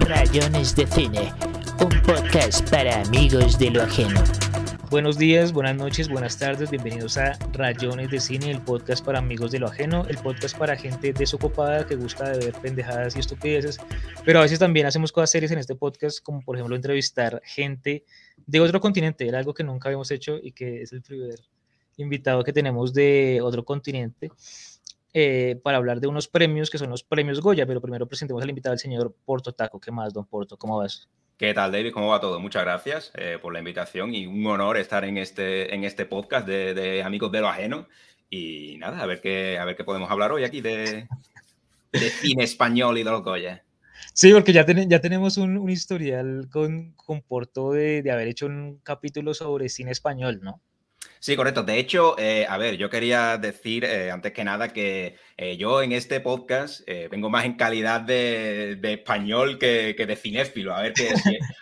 Rayones de Cine, un podcast para amigos de lo ajeno. Buenos días, buenas noches, buenas tardes, bienvenidos a Rayones de Cine, el podcast para amigos de lo ajeno, el podcast para gente desocupada que gusta de ver pendejadas y estupideces, pero a veces también hacemos cosas serias en este podcast, como por ejemplo entrevistar gente de otro continente, era algo que nunca habíamos hecho y que es el primer invitado que tenemos de otro continente. Eh, para hablar de unos premios que son los premios Goya, pero primero presentemos al invitado, el señor Porto Taco. ¿Qué más, don Porto? ¿Cómo vas? ¿Qué tal, David? ¿Cómo va todo? Muchas gracias eh, por la invitación y un honor estar en este, en este podcast de, Amigos de lo Ajeno. Y nada, a ver qué, a ver qué podemos hablar hoy aquí de, de cine español y de los Goya. Sí, porque ya, ya tenemos un, un historial con, con Porto de, de haber hecho un capítulo sobre cine español, ¿no? Sí, correcto. De hecho, eh, a ver, yo quería decir eh, antes que nada que eh, yo en este podcast vengo más en calidad de, español que, de cinéfilo. A ver, que,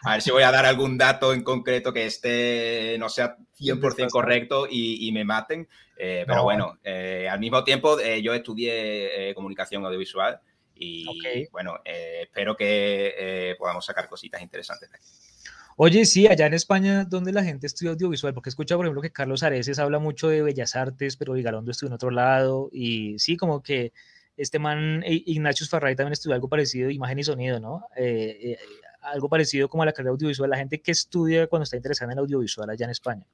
a ver si voy a dar algún dato en concreto que esté, no sea 100% correcto y, me maten. pero bueno, al mismo tiempo yo estudié comunicación audiovisual y bueno, espero que podamos sacar cositas interesantes de aquí. Oye, sí, allá en España, ¿dónde la gente estudia audiovisual? Porque escucha, por ejemplo, que Carlos Areces habla mucho de Bellas Artes, pero Vigalondo estudió en otro lado. Y sí, como que este man, Ignacio Farray, también estudió algo parecido, imagen y sonido, ¿no? Eh, eh, algo parecido como a la carrera audiovisual. La gente que estudia cuando está interesada en audiovisual allá en España.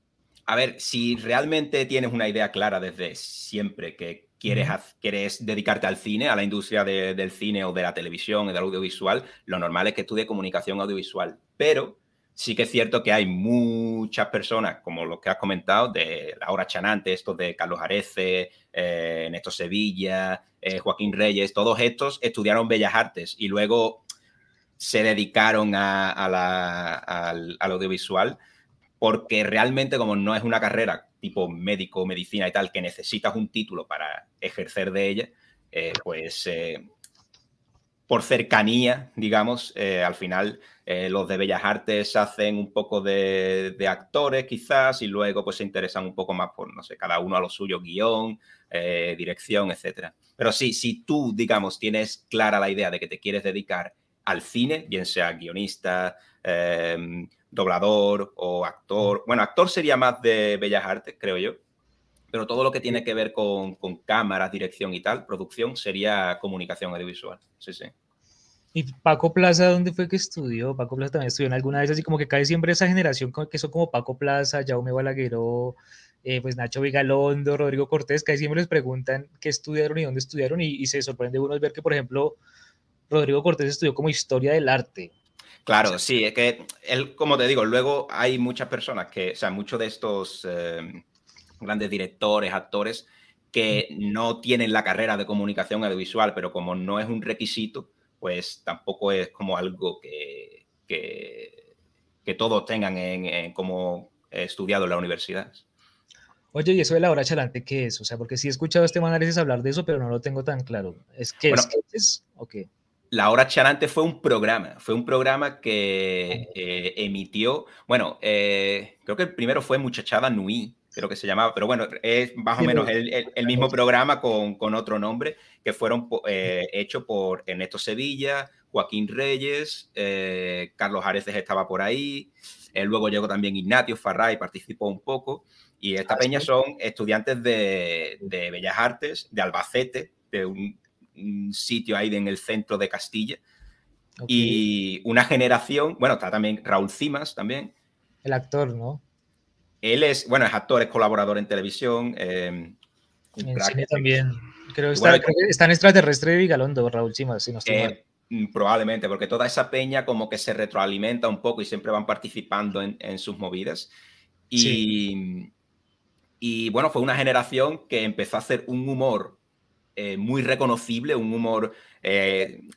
A ver, si realmente tienes una idea clara desde siempre que quieres, quieres dedicarte al cine, a la industria del cine o de la televisión o del audiovisual, lo normal es que estudie comunicación audiovisual. Pero Sí que es cierto que hay muchas personas, como los que has comentado, de Laura Chanante, estos de Carlos Arece, eh, Néstor Sevilla, eh, Joaquín Reyes, todos estos estudiaron Bellas Artes y luego se dedicaron a, la, al, audiovisual porque realmente como no es una carrera tipo médico, medicina y tal, que necesitas un título para ejercer de ella, eh, pues por cercanía, digamos, eh, al final eh, los de Bellas Artes hacen un poco de, actores quizás y luego pues se interesan un poco más por, no sé, cada uno a lo suyo, guion, eh, dirección, etc. Pero sí, si tú, digamos, tienes clara la idea de que te quieres dedicar al cine, bien sea guionista, em, doblador o actor, bueno, actor sería más de Bellas Artes, creo yo, pero todo lo que tiene que ver con, con cámaras, dirección y tal, producción, sería comunicación audiovisual. Sí, sí. ¿Y Paco Plaza dónde fue que estudió? Paco Plaza también estudió en alguna vez, así como que cae siempre esa generación que son como Paco Plaza, Jaume Balagueró, eh, pues Nacho Vigalondo, Rodrigo Cortés, que siempre les preguntan qué estudiaron y dónde estudiaron, y, se sorprende uno ver que, por ejemplo, Rodrigo Cortés estudió como historia del arte. Claro, sí, es que él, como te digo, luego hay muchas personas que, o sea, muchos de estos eh, grandes directores, actores, que no tienen la carrera de comunicación audiovisual, pero como no es un requisito, pues tampoco es como algo que, que, todos tengan en, como estudiado en la universidad. Oye, ¿y eso de la hora chalante qué es? O sea, porque sí he escuchado a este análisis hablar de eso, pero no lo tengo tan claro. ¿Es que es? es? La hora chalante fue un programa, fue un programa que eh, emitió, bueno, eh, creo que el primero fue Muchachada Nui, creo que se llamaba, pero bueno, es más o menos el, mismo programa con, con, otro nombre que fueron eh, hechos por Ernesto Sevilla, Joaquín Reyes, eh, Carlos Areces estaba por ahí, eh, luego llegó también Ignacio Farray, participó un poco, y esta ah, peña son estudiantes de, de, Bellas Artes, de Albacete, de un, sitio ahí en el centro de Castilla, y una generación, bueno, está también Raúl Cimas también. El actor, ¿no? Él es, bueno, es actor, es colaborador en televisión. Eh, en cine también. Creo que, está, está, en extraterrestre de Vigalondo, Raúl Chimas, si no estoy eh, mm, Probablemente, porque toda esa peña como que se retroalimenta un poco y siempre van participando en, en sus movidas. Y, y bueno, fue una generación que empezó a hacer un humor eh, muy reconocible, un humor,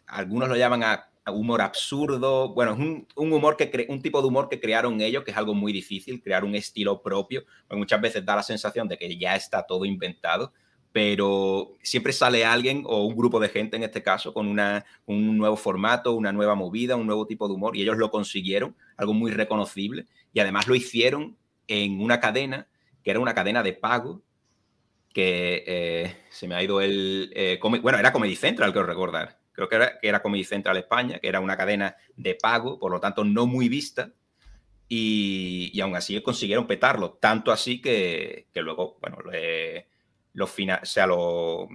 algunos lo llaman a humor absurdo. Bueno, es un, humor que un tipo de humor que crearon ellos, que es algo muy difícil, crear un estilo propio. muchas veces da la sensación de que ya está todo inventado, pero siempre sale alguien o un grupo de gente en este caso con una, un nuevo formato, una nueva movida, un nuevo tipo de humor y ellos lo consiguieron, algo muy reconocible y además lo hicieron en una cadena que era una cadena de pago que eh, se me ha ido el... Eh, bueno, era Comedy Central, quiero recordar creo que era, que era Comedy Central España, que era una cadena de pago, por lo tanto no muy vista, y, y aún así consiguieron petarlo, tanto así que, que luego, bueno, le, lo, o sea, lo,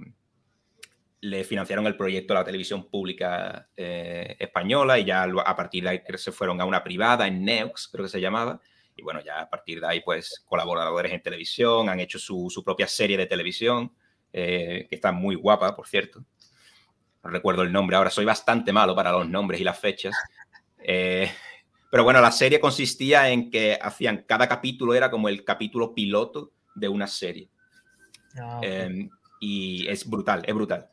le financiaron el proyecto a la televisión pública eh, española y ya a partir de ahí se fueron a una privada en Neux, creo que se llamaba, y bueno, ya a partir de ahí pues colaboradores en televisión, han hecho su, su propia serie de televisión, eh, que está muy guapa, por cierto. No recuerdo el nombre, ahora soy bastante malo para los nombres y las fechas. Eh, pero bueno, la serie consistía en que hacían, cada capítulo era como el capítulo piloto de una serie. Ah, em, y es brutal, es brutal.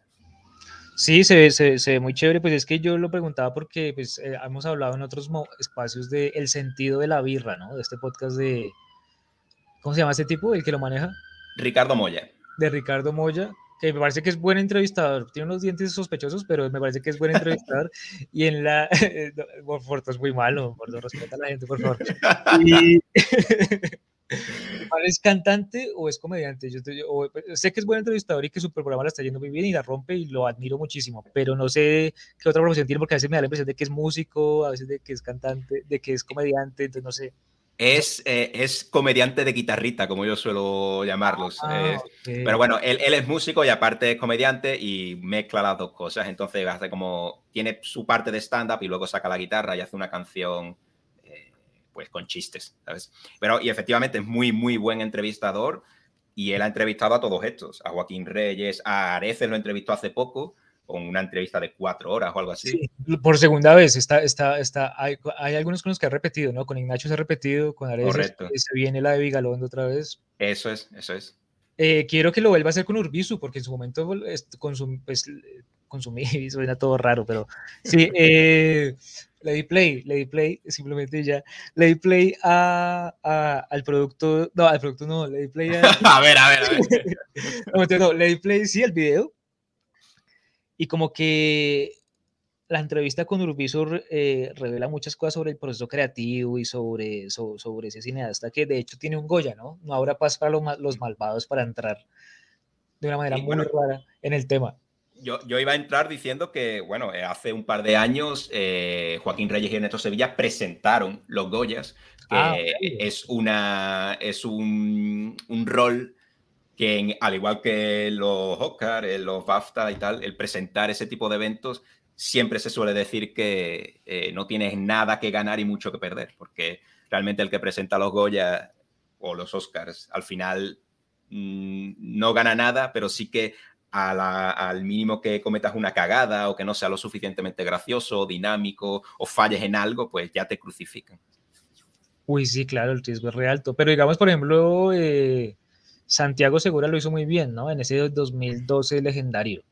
Sí, se, se, se, ve muy chévere. Pues es que yo lo preguntaba porque pues, eh, hemos hablado en otros espacios del el sentido de la birra, ¿no? De este podcast de. ¿Cómo se llama este tipo? El que lo maneja. Ricardo Moya. De Ricardo Moya, que me parece que es buen entrevistador. Tiene unos dientes sospechosos, pero me parece que es buen entrevistador. y en la. por es muy malo, por respeta a la gente, por favor. Y. ¿Es cantante o es comediante? Yo, sé que es buen entrevistador y que su programa la está yendo muy bien y la rompe y lo admiro muchísimo, pero no sé qué otra profesión tiene porque a veces me da la impresión de que es músico, a veces de que es cantante, de que es comediante, entonces no sé. Es, eh, es comediante de guitarrita, como yo suelo llamarlos. Ah, eh, pero bueno, él, él, es músico y aparte es comediante y mezcla las dos cosas. Entonces hace como, tiene su parte de stand-up y luego saca la guitarra y hace una canción pues con chistes, ¿sabes? Pero, y efectivamente es muy, muy buen entrevistador y él ha entrevistado a todos estos, a Joaquín Reyes, a Areces lo entrevistó hace poco, con una entrevista de cuatro horas o algo así. Sí, por segunda vez, está, está, está, hay, hay, algunos con los que ha repetido, ¿no? Con Ignacio se ha repetido, con Areces Correcto. se viene la de Vigalondo otra vez. Eso es, eso es. Eh, quiero que lo vuelva a hacer con Urbisu, porque en su momento consum, pues, consumí, suena todo raro, pero sí, eh, le di play, le di play, simplemente ya, le di play a, a, al producto, no, al producto no, le di play a... a ver, a ver, a ver. no, no, le di play, sí, al video, y como que la entrevista con Urbisor eh, revela muchas cosas sobre el proceso creativo y sobre, sobre ese cineasta que de hecho tiene un Goya, ¿no? No habrá paz para los, los malvados para entrar de una manera muy bueno, rara en el tema. Yo, yo, iba a entrar diciendo que, bueno, eh, hace un par de años eh, Joaquín Reyes y Ernesto Sevilla presentaron los Goyas, que ah, es, una, es un, un rol que, al igual que los Oscar, eh, los BAFTA y tal, el presentar ese tipo de eventos, siempre se suele decir que eh, no tienes nada que ganar y mucho que perder, porque realmente el que presenta los Goya o los Oscars, al final mmm, no gana nada, pero sí que al mínimo que cometas una cagada o que no sea lo suficientemente gracioso, dinámico o falles en algo, pues ya te crucifican. Uy, sí, claro, el riesgo es re alto. Pero digamos, por ejemplo, eh, Santiago Segura lo hizo muy bien, ¿no? En ese 2012 legendario.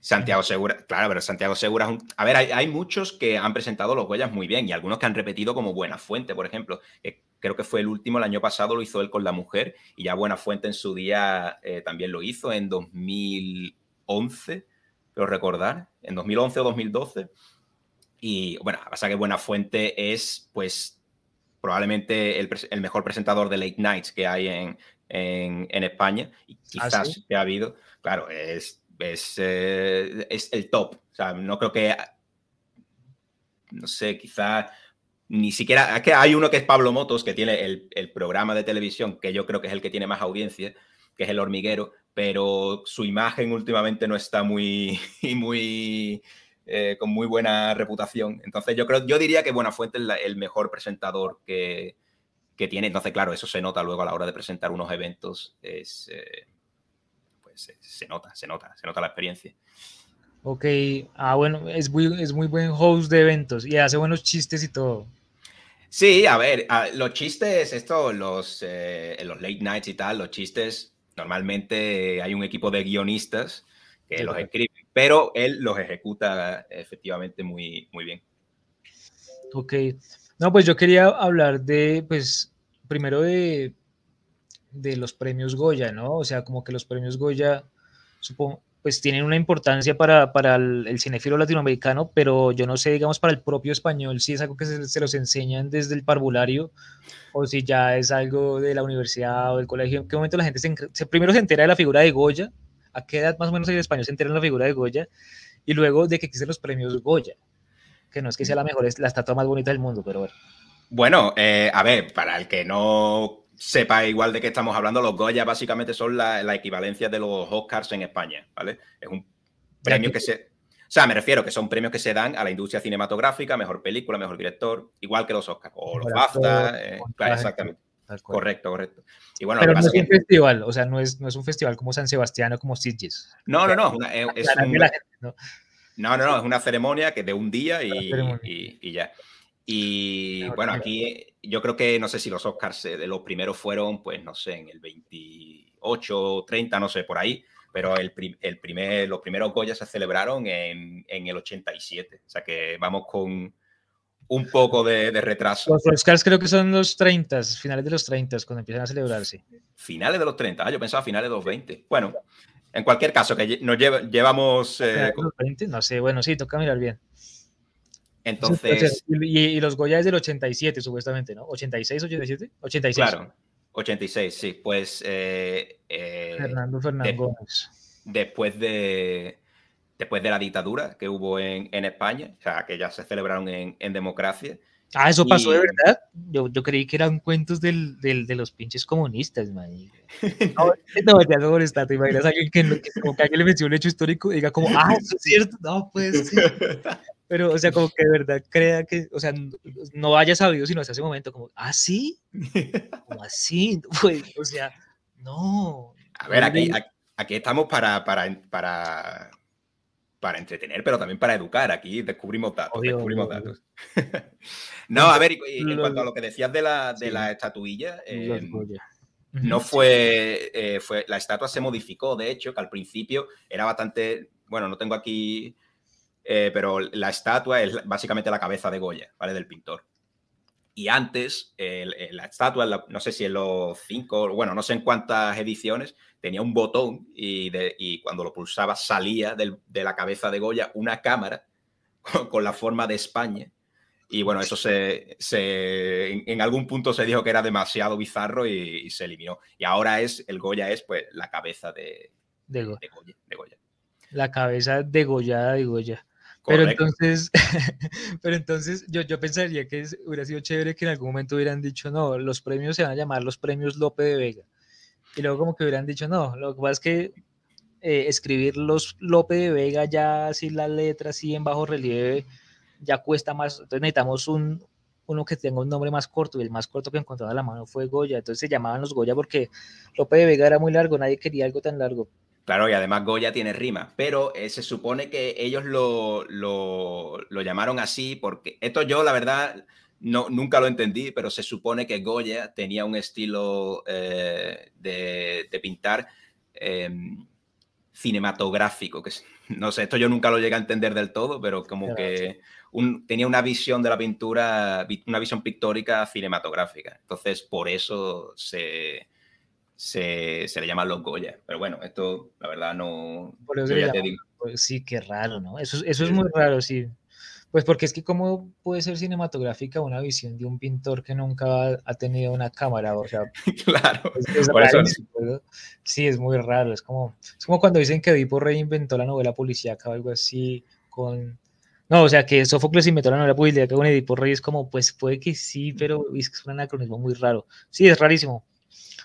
Santiago Segura, claro, pero Santiago Segura es un... A ver, hay, hay, muchos que han presentado los huellas muy bien y algunos que han repetido como Buena Fuente, por ejemplo. creo que fue el último, el año pasado lo hizo él con la mujer y ya Buena Fuente en su día eh, también lo hizo en 2011, creo recordar, en 2011 o 2012. Y bueno, pasa que Buena Fuente es pues probablemente el, el, mejor presentador de late nights que hay en, en, en España y ¿Ah, quizás ¿Ah, sí? que ha habido, claro, es es, eh, es el top. O sea, no creo que, no sé, quizá ni siquiera, es que hay uno que es Pablo Motos, que tiene el, el, programa de televisión, que yo creo que es el que tiene más audiencia, que es El Hormiguero, pero su imagen últimamente no está muy, muy, eh, con muy buena reputación. Entonces yo creo, yo diría que Buenafuente es la, el mejor presentador que, que, tiene. Entonces, claro, eso se nota luego a la hora de presentar unos eventos. Es, eh, se, se, nota, se nota, se nota la experiencia. Ok, ah, bueno, es muy, es muy buen host de eventos y hace buenos chistes y todo. Sí, a ver, a, los chistes, esto, los, eh, los late nights y tal, los chistes, normalmente hay un equipo de guionistas que sí, los escriben, pero él los ejecuta efectivamente muy, muy bien. Ok, no, pues yo quería hablar de, pues, primero de, de los premios Goya, ¿no? O sea, como que los premios Goya, supongo, pues tienen una importancia para, para el, el cinefilo latinoamericano, pero yo no sé, digamos, para el propio español, si es algo que se, se, los enseñan desde el parvulario o si ya es algo de la universidad o del colegio. ¿En qué momento la gente se, se primero se entera de la figura de Goya? ¿A qué edad más o menos el español se entera de la figura de Goya? y luego de que existen los premios Goya, que no es que sea la mejor, es la estatua más bonita del mundo, pero bueno. Bueno, eh, a ver, para el que no sepa igual de qué estamos hablando, los Goya básicamente son la, la equivalencia de los Oscars en España, ¿vale? Es un premio que se... O sea, me refiero que son premios que se dan a la industria cinematográfica, mejor película, mejor director, igual que los Oscars o los BAFTA, eh, claro, exactamente. Correcto, correcto. Y bueno, Pero no es un festival, o sea, no es, no es un festival como San Sebastián o como Sitges. No, no, no. es un, ¿no? No, no, es una ceremonia que de un día y, y, y ya. Y bueno, aquí yo creo que no sé si los Oscars de los primeros fueron, pues no sé, en el 28, 30, no sé, por ahí pero el, el primer, los primeros Goya se celebraron en, en, el 87. O sea que vamos con un poco de, de, retraso. Los Oscars creo que son los 30, finales de los 30, cuando empiezan a celebrarse. Finales de los 30, ah, yo pensaba finales de los 20. Bueno, en cualquier caso, que nos llevamos... Eh, los 20? No sé, bueno, sí, toca mirar bien. Entonces... Y, y, los Goya es del 87, supuestamente, ¿no? ¿86, 87? 86. Claro. 86, sí. Pues. Eh, eh, Fernando Fernández Después de. Después de la dictadura que hubo en, en España, o sea, que ya se celebraron en, en democracia. Ah, eso pasó de verdad. Yo, yo creí que eran cuentos del, del, de los pinches comunistas, man. No, no, te imaginas a alguien que, que, como que alguien le mencionó un hecho histórico y diga como, ah, eso es cierto, no, pues sí. Pero, o sea, como que de verdad crea que, o sea, no haya sabido sino hasta ese momento, como, ¿ah, sí? ¿Cómo así? Pues, o sea, no. A ver, aquí, aquí estamos para, para, para, para entretener, pero también para educar. Aquí descubrimos datos. descubrimos datos. No, a ver, en cuanto a lo que decías de la, de la estatuilla, eh, no fue, eh, fue, la estatua se modificó, de hecho, que al principio era bastante, bueno, no tengo aquí eh, pero la estatua es básicamente la cabeza de Goya, ¿vale? Del pintor. Y antes, la estatua, no sé si en los cinco, bueno, no sé en cuántas ediciones, tenía un botón y, y cuando lo pulsaba salía del, de la cabeza de Goya una cámara con, la forma de España. Y bueno, eso se, se en, algún punto se dijo que era demasiado bizarro y, se eliminó. Y ahora es, el Goya es pues la cabeza de, de, Goya, de Goya. La cabeza degollada de Goya. Pero entonces, pero entonces yo, yo pensaría que hubiera sido chévere que en algún momento hubieran dicho, no, los premios se van a llamar los premios Lope de Vega. Y luego como que hubieran dicho, no, lo que pasa es que eh, escribir los Lope de Vega ya así la letra así en bajo relieve ya cuesta más. Entonces necesitamos un, uno que tenga un nombre más corto y el más corto que encontraba a la mano fue Goya. Entonces se llamaban los Goya porque Lope de Vega era muy largo, nadie quería algo tan largo. Claro, y además Goya tiene rima, pero eh, se supone que ellos lo, lo, lo, llamaron así porque esto yo, la verdad, no, nunca lo entendí, pero se supone que Goya tenía un estilo eh, de, de, pintar eh, cinematográfico, que no sé, esto yo nunca lo llegué a entender del todo, pero como que un, tenía una visión de la pintura, una visión pictórica cinematográfica. Entonces, por eso se se, se le llama los Goya. Pero bueno, esto la verdad no... Pues sí, qué raro, ¿no? Eso, eso es muy raro, sí. Pues porque es que cómo puede ser cinematográfica una visión de un pintor que nunca ha tenido una cámara, o sea, claro. Sí, es muy raro, es como, es como cuando dicen que Edipo reinventó la novela policíaca o algo así con no, o sea, que Sófocles inventó la novela policíaca con Edipo Rey es como, pues puede que sí, pero es un anacronismo muy raro. Sí, es rarísimo.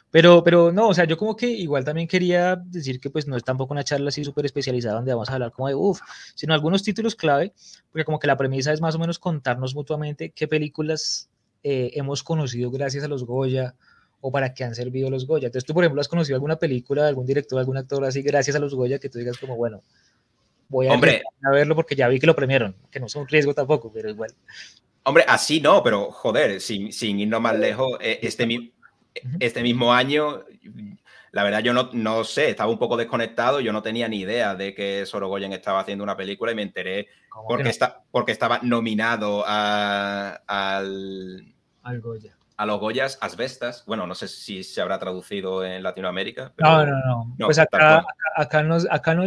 Pero, pero no, o sea, yo como que igual también quería decir que pues no es tampoco una charla así súper especializada donde vamos a hablar como de uff, sino algunos títulos clave, porque como que la premisa es más o menos contarnos mutuamente qué películas eh, hemos conocido gracias a los Goya o para qué han servido los Goya. Entonces tú, por ejemplo, has conocido alguna película de algún director, algún actor así gracias a los Goya que tú digas como, bueno, voy a, Hombre, a verlo porque ya vi que lo premiaron, que no es un riesgo tampoco, pero igual. Hombre, así no, pero joder, sin, sin irnos más lejos, eh, este, este mismo año, la verdad yo no, no, sé, estaba un poco desconectado, yo no tenía ni idea de que Sorogoyen estaba haciendo una película y me enteré porque, no? está, porque estaba nominado a, al, al Goya. A los Goyas Asbestas. Bueno, no sé si se habrá traducido en Latinoamérica. Pero... No, no, no, no. Pues acá, acá, acá, nos, acá, no,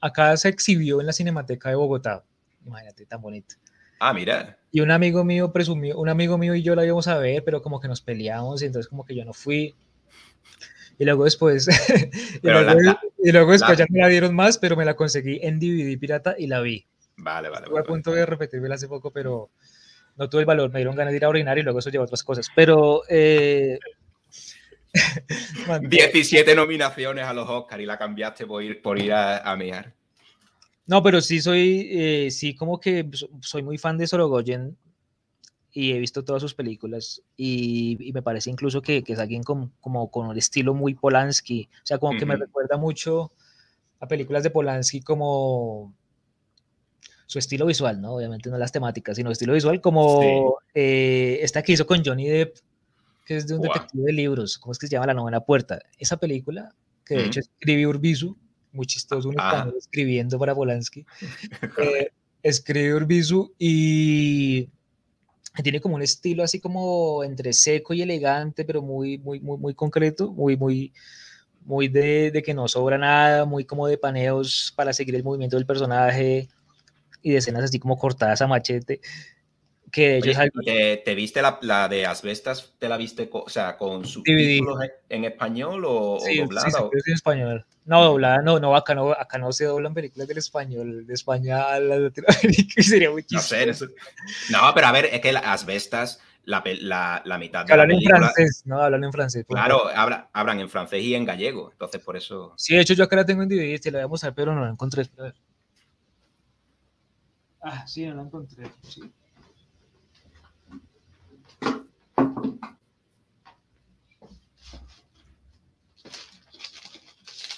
acá se exhibió en la Cinemateca de Bogotá. Imagínate, tan bonito. Ah, mira. Y un amigo mío presumió, un amigo mío y yo la íbamos a ver, pero como que nos peleamos y entonces como que yo no fui. Y luego después, y luego, la, la, Y luego después ya me la dieron más, pero me la conseguí en DVD pirata y la vi. Vale, vale. Estuve a punto de repetirme hace poco, pero no tuve el valor. Me dieron ganas de ir a orinar y luego eso llevó a otras cosas. Pero. Eh... 17 nominaciones a los Oscars y la cambiaste por ir, por ir a, a mirar. No, pero sí soy, eh, sí como que soy muy fan de Sorogoyen y he visto todas sus películas y, y me parece incluso que, que es alguien con, como con un estilo muy Polanski, o sea, como uh -huh. que me recuerda mucho a películas de Polanski como su estilo visual, ¿no? Obviamente no las temáticas, sino estilo visual, como sí. eh, esta que hizo con Johnny Depp, que es de un wow. detective de libros, ¿cómo es que se llama? La novena puerta. Esa película, que de -huh. hecho escribió Urbizu, muy chistoso, un ah. escribiendo para Polanski. eh, escribe Urbizu y tiene como un estilo así como entre seco y elegante, pero muy, muy, muy, muy concreto, muy, muy, muy de, de, que no sobra nada, muy como de paneos para seguir el movimiento del personaje y de escenas así como cortadas a machete. Que Oye, algo... ¿te, ¿te, viste la, la, de Asbestas? ¿Te la viste con, o sea, con subtítulos en, en español o, sí, o doblada? Sí, o... en español. No, doblada, no, no, acá no, acá no se doblan películas del español, de España a la Latinoamérica, sería muy chistoso. No sé, no, pero a ver, es que las Asbestas, la, la, la mitad de hablan la película, en francés, no, hablan en francés. Claro, hablan, hablan en francés y en gallego, entonces por eso... Sí, de hecho yo acá la tengo en DVD, te la voy a mostrar, pero no la encontré. Ah, sí, no la encontré, sí.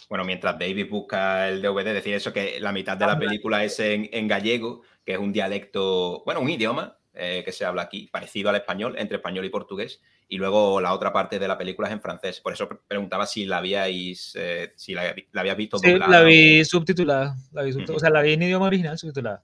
Bueno, mientras David busca el DVD, decir eso que la mitad de la película es en, en gallego, que es un dialecto, bueno, un idioma eh, que se habla aquí, parecido al español, entre español y portugués, y luego la otra parte de la película es en francés. Por eso preguntaba si la habíais, eh, si la, la, habías visto sí, doblada. la vi subtitulada, la vi subtitulada, uh -huh. o sea, la vi en idioma original subtitulada.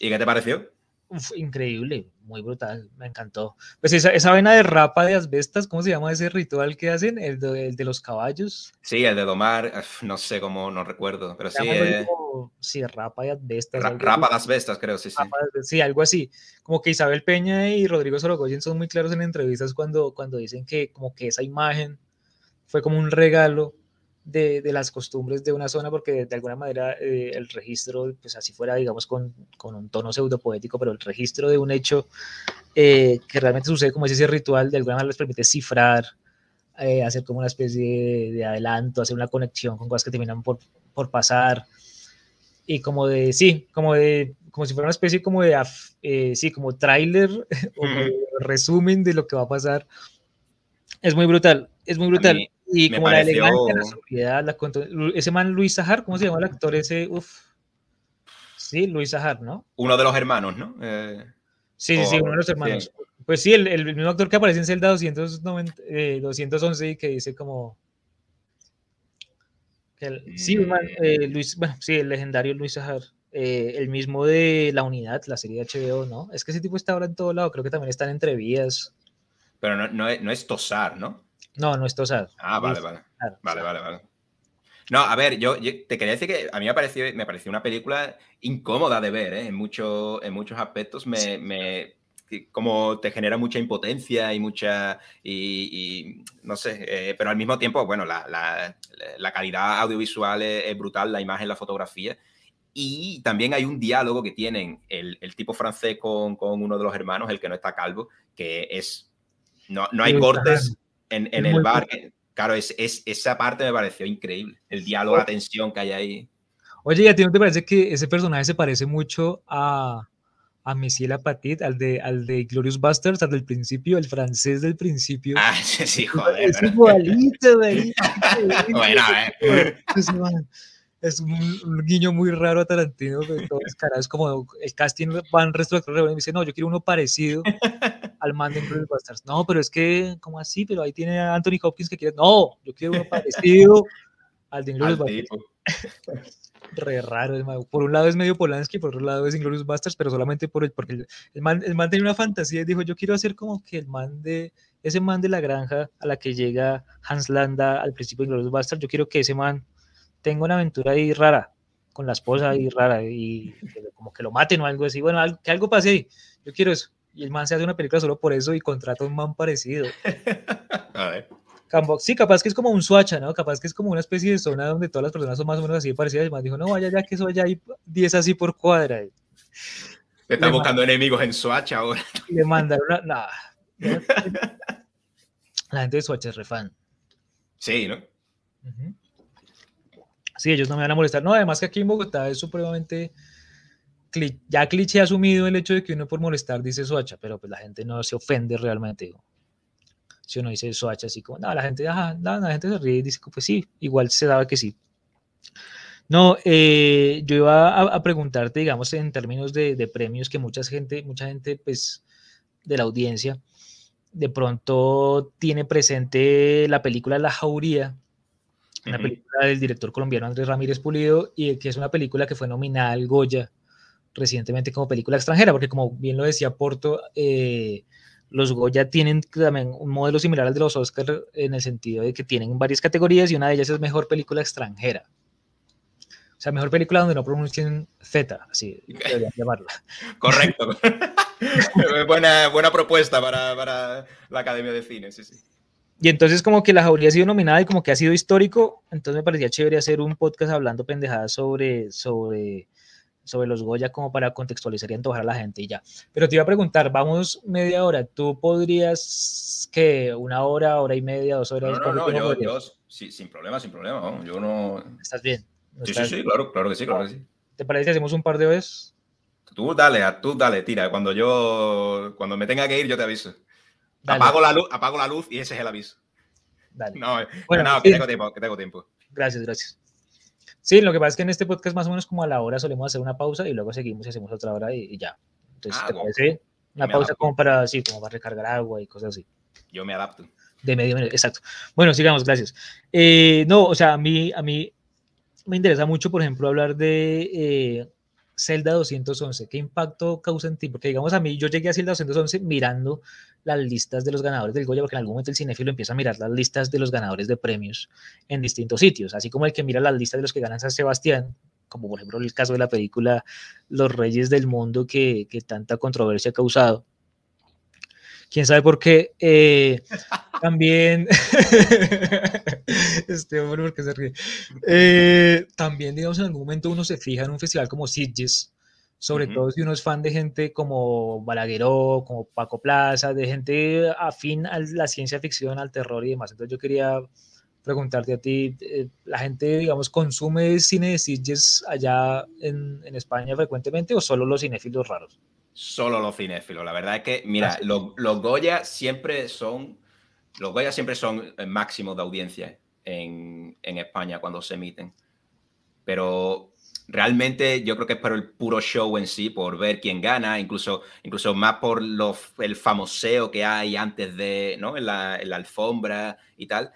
¿Y qué te pareció? Uf, increíble, muy brutal, me encantó. Pues esa, esa vena de rapa de asbestas, ¿cómo se llama ese ritual que hacen? El de, el de los caballos. Sí, el de domar, no sé cómo, no recuerdo, pero sí. Eh... Como, sí, rapa de asbestas. Ra rapa de asbestas, creo, sí, sí. Sí, algo así. Como que Isabel Peña y Rodrigo Sorogoyen son muy claros en entrevistas cuando, cuando dicen que como que esa imagen fue como un regalo de, de, las costumbres de una zona, porque de alguna manera eh, el registro, pues así fuera, digamos, con, con un tono pseudopoético, pero el registro de un hecho eh, que realmente sucede como ese ritual, de alguna manera les permite cifrar, eh, hacer como una especie de, de, adelanto, hacer una conexión con cosas que terminan por, por pasar, y como de, sí, como de, como si fuera una especie como de, eh, sí, como tráiler o resumen de lo que va a pasar. Es muy brutal, es muy brutal. Mí, y como pareció... la elegancia, la sobriedad, la ese man Luis Sahar, ¿cómo se llama el actor ese? Uf. Sí, Luis Sahar, ¿no? Uno de los hermanos, ¿no? Eh, sí, sí, sí, uno de los hermanos. Sí. Pues sí, el, el, mismo actor que aparece en Zelda 290, eh, 211 y que dice como... El, sí, man, eh, Luis, bueno, sí, el legendario Luis Sahar. Eh, el mismo de La Unidad, la serie de HBO, ¿no? Es que ese tipo está ahora en todo lado, creo que también están entre vías. Pero no, no, es, no es Tosar, ¿no? No, no es Tosar. Ah, vale, vale. Claro, vale, vale, vale. No, a ver, yo, yo, te quería decir que a mí me pareció, me pareció una película incómoda de ver, ¿eh? en, mucho, en muchos aspectos. Me, sí. me, como te genera mucha impotencia y mucha, y, y no sé, eh, pero al mismo tiempo, bueno, la, la, la calidad audiovisual es, es, brutal, la imagen, la fotografía. Y también hay un diálogo que tienen el, el tipo francés con, con, uno de los hermanos, el que no está calvo, que es, no, no hay cortes en, en el bar. Que, claro, es, es, esa parte me pareció increíble, el diálogo, la tensión que hay ahí. Oye, ¿y a ti no te parece que ese personaje se parece mucho a, a Monsieur Lapatit, al de, al de Glorious Bastards, al del principio, el francés del principio? Ah, sí, sí joder. Es igualito, güey. bueno, eh. Es un, un, guiño muy raro a Tarantino, pero es, es como el casting van resto de y me dice, no, yo quiero uno parecido al man de Glorious Bastards. No, pero es que, como así? Pero ahí tiene a Anthony Hopkins que quiere, no, yo quiero uno parecido al de Glorious Bastards. Re raro, por un lado es medio Polanski, por otro lado es Inglorious Bastards, pero solamente por el, porque el, el, man, el man tenía una fantasía y dijo, yo quiero hacer como que el man de, ese man de la granja a la que llega Hans Landa al principio de Inglorious Bastards, yo quiero que ese man tenga una aventura ahí rara, con la esposa ahí rara, y como que lo maten o algo así, bueno, algo, que algo pase ahí, yo quiero eso. Y el man se hace una película solo por eso y contrata a un man parecido. a ver. sí, capaz que es como un Suacha, ¿no? Capaz que es como una especie de zona donde todas las personas son más o menos así parecidas. Y más dijo, no, vaya ya que eso allá hay 10 así por cuadra. Te están buscando enemigos en Suacha ahora. le mandaron una. Nah, la gente de Suacha es refan. Sí, ¿no? Sí, ellos no me van a molestar. No, además que aquí en Bogotá es supremamente ya cliché asumido el hecho de que uno por molestar dice Soacha, pero pues la gente no se ofende realmente. Si uno dice Soacha, así como, no, la gente, la gente se ríe y dice, pues sí, igual se daba que sí. No, eh, yo iba a, preguntarte, digamos, en términos de, premios que mucha gente, mucha gente, pues, de la audiencia, de pronto tiene presente la película La Jauría, una película del director colombiano Andrés Ramírez Pulido, y que es una película que fue nominada al Goya recientemente como película extranjera, porque como bien lo decía Porto, eh, los Goya tienen también un modelo similar al de los Oscars en el sentido de que tienen varias categorías y una de ellas es mejor película extranjera. O sea, mejor película donde no pronuncien Z, así deberían llamarla. Correcto. buena, buena propuesta para, para, la Academia de Cine, sí, sí. Y entonces como que la jauría ha sido nominada y como que ha sido histórico, entonces me parecía chévere hacer un podcast hablando pendejadas sobre, sobre sobre los Goya como para contextualizar y antojar a la gente y ya. Pero te iba a preguntar, vamos media hora, ¿tú podrías que una hora, hora y media, dos horas? No, no, no, yo, sí, sin problema, sin problema, yo no... ¿Estás bien? sí, sí, sí, claro, claro que sí, claro que sí. ¿Te parece que hacemos un par de veces? Tú dale, tú dale, tira, cuando yo, cuando me tenga que ir yo te aviso. Apago la, luz, apago la luz y ese es el aviso. Dale. No, bueno, no, que tengo tiempo, que tengo tiempo. Gracias, gracias. Sí, lo que pasa es que en este podcast más o menos como a la hora solemos hacer una pausa y luego seguimos y hacemos otra hora y, ya. Entonces, ah, ¿te parece? Una pausa como para, sí, como para recargar agua y cosas así. Yo me adapto. De medio minuto, exacto. Bueno, sigamos, gracias. Eh, no, o sea, a mí, a mí me interesa mucho, por ejemplo, hablar de eh, Zelda 211. ¿Qué impacto causa en ti? Porque, digamos, a mí, yo llegué a Zelda 211 mirando las listas de los ganadores del Goya, porque en algún momento el cinéfilo empieza a mirar las listas de los ganadores de premios en distintos sitios, así como el que mira las listas de los que ganan San Sebastián, como por ejemplo el caso de la película Los Reyes del Mundo, que, que tanta controversia ha causado. Quién sabe por qué. Eh, también. este hombre, porque se ríe. Eh, también, digamos, en algún momento uno se fija en un festival como Sitges, sobre todo si uno es fan de gente como Balagueró, como Paco Plaza, de gente afín a la ciencia ficción, al terror y demás. Entonces yo quería preguntarte a ti, eh, ¿la gente, digamos, consume cine de Sitges allá en, en, España frecuentemente o solo los cinéfilos raros? Solo los cinéfilos. La verdad es que, mira, los, los, Goya siempre son, los Goya siempre son el máximo de audiencia en, en España cuando se emiten. Pero realmente yo creo que es por el puro show en sí, por ver quién gana, incluso, incluso más por el famoseo que hay antes de, ¿no? En la, alfombra y tal,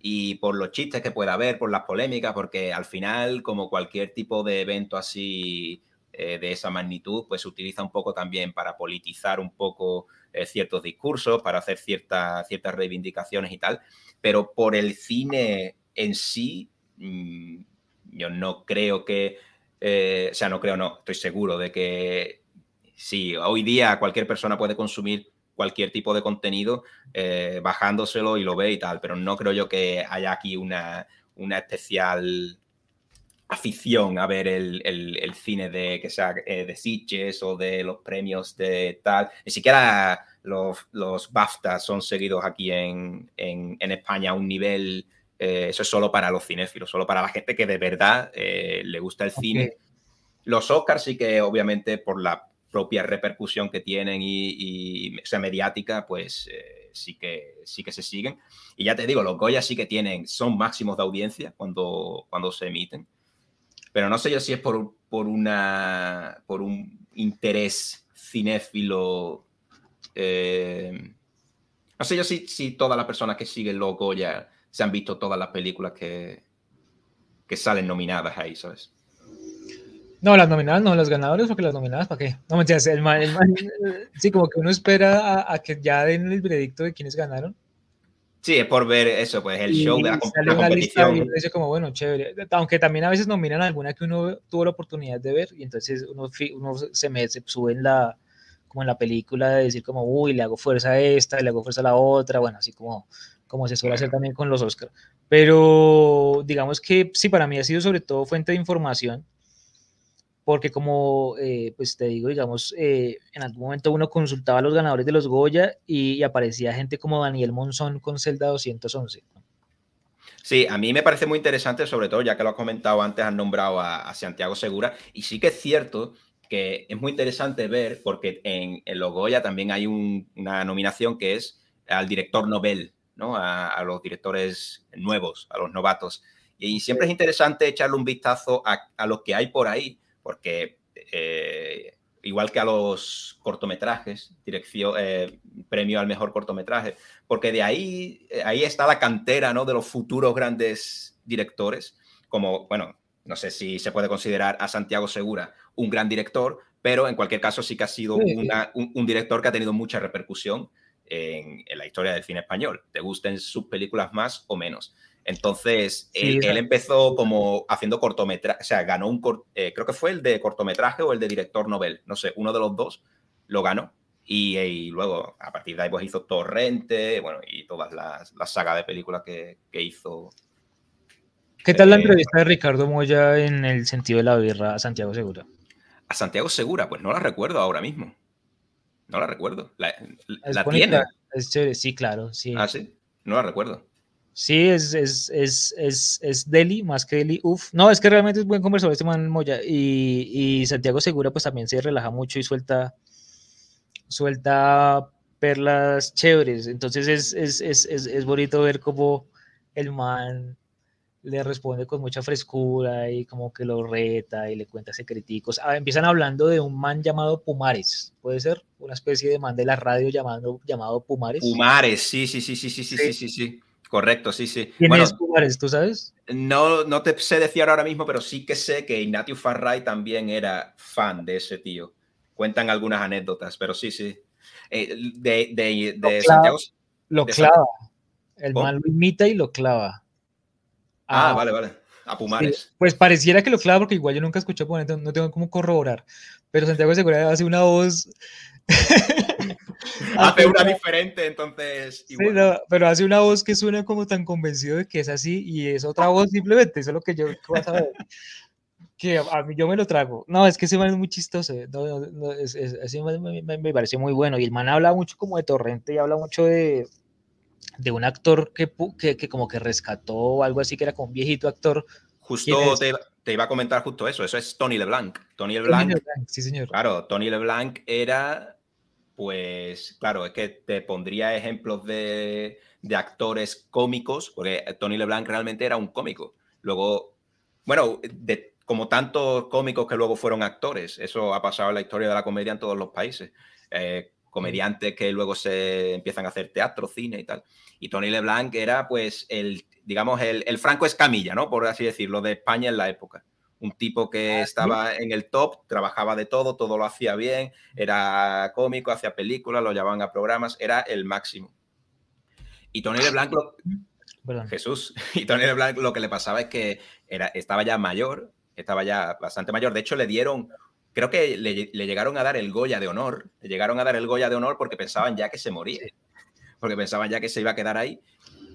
y por los chistes que pueda haber, por las polémicas, porque al final, como cualquier tipo de evento así eh, de esa magnitud, pues se utiliza un poco también para politizar un poco eh, ciertos discursos, para hacer ciertas ciertas reivindicaciones y tal, pero por el cine en sí, mm, yo no creo que eh, o sea, no creo, no, estoy seguro de que sí, hoy día cualquier persona puede consumir cualquier tipo de contenido bajándoselo y lo ve y tal, pero no creo yo que haya aquí una, una especial afición a ver el, el, cine de que sea eh, de Sitges o de los premios de tal. Ni siquiera los, los BAFTA son seguidos aquí en, en, en España a un nivel eh, eso es solo para los cinéfilos, solo para la gente que de verdad eh, le gusta el cine. Los Oscars sí que obviamente por la propia repercusión que tienen y, y mediática, pues eh, sí, que, sí que se siguen. Y ya te digo, los Goya sí que tienen, son máximos de audiencia cuando, cuando se emiten. Pero no sé yo si es por, por, una, por un interés cinéfilo. no sé yo si, si todas las personas que siguen los Goya se han visto todas las películas que, que salen nominadas ahí, ¿sabes? No, las nominadas no, las ganadoras, porque las nominadas, ¿para qué? No, me entiendes, el sí, como que uno espera a, que ya den el veredicto de quiénes ganaron. Sí, es por ver eso, pues el show de la, competición. Y dice como, bueno, chévere. Aunque también a veces nominan alguna que uno tuvo la oportunidad de ver y entonces uno, uno se, me, se sube en la, como en la película de decir como, uy, le hago fuerza a esta, le hago fuerza a la otra, bueno, así como, como se suele hacer también con los Oscars. Pero digamos que sí, para mí ha sido sobre todo fuente de información, porque como, eh, pues te digo, digamos, eh, en algún momento uno consultaba a los ganadores de los Goya y, aparecía gente como Daniel Monzón con Celda 211. Sí, a mí me parece muy interesante, sobre todo ya que lo has comentado antes, han nombrado a, Santiago Segura, y sí que es cierto que es muy interesante ver, porque en, en los Goya también hay una nominación que es al director Nobel, ¿no? A, los directores nuevos, a los novatos. Y, siempre es interesante echarle un vistazo a, a lo que hay por ahí, porque eh, igual que a los cortometrajes, dirección, eh, premio al mejor cortometraje, porque de ahí, eh, ahí está la cantera ¿no? de los futuros grandes directores, como, bueno, no sé si se puede considerar a Santiago Segura un gran director, pero en cualquier caso sí que ha sido un, director que ha tenido mucha repercusión en, en, la historia del cine español, te gusten sus películas más o menos. Entonces, él, empezó como haciendo cortometraje, o sea, ganó un, eh, creo que fue el de cortometraje o el de director novel, no sé, uno de los dos lo ganó. Y, luego, a partir de ahí, pues hizo Torrente, bueno, y todas las, las sagas de películas que, hizo. ¿Qué tal la eh, entrevista de Ricardo Moya en el sentido de la birra a Santiago Segura? A Santiago Segura, pues no la recuerdo ahora mismo. No la recuerdo. ¿La, tiene? sí, claro, sí. Ah, sí. No la recuerdo. Sí, es, es, es, es, es Deli, más que Deli, uff. No, es que realmente es buen conversador este man Moya. Y, y, Santiago Segura pues también se relaja mucho y suelta, suelta perlas chéveres. Entonces es, es, es, es, bonito ver cómo el man le responde con mucha frescura y como que lo reta y le cuenta secreticos. Ah, empiezan hablando de un man llamado Pumares, ¿puede ser? Una especie de man de la radio llamado, llamado Pumares. Pumares, sí, sí, sí, sí, sí, sí, sí, sí. sí. Correcto, sí, sí. ¿Quién Pumares, tú sabes? No, no te sé decir ahora mismo, pero sí que sé que Ignatius Farray también era fan de ese tío. Cuentan algunas anécdotas, pero sí, sí. Eh, de, de, de lo Santiago. Lo clava. El mal lo imita y lo clava. Ah, vale, vale. A Pumares. pues pareciera que lo clava porque igual yo nunca escuché, no tengo cómo corroborar. Pero Santiago Segura hace una voz hace una diferente, entonces. pero hace una voz que suena como tan convencido de que es así y es otra voz simplemente, eso es lo que yo vas a ver. que a mí yo me lo trago. No, es que ese man es muy chistoso. No, es, me, pareció muy bueno. Y el man habla mucho como de Torrente y habla mucho de, de un actor que, que, que, como que rescató algo así, que era como un viejito actor. Justo te, te, iba a comentar justo eso. Eso es Tony LeBlanc. Tony LeBlanc. Tony LeBlanc sí, señor. Claro, Tony LeBlanc era pues claro, es que te pondría ejemplos de, actores cómicos, porque Tony LeBlanc realmente era un cómico. Luego, bueno, de, como tantos cómicos que luego fueron actores, eso ha pasado en la historia de la comedia en todos los países. Eh, comediantes que luego se empiezan a hacer teatro, cine y tal. Y Tony LeBlanc era pues el, digamos, el, el Franco Escamilla, ¿no? Por así decirlo, de España en la época un tipo que estaba en el top, trabajaba de todo, todo lo hacía bien, era cómico, hacía películas, lo llamaban a programas, era el máximo. Y Tony LeBlanc, lo, Jesús, y Tony LeBlanc lo que le pasaba es que era, estaba ya mayor, estaba ya bastante mayor, de hecho le dieron, creo que le, llegaron a dar el Goya de honor, le llegaron a dar el Goya de honor porque pensaban ya que se moría, porque pensaban ya que se iba a quedar ahí.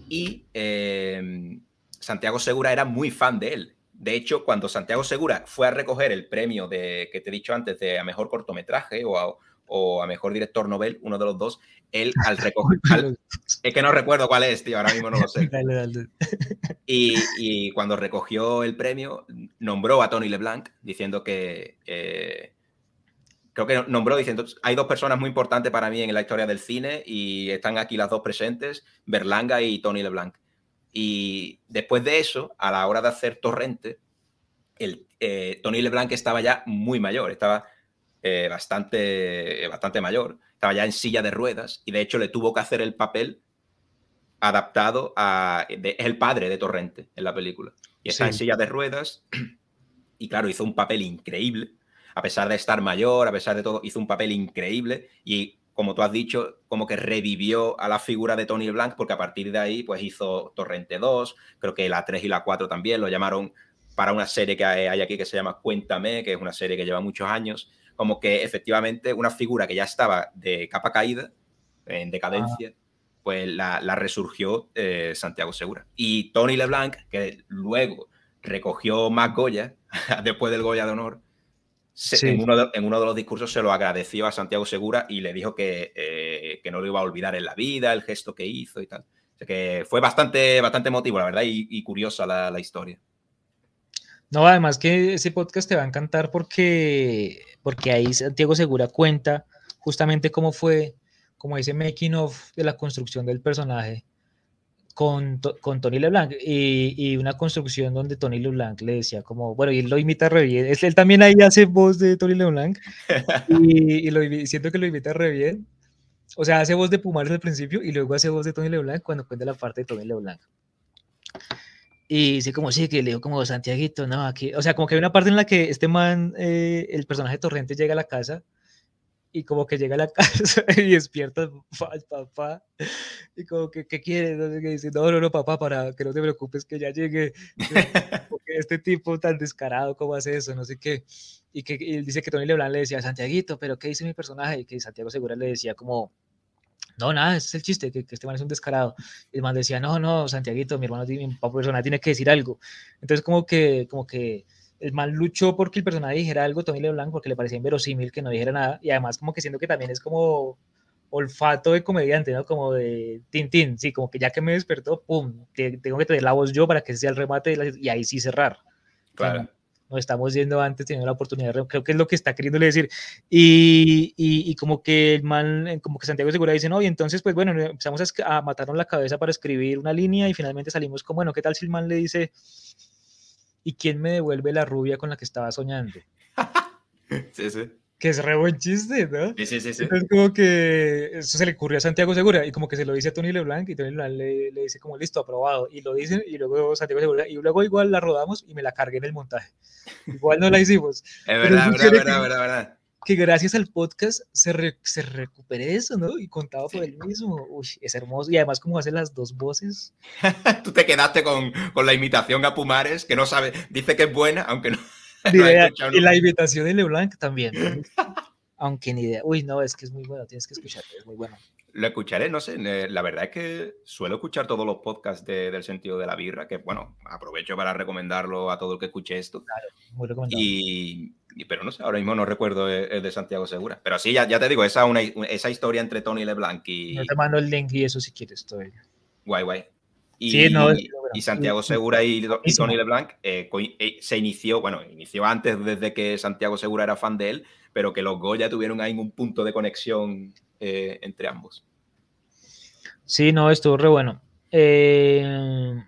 Y eh, Santiago Segura era muy fan de él, de hecho, cuando Santiago Segura fue a recoger el premio de, que te he dicho antes de a mejor cortometraje o a, mejor director novel, uno de los dos, él al recoger. es que no recuerdo cuál es, tío, ahora mismo no lo sé. Y, cuando recogió el premio, nombró a Tony LeBlanc diciendo que. Eh, creo que nombró diciendo: hay dos personas muy importantes para mí en la historia del cine y están aquí las dos presentes, Berlanga y Tony LeBlanc. Y después de eso, a la hora de hacer Torrente, el, eh, Tony LeBlanc estaba ya muy mayor, estaba eh, bastante, bastante mayor, estaba ya en silla de ruedas y de hecho le tuvo que hacer el papel adaptado a... es el padre de Torrente en la película. Y está en silla de ruedas y claro, hizo un papel increíble. A pesar de estar mayor, a pesar de todo, hizo un papel increíble y como tú has dicho, como que revivió a la figura de Tony Blanc, porque a partir de ahí pues hizo Torrente 2, creo que la 3 y la 4 también lo llamaron para una serie que hay aquí que se llama Cuéntame, que es una serie que lleva muchos años, como que efectivamente una figura que ya estaba de capa caída, en decadencia, pues la, resurgió eh, Santiago Segura. Y Tony LeBlanc, que luego recogió más Goya, después del Goya de Honor, en, uno de, los discursos se lo agradeció a Santiago Segura y le dijo que, eh, que no lo iba a olvidar en la vida, el gesto que hizo y tal. O sea que fue bastante, bastante emotivo, la verdad, y, curiosa la, la, historia. No, además que ese podcast te va a encantar porque, porque ahí Santiago Segura cuenta justamente cómo fue, como ese making of de la construcción del personaje con, con Tony LeBlanc y, y, una construcción donde Tony LeBlanc le decía como, bueno, y él lo imita re bien, él, también ahí hace voz de Tony LeBlanc y, y lo, siento que lo imita re bien, o sea, hace voz de Pumares al principio y luego hace voz de Tony LeBlanc cuando cuenta la parte de Tony LeBlanc. Y dice como, sí, que le digo como Santiaguito, no, aquí, o sea, como que hay una parte en la que este man, eh, el personaje Torrente llega a la casa y como que llega a la casa y despierta papá y como que ¿qué quieres? No dice, no, no, no, papá, para que no te preocupes que ya llegue porque este tipo tan descarado, ¿cómo hace eso? No sé qué. Y que él dice que Tony Leblanc le decía, Santiaguito, pero ¿qué dice mi personaje? Y que Santiago Segura le decía como, no, nada, ese es el chiste, que, este man es un descarado. Y el man decía, no, no, Santiaguito, mi hermano, mi papá persona tiene que decir algo. Entonces como que, como que el mal luchó porque el personaje dijera algo, Tony LeBlanc, porque le parecía inverosímil que no dijera nada, y además como que siento que también es como olfato de comediante, ¿no? Como de Tintín, sí, como que ya que me despertó, pum, tengo que tener la voz yo para que sea el remate y ahí sí cerrar. Claro. nos estamos yendo antes, teniendo la oportunidad, creo que es lo que está queriéndole decir. Y, y, como que el mal, como que Santiago Segura dice, no, y entonces, pues bueno, empezamos a, a matarnos la cabeza para escribir una línea y finalmente salimos como, bueno, ¿qué tal si el man le dice, ¿y quién me devuelve la rubia con la que estaba soñando? sí, sí. Que es re buen chiste, ¿no? Sí, sí, sí. sí. Entonces, como que eso se le ocurrió a Santiago Segura y como que se lo dice a Tony LeBlanc y Tony LeBlanc le, le dice como listo, aprobado. Y lo dicen y luego Santiago Segura y luego igual la rodamos y me la cargué en el montaje. Igual no la hicimos. Es verdad, verdad, verdad, verdad, verdad que gracias al podcast se, se recupere eso, ¿no? Y contado por él mismo. Uy, es hermoso. Y además, como hace las dos voces. Tú te quedaste con, con, la imitación a Pumares, que no sabe, dice que es buena, aunque no. y la imitación de LeBlanc también. aunque ni idea. Uy, no, es que es muy bueno, tienes que escucharlo, es muy bueno. Lo escucharé, no sé, la verdad es que suelo escuchar todos los podcasts del sentido de la birra, que bueno, aprovecho para recomendarlo a todo el que escuche esto. Claro, muy recomendado. Y, pero no sé, ahora mismo no recuerdo el, de Santiago Segura. Pero sí, ya, ya te digo, esa, una, esa historia entre Tony LeBlanc y... Yo te mando el link y eso si quieres, estoy. Guay, guay. Y, sí, no, y Santiago Segura y, Tony LeBlanc eh, eh, se inició, bueno, inició antes desde que Santiago Segura era fan de él, pero que los Goya tuvieron ahí un punto de conexión eh, entre ambos. Sí, no, estuvo re bueno. Eh,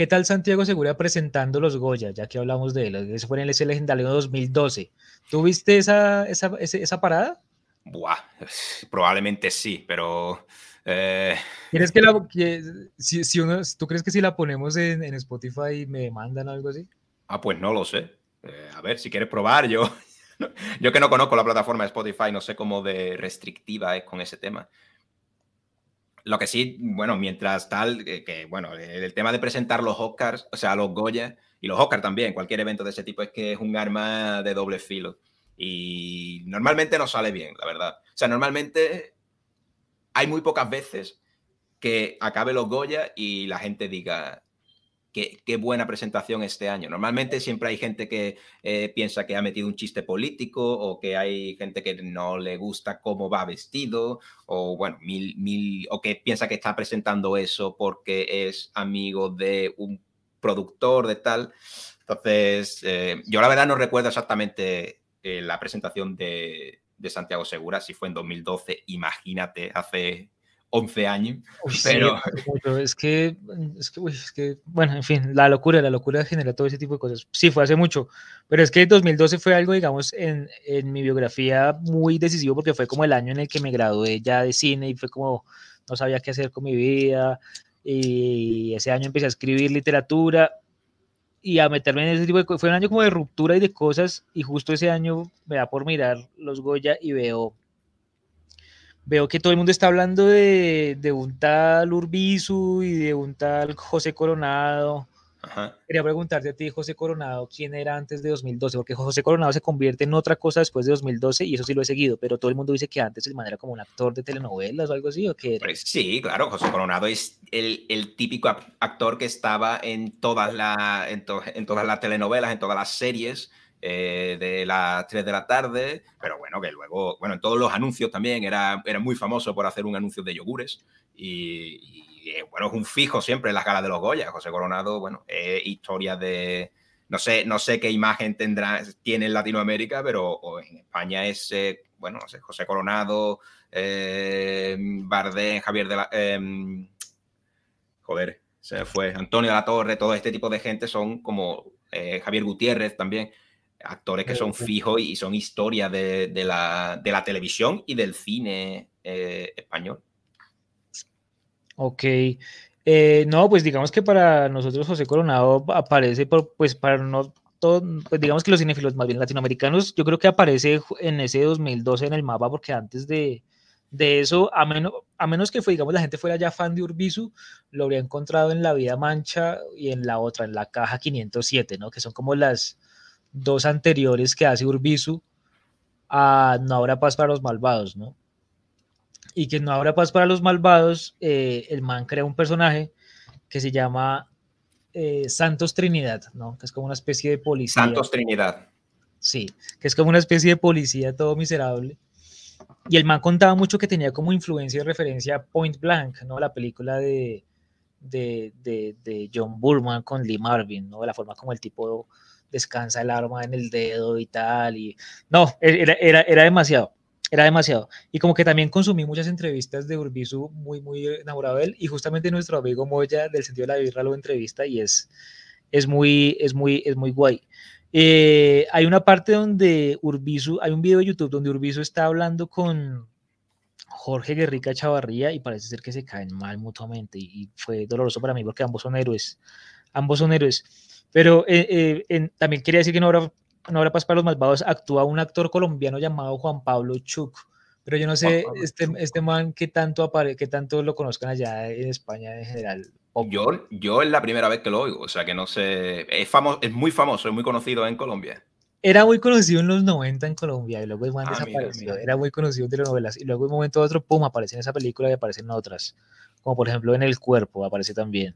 ¿Qué tal Santiago Segura presentando los Goya? Ya que hablamos de él, eso fue en el ese legendario 2012. ¿Tuviste esa, esa, esa, parada? Buah, probablemente sí, pero... Eh... ¿Quieres que la, si, si uno, ¿Tú crees que si la ponemos en, en Spotify me demandan o algo así? Ah, pues no lo sé. a ver, si quieres probar, yo, yo que no conozco la plataforma de Spotify, no sé cómo de restrictiva es con ese tema. Lo que sí, bueno, mientras tal, que, bueno, el tema de presentar los Oscars, o sea, los Goya y los Oscars también, cualquier evento de ese tipo, es que es un arma de doble filo. Y normalmente no sale bien, la verdad. O sea, normalmente hay muy pocas veces que acabe los Goya y la gente diga, Qué, buena presentación este año. Normalmente siempre hay gente que eh, piensa que ha metido un chiste político o que hay gente que no le gusta cómo va vestido o bueno, mil, mil, o que piensa que está presentando eso porque es amigo de un productor de tal. Entonces, eh, yo la verdad no recuerdo exactamente eh, la presentación de, de Santiago Segura, si fue en 2012, imagínate, hace 11 años. pero... es, que, es, que, es que, bueno, en fin, la locura, la locura genera todo ese tipo de cosas. Sí, fue hace mucho, pero es que 2012 fue algo, digamos, en, en, mi biografía muy decisivo porque fue como el año en el que me gradué ya de cine y fue como, no sabía qué hacer con mi vida. Y ese año empecé a escribir literatura y a meterme en ese tipo de cosas. Fue un año como de ruptura y de cosas y justo ese año me da por mirar los Goya y veo veo que todo el mundo está hablando de, un tal Urbizu y de un tal José Coronado Quería preguntarte a ti, José Coronado, ¿quién era antes de 2012? Porque José Coronado se convierte en otra cosa después de 2012 y eso sí lo he seguido, pero todo el mundo dice que antes el man era como un actor de telenovelas o algo así, ¿o qué Pues sí, claro, José Coronado es el, el típico actor que estaba en todas, la, en, en, todas las telenovelas, en todas las series. Eh, de las 3 de la tarde, pero bueno, que luego, bueno, en todos los anuncios también era, era muy famoso por hacer un anuncio de yogures y eh, bueno, es un fijo siempre en las galas de los Goya. José Coronado, bueno, es historia de. No sé, no sé qué imagen tendrá, tiene en Latinoamérica, pero en España es, eh, bueno, no sé, José Coronado, eh, Bardén, Javier de la. Joder, se fue. Antonio de la Torre, todo este tipo de gente son como Javier Gutiérrez también, actores que son fijos y son historia de, la, de la televisión y del cine español. Ok. Eh, no, pues digamos que para nosotros José Coronado aparece, por, pues para no todo, pues digamos que los cinéfilos más bien latinoamericanos, yo creo que aparece en ese 2012 en el mapa, porque antes de, de eso, a menos, a menos que fue, digamos, la gente fuera ya fan de Urbizu, lo habría encontrado en La Vida Mancha y en la otra, en la caja 507, ¿no? Que son como las dos anteriores que hace Urbizu a No habrá paz para los malvados, ¿no? y que no habrá paz para los malvados, eh, el man crea un personaje que se llama eh, Santos Trinidad, ¿no? Que es como una especie de policía. Santos Trinidad. Sí, que es como una especie de policía todo miserable. Y el man contaba mucho que tenía como influencia y referencia Point Blank, ¿no? La película de, de, de, John Burman con Lee Marvin, ¿no? La forma como el tipo descansa el arma en el dedo y tal. Y... No, era, era, era demasiado era demasiado. Y como que también consumí muchas entrevistas de Urbizu muy, muy enamorado de él. Y justamente nuestro amigo Moya del sentido de la birra lo entrevista y es, es, muy, es, muy, es muy guay. Eh, hay una parte donde Urbizu, hay un video de YouTube donde Urbizu está hablando con Jorge Guerrica Chavarría y parece ser que se caen mal mutuamente y, fue doloroso para mí porque ambos son héroes. Ambos son héroes. Pero eh, eh, también quería decir que no habrá no habrá paz para los malvados, actúa un actor colombiano llamado Juan Pablo Chuk. Pero yo no sé, este, este man, qué tanto, apare qué tanto lo conozcan allá en España en general. Yo, yo es la primera vez que lo oigo, o sea que no sé. Es, famoso, es muy famoso, es muy conocido en Colombia. Era muy conocido en los 90 en Colombia y luego el man ah, desapareció. Era muy conocido en telenovelas y luego en un momento u otro, pum, aparece en esa película y aparecen otras. Como por ejemplo en El Cuerpo aparece también.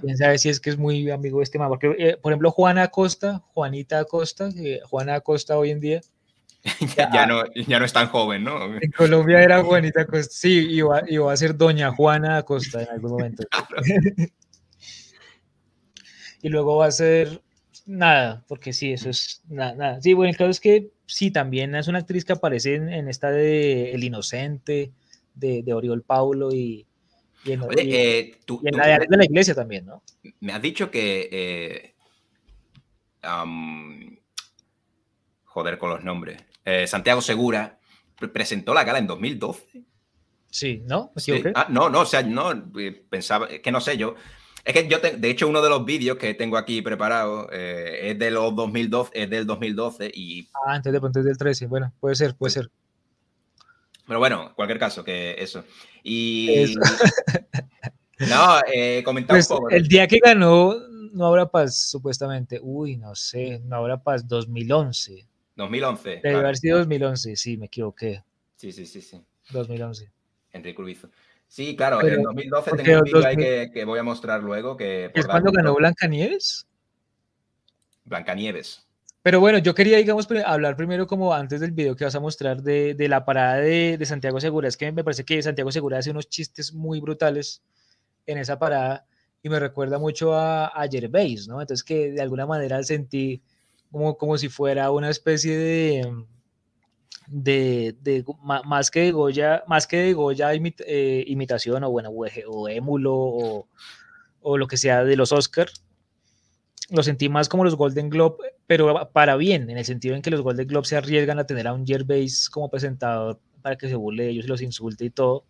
Quién sabe si es que es muy amigo de este man, porque eh, por ejemplo Juana Acosta, Juanita Acosta, Juana Acosta hoy en día. ya, no, ya no es tan joven, ¿no? En Colombia era Juanita Acosta, sí, iba, iba a ser Doña Juana Acosta en algún momento. y luego va a ser nada, porque sí, eso es nada, nada. Sí, bueno, el caso es que sí, también es una actriz que aparece en, esta de El Inocente, de, de Oriol Paulo y, y en, eh, la de, la iglesia también, ¿no? Me has dicho que. Eh, joder con los nombres. Eh, Santiago Segura presentó la gala en 2012. Sí, ¿no? Ah, no, no, o sea, no, pensaba, que no sé yo. Es que yo, de hecho, uno de los vídeos que tengo aquí preparado es de los 2012, es del 2012 y... Ah, antes de, antes del 13, bueno, puede ser, puede ser. Pero bueno, en cualquier caso, que eso. Y. no, eh, comentaba un pues, poco. El día que ganó No Habrá Paz, supuestamente. Uy, no sé, No Habrá Paz 2011. 2011. Debe haber sido 2011, sí, me equivoqué. Sí, sí, sí, sí. 2011. Enrique Urbizo. Sí, claro, en 2012 tengo un vídeo ahí que, que, voy a mostrar luego. Que ¿Es cuando ganó Blancanieves? Blancanieves. Pero bueno, yo quería, digamos, hablar primero como antes del video que vas a mostrar de, de la parada de, Santiago Segura. Es que me parece que Santiago Segura hace unos chistes muy brutales en esa parada y me recuerda mucho a, a Gervais, ¿no? Entonces que de alguna manera sentí como, como si fuera una especie de, de, de más que de Goya, más que Goya eh, imitación o bueno, o, émulo o, o lo que sea de los Oscars lo sentí más como los Golden Globe, pero para bien, en el sentido en que los Golden Globe se arriesgan a tener a un Gervais como presentador para que se burle de ellos y los insulte y todo,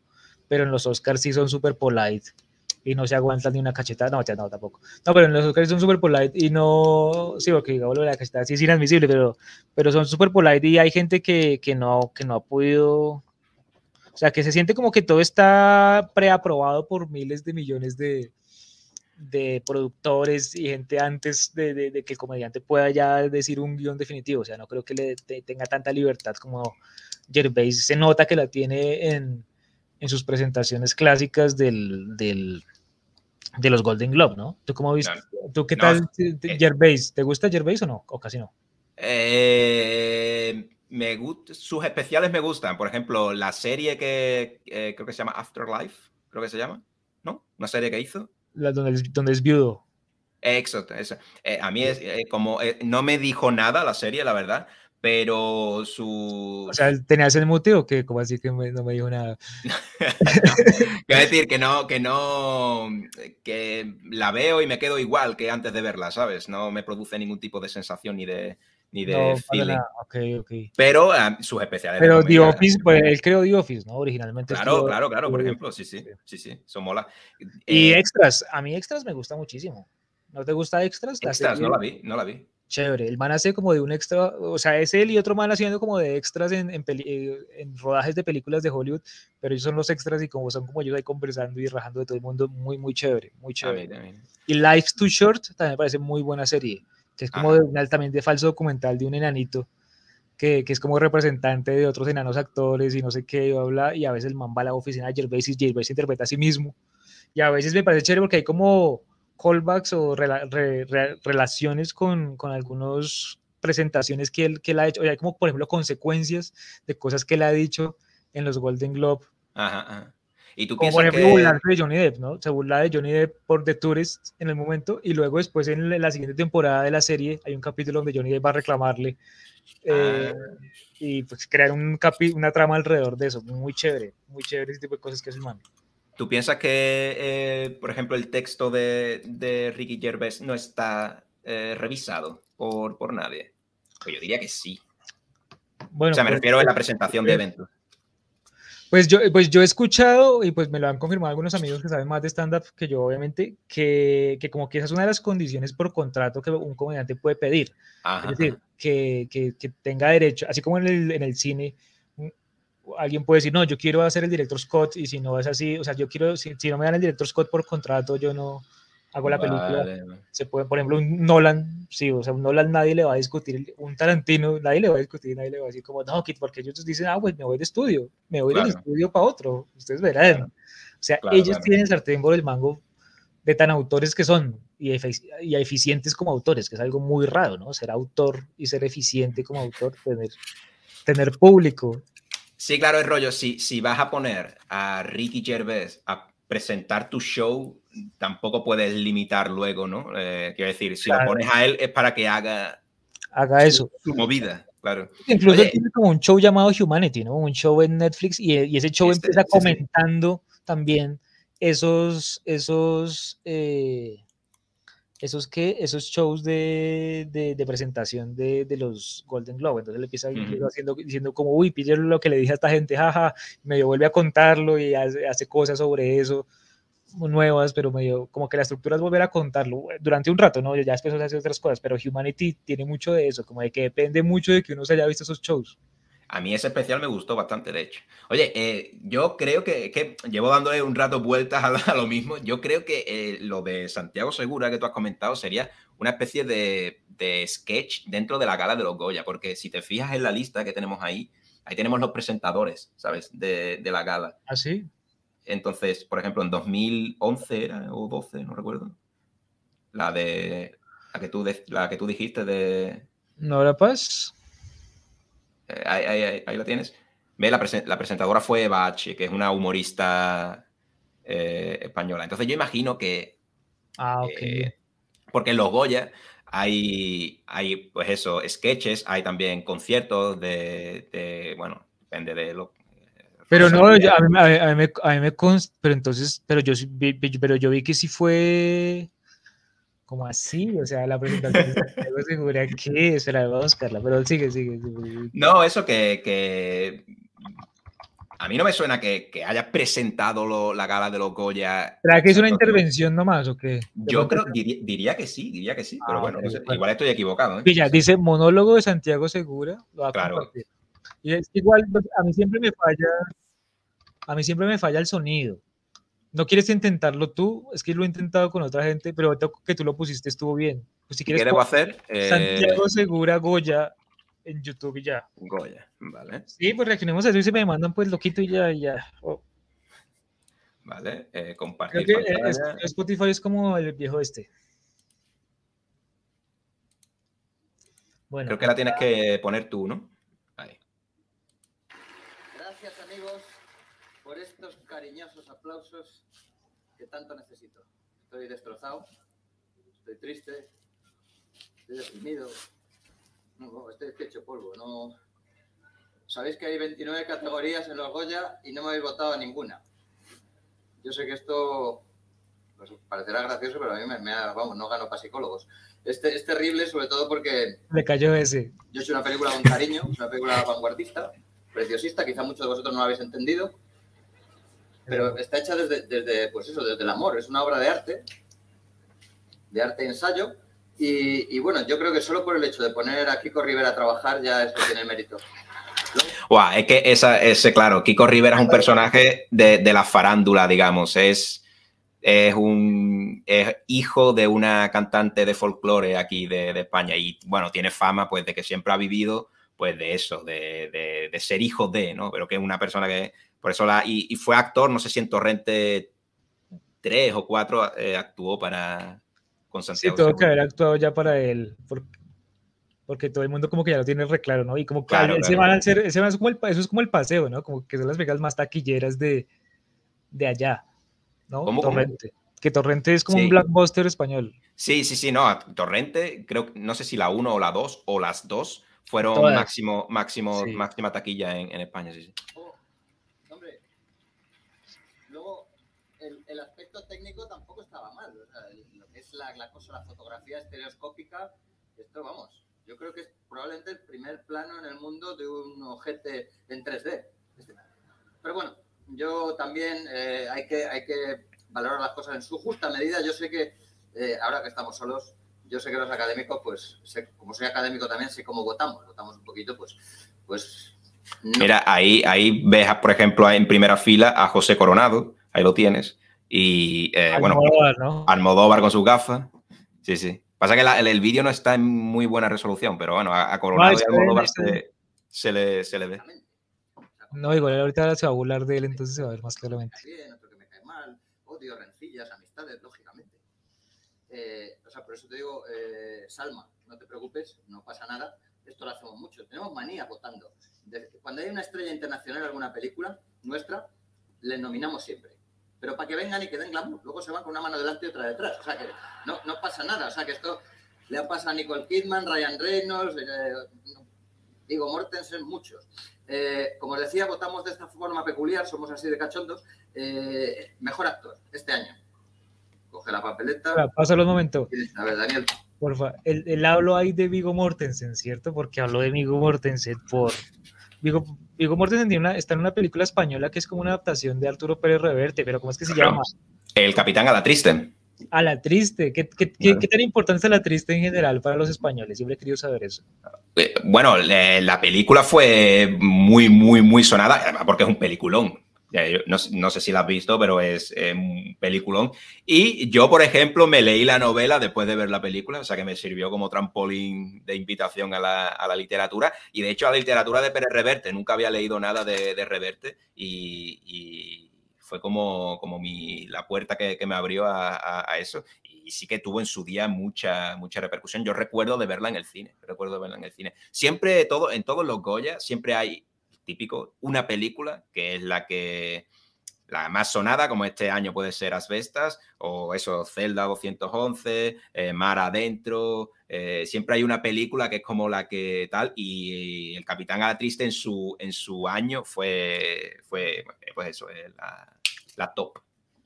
pero en los Oscars sí son súper polite y no se aguantan ni una cachetada, no, ya no, tampoco. No, pero en los Oscars son súper polite y no, sí, porque digamos lo de la cachetada sí es inadmisible, pero, pero son súper polite y hay gente que, que, no, que no ha podido, o sea, que se siente como que todo está preaprobado por miles de millones de, de productores y gente antes de, de, que el comediante pueda ya decir un guion definitivo. O sea, no creo que le tenga tanta libertad como Gervais. Se nota que la tiene en, en sus presentaciones clásicas del, del, de los Golden Globe, ¿no? ¿Tú cómo viste? ¿Tú qué tal, eh, Gervais? ¿Te gusta Gervais o no? ¿O casi no? Eh, me sus especiales me gustan. Por ejemplo, la serie que eh, creo que se llama Afterlife, creo que se llama, ¿no? Una serie que hizo. La, donde, es, donde es viudo. Exacto, a mí es como no me dijo nada la serie, la verdad, pero su... O sea, ¿tenías el motivo que como así que no me dijo nada? Quiero decir que no, que no, que la veo y me quedo igual que antes de verla, ¿sabes? No me produce ningún tipo de sensación ni de, ni de no, feeling. Okay, okay. Pero um, sus especiales. Pero The Office, pues él creó The Office, ¿no? Originalmente. Claro, claro, claro, por ejemplo, sí, sí, sí, sí, son mola. Y eh, extras, a mí extras me gusta muchísimo. ¿No te gusta extras? Extras, no la vi, no la vi chévere. El man hace como de un extra, o sea, es él y otro man haciendo como de extras en, en, eh, en, rodajes de películas de Hollywood, pero ellos son los extras y como son como ellos ahí conversando y rajando de todo el mundo, muy, muy chévere, muy chévere. Y Life's Too Short también me parece muy buena serie, que es como de un, también de falso documental de un enanito. Que, que, es como representante de otros enanos actores y no sé qué, y habla, y a veces el man va a la oficina de Gervais y Gervais interpreta a sí mismo. Y a veces me parece chévere porque hay como, callbacks o relaciones con, con algunas presentaciones que él, que él ha hecho, o hay como por ejemplo consecuencias de cosas que él ha dicho en los Golden Globe. Ajá, ¿Y tú como por ejemplo burlarse de Johnny Depp, ¿no? Se burla de Johnny Depp por The Tourist en el momento y luego después en la siguiente temporada de la serie hay un capítulo donde Johnny Depp va a reclamarle eh, ah. y pues crear un una trama alrededor de eso, muy chévere, muy chévere ese tipo de cosas que es el man. ¿Tú piensas que, eh, por ejemplo, el texto de, de Ricky Gervais no está eh, revisado por, por nadie? Pues yo diría que sí. Bueno, o sea, me pues, refiero a la presentación de eventos. Pues yo, pues yo he escuchado y pues me lo han confirmado algunos amigos que saben más de stand-up que yo, obviamente, que, que, como que esa es una de las condiciones por contrato que un comediante puede pedir. es decir, que, que, que, tenga derecho, así como en el, en el cine, alguien puede decir, no, yo quiero hacer el director Scott y si no es así, o sea, yo quiero, si, no me dan el director Scott por contrato, yo no hago la película. Se puede, por ejemplo, un Nolan, sí, o sea, un Nolan nadie le va a discutir, un Tarantino nadie le va a discutir, nadie le va a decir como, no, porque ellos dicen, ah, pues me voy de estudio, me voy del estudio para otro, ustedes verán. O sea, ellos tienen sartén por el mango de tan autores que son y, y eficientes como autores, que es algo muy raro, ¿no? Ser autor y ser eficiente como autor, tener, tener público, Sí, claro, el rollo. Si, si vas a poner a Ricky Gervais a presentar tu show, tampoco puedes limitar luego, ¿no? Eh, quiero decir, si lo pones a él es para que haga, haga eso. Su, movida, claro. Incluso tiene como un show llamado Humanity, ¿no? Un show en Netflix y, y ese show este, empieza comentando también esos, esos, eh, esos, que, esos shows de, de, presentación de, de, los Golden Globe. Entonces le empieza haciendo, diciendo como, uy, pille lo que le dije a esta gente, jaja, medio vuelve a contarlo y hace, hace, cosas sobre eso nuevas, pero medio como que la estructura es volver a contarlo durante un rato, ¿no? Ya después se hace otras cosas, pero Humanity tiene mucho de eso, como de que depende mucho de que uno se haya visto esos shows. A mí ese especial me gustó bastante, de hecho. Oye, eh, yo creo que, que, llevo dándole un rato vueltas a, lo mismo. Yo creo que eh, lo de Santiago Segura que tú has comentado sería una especie de, de, sketch dentro de la gala de los Goya, porque si te fijas en la lista que tenemos ahí, ahí tenemos los presentadores, ¿sabes? De, de la gala. ¿Ah, sí? Entonces, por ejemplo, en 2011 era, o 12, no recuerdo. La de la que tú, la que tú dijiste de... ¿Nora Paz? ahí, lo tienes. Ve, la, presentadora fue Eva que es una humorista eh, española. Entonces yo imagino que... Ah, ok. Eh, porque en los Goya hay, hay, pues eso, sketches, hay también conciertos de, bueno, depende de lo... Pero no, a, mí, a, mí, a, mí, me consta, pero entonces, pero yo, pero yo vi que sí fue como así, o sea, la presentación de Segura, ¿qué? Espera, vamos a buscarla, pero sigue, sigue. No, eso que, que, a mí no me suena que, que haya presentado la gala de los Goya. ¿Será que es una intervención nomás o qué? Yo creo, diría, que sí, diría que sí, pero ah, bueno, igual estoy equivocado. ¿eh? ya, dice monólogo de Santiago Segura, lo va a claro. compartir. Y es igual, pues, a mí siempre me falla, a mí siempre me falla el sonido. ¿No quieres intentarlo tú? Es que lo he intentado con otra gente, pero que tú lo pusiste estuvo bien. Pues si quieres, ¿Qué debo hacer? Santiago Segura Goya en YouTube y ya. Goya, vale. Sí, pues reaccionemos a eso y se me mandan pues loquito y ya, y ya. Oh. Vale, eh, compartir. Creo que Spotify es como el viejo este. Bueno. Creo que la tienes que poner tú, ¿no? Gracias amigos por estos cariñosos aplausos que tanto necesito. Estoy destrozado, estoy triste, estoy deprimido, no, estoy hecho polvo. No... Sabéis que hay 29 categorías en los Goya y no me habéis votado a ninguna. Yo sé que esto pues, parecerá gracioso, pero a mí me, vamos, no gano para psicólogos. Este, es terrible, sobre todo porque... Le cayó ese. Yo soy una película con cariño, es una película vanguardista, preciosista, quizá muchos de vosotros no lo habéis entendido, pero está hecha desde, desde, pues eso, desde el amor, es una obra de arte, de arte ensayo, y, bueno, yo creo que solo por el hecho de poner a Kiko Rivera a trabajar ya eso tiene mérito. es que esa, ese, claro, Kiko Rivera es un personaje de, de la farándula, digamos, es, es un hijo de una cantante de folclore aquí de, de, España y bueno, tiene fama pues de que siempre ha vivido pues de eso, de, de, ser hijo de, ¿no? Pero que es una persona que, por eso la, y, fue actor, no sé si en Torrente 3 o 4 eh, actuó para, con Santiago. Sí, tuvo que haber actuado ya para él, porque, todo el mundo como que ya lo tiene reclaro, ¿no? Y como que ese, Van a ser, ese es como el, eso es como el paseo, ¿no? Como que son las vegas más taquilleras de, de allá, ¿no? Torrente. Que Torrente es como un blockbuster español. Sí, sí, sí, no, Torrente, creo, no sé si la 1 o la 2 o las dos fueron máximo, máximo, máxima taquilla en, España, sí, sí. Oh, hombre, luego el, el, aspecto técnico tampoco estaba mal, o sea, la, cosa, la fotografía estereoscópica, esto vamos, yo creo que es probablemente el primer plano en el mundo de un ojete en 3D. Este, pero bueno, yo también eh, hay, que, hay que valorar las cosas en su justa medida. Yo sé que eh, ahora que estamos solos, yo sé que los académicos, pues, como soy académico también, sé cómo votamos. Votamos un poquito, pues, pues Mira, ahí, ahí ves, por ejemplo, en primera fila a José Coronado, ahí lo tienes. Y eh, bueno, ¿no? Almodóvar con sus gafas. Sí, sí. Pasa que el, vídeo no está en muy buena resolución, pero bueno, a, Coronado y Almodóvar se, le, se le ve. No, igual ahorita se va a burlar de él, entonces se va a ver más claramente. Bien, otro que me cae mal, odio, rencillas, amistades, lógicamente. Eh, o sea, por eso te digo, eh, Salma, no te preocupes, no pasa nada. Esto lo hacemos mucho. Tenemos manía votando. cuando hay una estrella internacional en alguna película nuestra, le nominamos siempre pero para que vengan y que den glamour. Luego se van con una mano delante y otra detrás. O sea que no, no pasa nada. O sea que esto le ha pasado a Nicole Kidman, Ryan Reynolds, eh, Mortensen, muchos. Eh, como os decía, votamos de esta forma peculiar, somos así de cachondos. Mejor actor este año. Coge la papeleta. Pasa los momentos. A ver, Daniel. Porfa, el, el hablo ahí de Vigo Mortensen, ¿cierto? Porque hablo de Vigo Mortensen por Vigo, Vigo Mortensen está en una película española que es como una adaptación de Arturo Pérez Reverte, pero ¿cómo es que se llama? El Capitán a la Triste. A la Triste. ¿Qué, qué, qué, tan importante es la Triste en general para los españoles? Siempre he querido saber eso. Eh, bueno, la película fue muy, muy, muy sonada, porque es un peliculón. No, no, sé si la has visto, pero es un peliculón. Y yo, por ejemplo, me leí la novela después de ver la película, o sea que me sirvió como trampolín de invitación a la, a la literatura. Y de hecho, a la literatura de Pérez Reverte, nunca había leído nada de, de Reverte y, fue como, como mi, la puerta que, que me abrió a, a, eso. Y sí que tuvo en su día mucha, mucha repercusión. Yo recuerdo de verla en el cine, recuerdo de verla en el cine. Siempre, todo, en todos los Goya, siempre hay típico, una película que es la que la más sonada, como este año puede ser Asbestas, o eso, Zelda 211, eh, Mar Adentro, eh, siempre hay una película que es como la que tal, y El Capitán a Triste en su, en su año fue, fue pues eso, eh, la, top.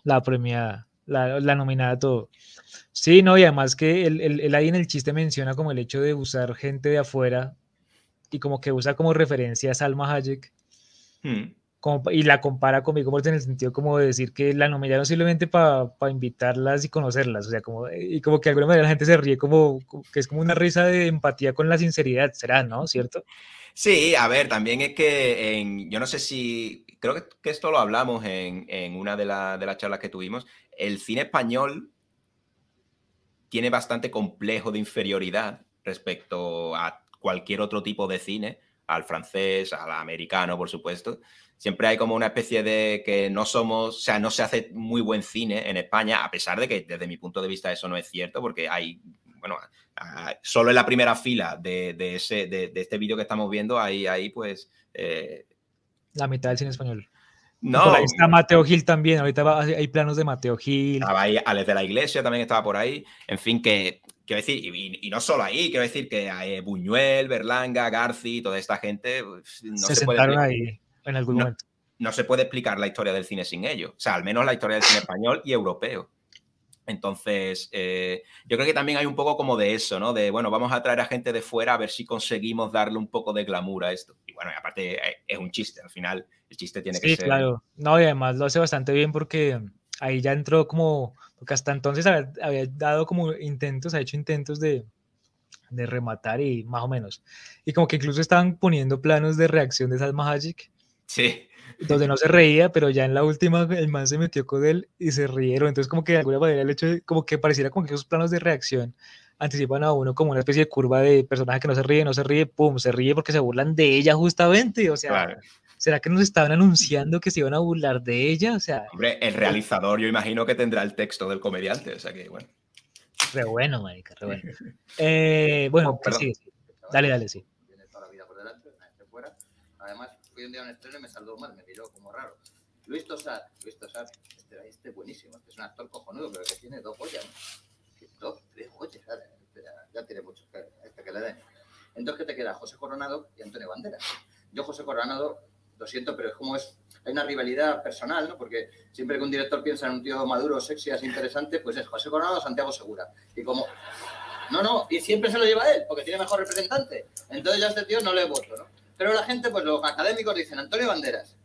La premiada, la, la, nominada todo. Sí, no, y además que él, él, ahí en el chiste menciona como el hecho de usar gente de afuera y como que usa como referencia a Salma Hayek hmm. y la compara conmigo en el sentido como de decir que la nominaron simplemente para invitarlas y conocerlas, o sea, como, y como que de alguna manera la gente se ríe como, que es como una risa de empatía con la sinceridad, será, ¿no? ¿Cierto? Sí, a ver, también es que en, yo no sé si, creo que, esto lo hablamos en, una de, de las charlas que tuvimos, el cine español tiene bastante complejo de inferioridad respecto a cualquier otro tipo de cine, al francés, al americano, por supuesto. Siempre hay como una especie de que no somos, o sea, no se hace muy buen cine en España, a pesar de que desde mi punto de vista eso no es cierto, porque hay, bueno, solo en la primera fila de, ese, de, este vídeo que estamos viendo, hay, ahí pues... Eh, la mitad del cine español. No. ahí está Mateo Gil también. Ahorita hay planos de Mateo Gil. Estaba ahí Alex de la Iglesia también estaba por ahí. En fin, que quiero decir, y, no solo ahí, quiero decir que eh, Buñuel, Berlanga, Garci, toda esta gente no se, sentaron ahí en algún momento. No se puede explicar la historia del cine sin ellos. O sea, al menos la historia del cine español y europeo. Entonces, eh, yo creo que también hay un poco como de eso, ¿no? De, bueno, vamos a traer a gente de fuera a ver si conseguimos darle un poco de glamour a esto. Y bueno, aparte eh, es un chiste, al final el chiste tiene que ser... Sí, claro. No, y además lo hace bastante bien porque ahí ya entró como, porque hasta entonces había, dado como intentos, ha hecho intentos de, de, rematar y más o menos. Y como que incluso estaban poniendo planos de reacción de Salma Hayek. Sí donde no se reía, pero ya en la última el man se metió con él y se rieron. Entonces, como que de alguna manera el hecho de, como que pareciera como que esos planos de reacción anticipan a uno como una especie de curva de personaje que no se ríe, no se ríe, pum, se ríe porque se burlan de ella justamente. O sea, ¿será que nos estaban anunciando que se iban a burlar de ella? O sea, hombre, el realizador yo imagino que tendrá el texto del comediante, o sea que bueno. Re bueno, marica, re bueno. Eh, bueno, oh, sí, sí. Dale, dale, sí. Además, fui un día a un estreno y me saludó mal, me miró como raro. Luis Tosar, Luis Tosar, este, este buenísimo, este es un actor cojonudo, pero que tiene dos joyas, dos, tres joyas, ya, tiene mucho, este que le den. Entonces, ¿qué te queda? José Coronado y Antonio Banderas. Yo, José Coronado, lo siento, pero es como es, hay una rivalidad personal, ¿no? Porque siempre que un director piensa en un tío maduro, sexy, así interesante, pues es José Coronado o Santiago Segura. Y como, no, no, y siempre se lo lleva él, porque tiene mejor representante. Entonces ya este tío no le voto, ¿no? Pero la gente, pues los académicos dicen Antonio Banderas.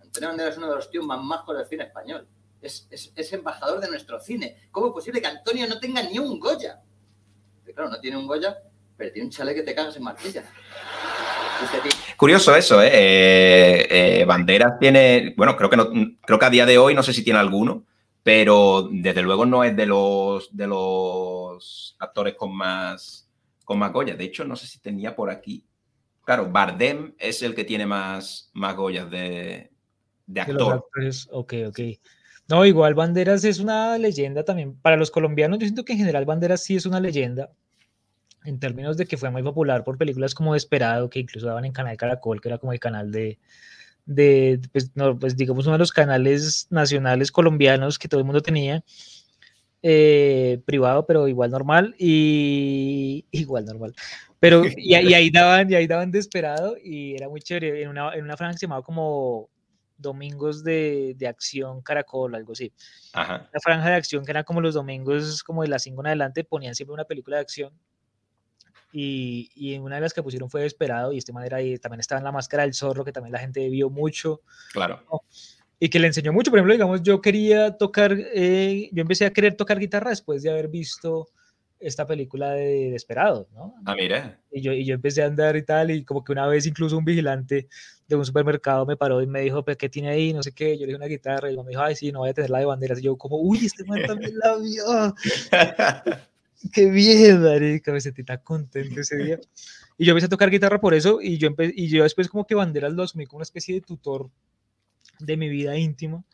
Antonio Banderas es uno de los tíos más majos del cine español. Es, es, embajador de nuestro cine. ¿Cómo es posible que Antonio no tenga ni un Goya? claro, no tiene un Goya, pero tiene un chale que te cagas en martilla. Curioso eso, ¿eh? ¿eh? Banderas tiene, bueno, creo que, no, creo que a día de hoy no sé si tiene alguno, pero desde luego no es de los, de los actores con más, con más Goya. De hecho, no sé si tenía por aquí Claro, Bardem es el que tiene más, más Goyas de, de actor. ok, ok. No, igual Banderas es una leyenda también. Para los colombianos, yo siento que en general Banderas sí es una leyenda, en términos de que fue muy popular por películas como Desperado, que incluso daban en Canal Caracol, que era como el canal de, de pues, no, pues digamos, uno de los canales nacionales colombianos que todo el mundo tenía. Eh, privado, pero igual normal y igual normal. Pero y, ahí daban, y ahí daban desesperado y era muy chévere. En una, en una franja se llamaba como Domingos de, de Acción Caracol, algo así. Ajá. La franja de acción que era como los domingos, como de las 5 en adelante, ponían siempre una película de acción. Y, y, una de las que pusieron fue Desesperado y este manera ahí también estaba en La Máscara del Zorro, que también la gente vio mucho. Claro y que le enseñó mucho. Por ejemplo, digamos, yo quería tocar, eh, yo empecé a querer tocar guitarra después de haber visto esta película de Desperado, ¿no? Ah, mira. Y yo, y yo empecé a andar y tal, y como que una vez incluso un vigilante de un supermercado me paró y me dijo, pues, ¿qué tiene ahí? No sé qué. Yo le dije una guitarra y me dijo, ay, sí, no voy a tener la de banderas. Y yo como, uy, este man también la vio. qué bien, marica, me sentí tan contento ese día. Y yo empecé a tocar guitarra por eso, y yo, y yo después como que banderas lo asumí como una especie de tutor de mi vida íntima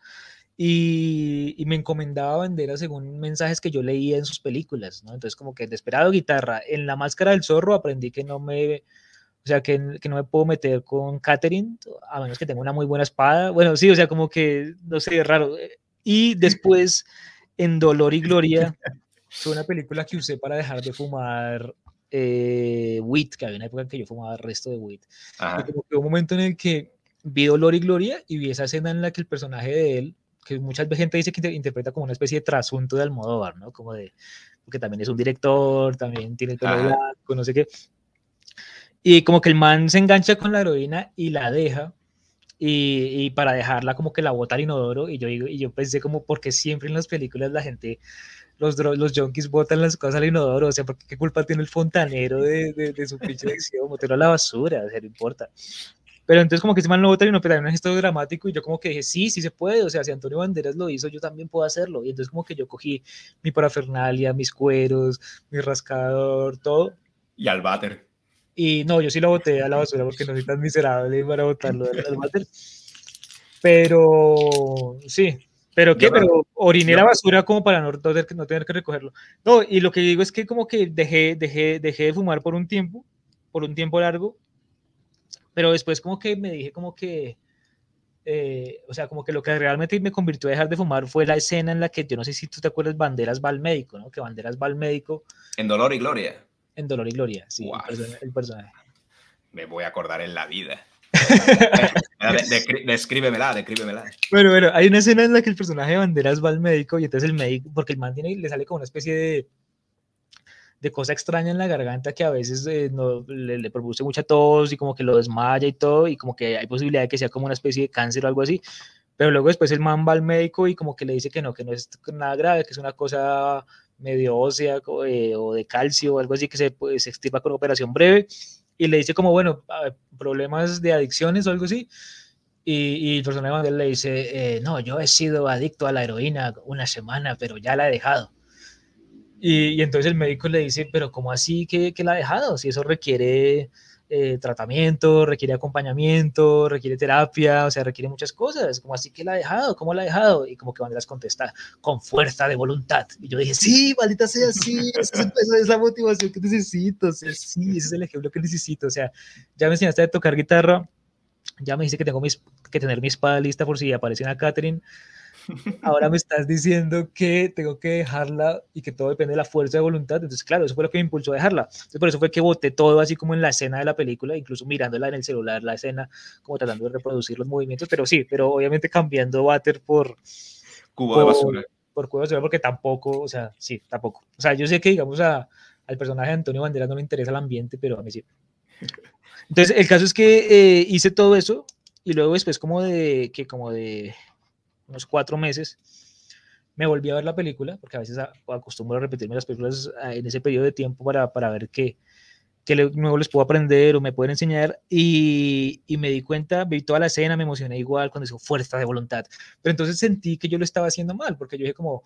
y, me encomendaba banderas según mensajes que yo leía en sus películas, ¿no? Entonces como que desesperado guitarra, en La Máscara del Zorro aprendí que no me, o sea, que, que no me puedo meter con Catherine, a menos que tenga una muy buena espada, bueno, sí, o sea, como que, no sé, raro. Y después, en Dolor y Gloria, fue una película que usé para dejar de fumar eh, weed, que había una época en que yo fumaba el resto de weed. Y como que un momento en el que vi Dolor y Gloria y vi esa escena en la que el personaje de él, que muchas veces gente dice que interpreta como una especie de trasunto de Almodóvar, ¿no? Como de, porque también es un director, también tiene el pelo blanco, no sé qué. Y como que el man se engancha con la heroína y la deja. y, para dejarla como que la bota al inodoro y yo, y yo pensé como porque siempre en las películas la gente los, los junkies botan las cosas al inodoro, o sea, porque qué culpa tiene el fontanero de, de, su pinche adicción, botero a la basura, o sea, no importa. Pero entonces como que se man lo botan y no, pero hay un gesto dramático y yo como que dije, sí, sí se puede, o sea, si Antonio Banderas lo hizo, yo también puedo hacerlo. Y entonces como que yo cogí mi parafernalia, mis cueros, mi rascador, todo. Y al váter. Y no, yo sí lo boté a la basura porque no soy tan miserable para botarlo al váter. Pero sí, ¿Pero qué? Pero oriné la basura como para no, no, tener que recogerlo. No, y lo que digo es que como que dejé, dejé, dejé de fumar por un tiempo, por un tiempo largo, pero después como que me dije como que, eh, o sea, como que lo que realmente me convirtió a dejar de fumar fue la escena en la que, yo no sé si tú te acuerdas, Banderas va al médico, ¿no? Que Banderas va al médico. En Dolor y Gloria. En Dolor y Gloria, sí, el personaje. Me voy a acordar en la vida. Descríbemela, descríbemela. Bueno, bueno, hay una escena en la que el personaje de Banderas va al médico y entonces el médico, porque el man tiene, le sale como una especie de, de cosa extraña en la garganta que a veces eh, no, le, produce mucha tos y como que lo desmaya y todo, y como que hay posibilidad de que sea como una especie de cáncer o algo así. Pero luego después el man va al médico y como que le dice que no, que no es nada grave, que es una cosa medio ósea eh, o de calcio o algo así que se, pues, se extirpa con operación breve y le dice como, bueno, problemas de adicciones o algo así. Y, y el personaje le dice, eh, no, yo he sido adicto a la heroína una semana, pero ya la he dejado. Y, y entonces el médico le dice, pero ¿cómo así que, que la ha dejado? Si eso requiere eh, tratamiento, requiere acompañamiento, requiere terapia, o sea, requiere muchas cosas. Como así que la ha dejado, ¿cómo la ha dejado? Y como que Banderas contesta, con fuerza de voluntad. Y yo dije, sí, maldita sea, sí, esa es, la motivación que necesito, o sea, sí, ese es el ejemplo que necesito. O sea, ya me enseñaste a tocar guitarra, ya me dice que tengo mis, que tener mi espada lista por si aparece una Catherine ahora me estás diciendo que tengo que dejarla y que todo depende de la fuerza de voluntad. Entonces, claro, eso fue lo que me impulsó a dejarla. Entonces, por eso fue que boté todo así como en la escena de la película, incluso mirándola en el celular, la escena, como tratando de reproducir los movimientos, pero sí, pero obviamente cambiando water por... Cubo de basura. Por cubo de basura, porque tampoco, o sea, sí, tampoco. O sea, yo sé que, digamos, a, al personaje de Antonio Banderas no le interesa el ambiente, pero a mí sí. Entonces, el caso es que eh, hice todo eso y luego después como de, que como de unos cuatro meses, me volví a ver la película, porque a veces acostumbro a repetirme las películas ah, en ese periodo de tiempo para, para ver qué, qué nuevo les puedo aprender o me pueden enseñar. Y, y, me di cuenta, vi toda la escena, me emocioné igual cuando dijo fuerza de voluntad. Pero entonces sentí que yo lo estaba haciendo mal, porque yo dije como,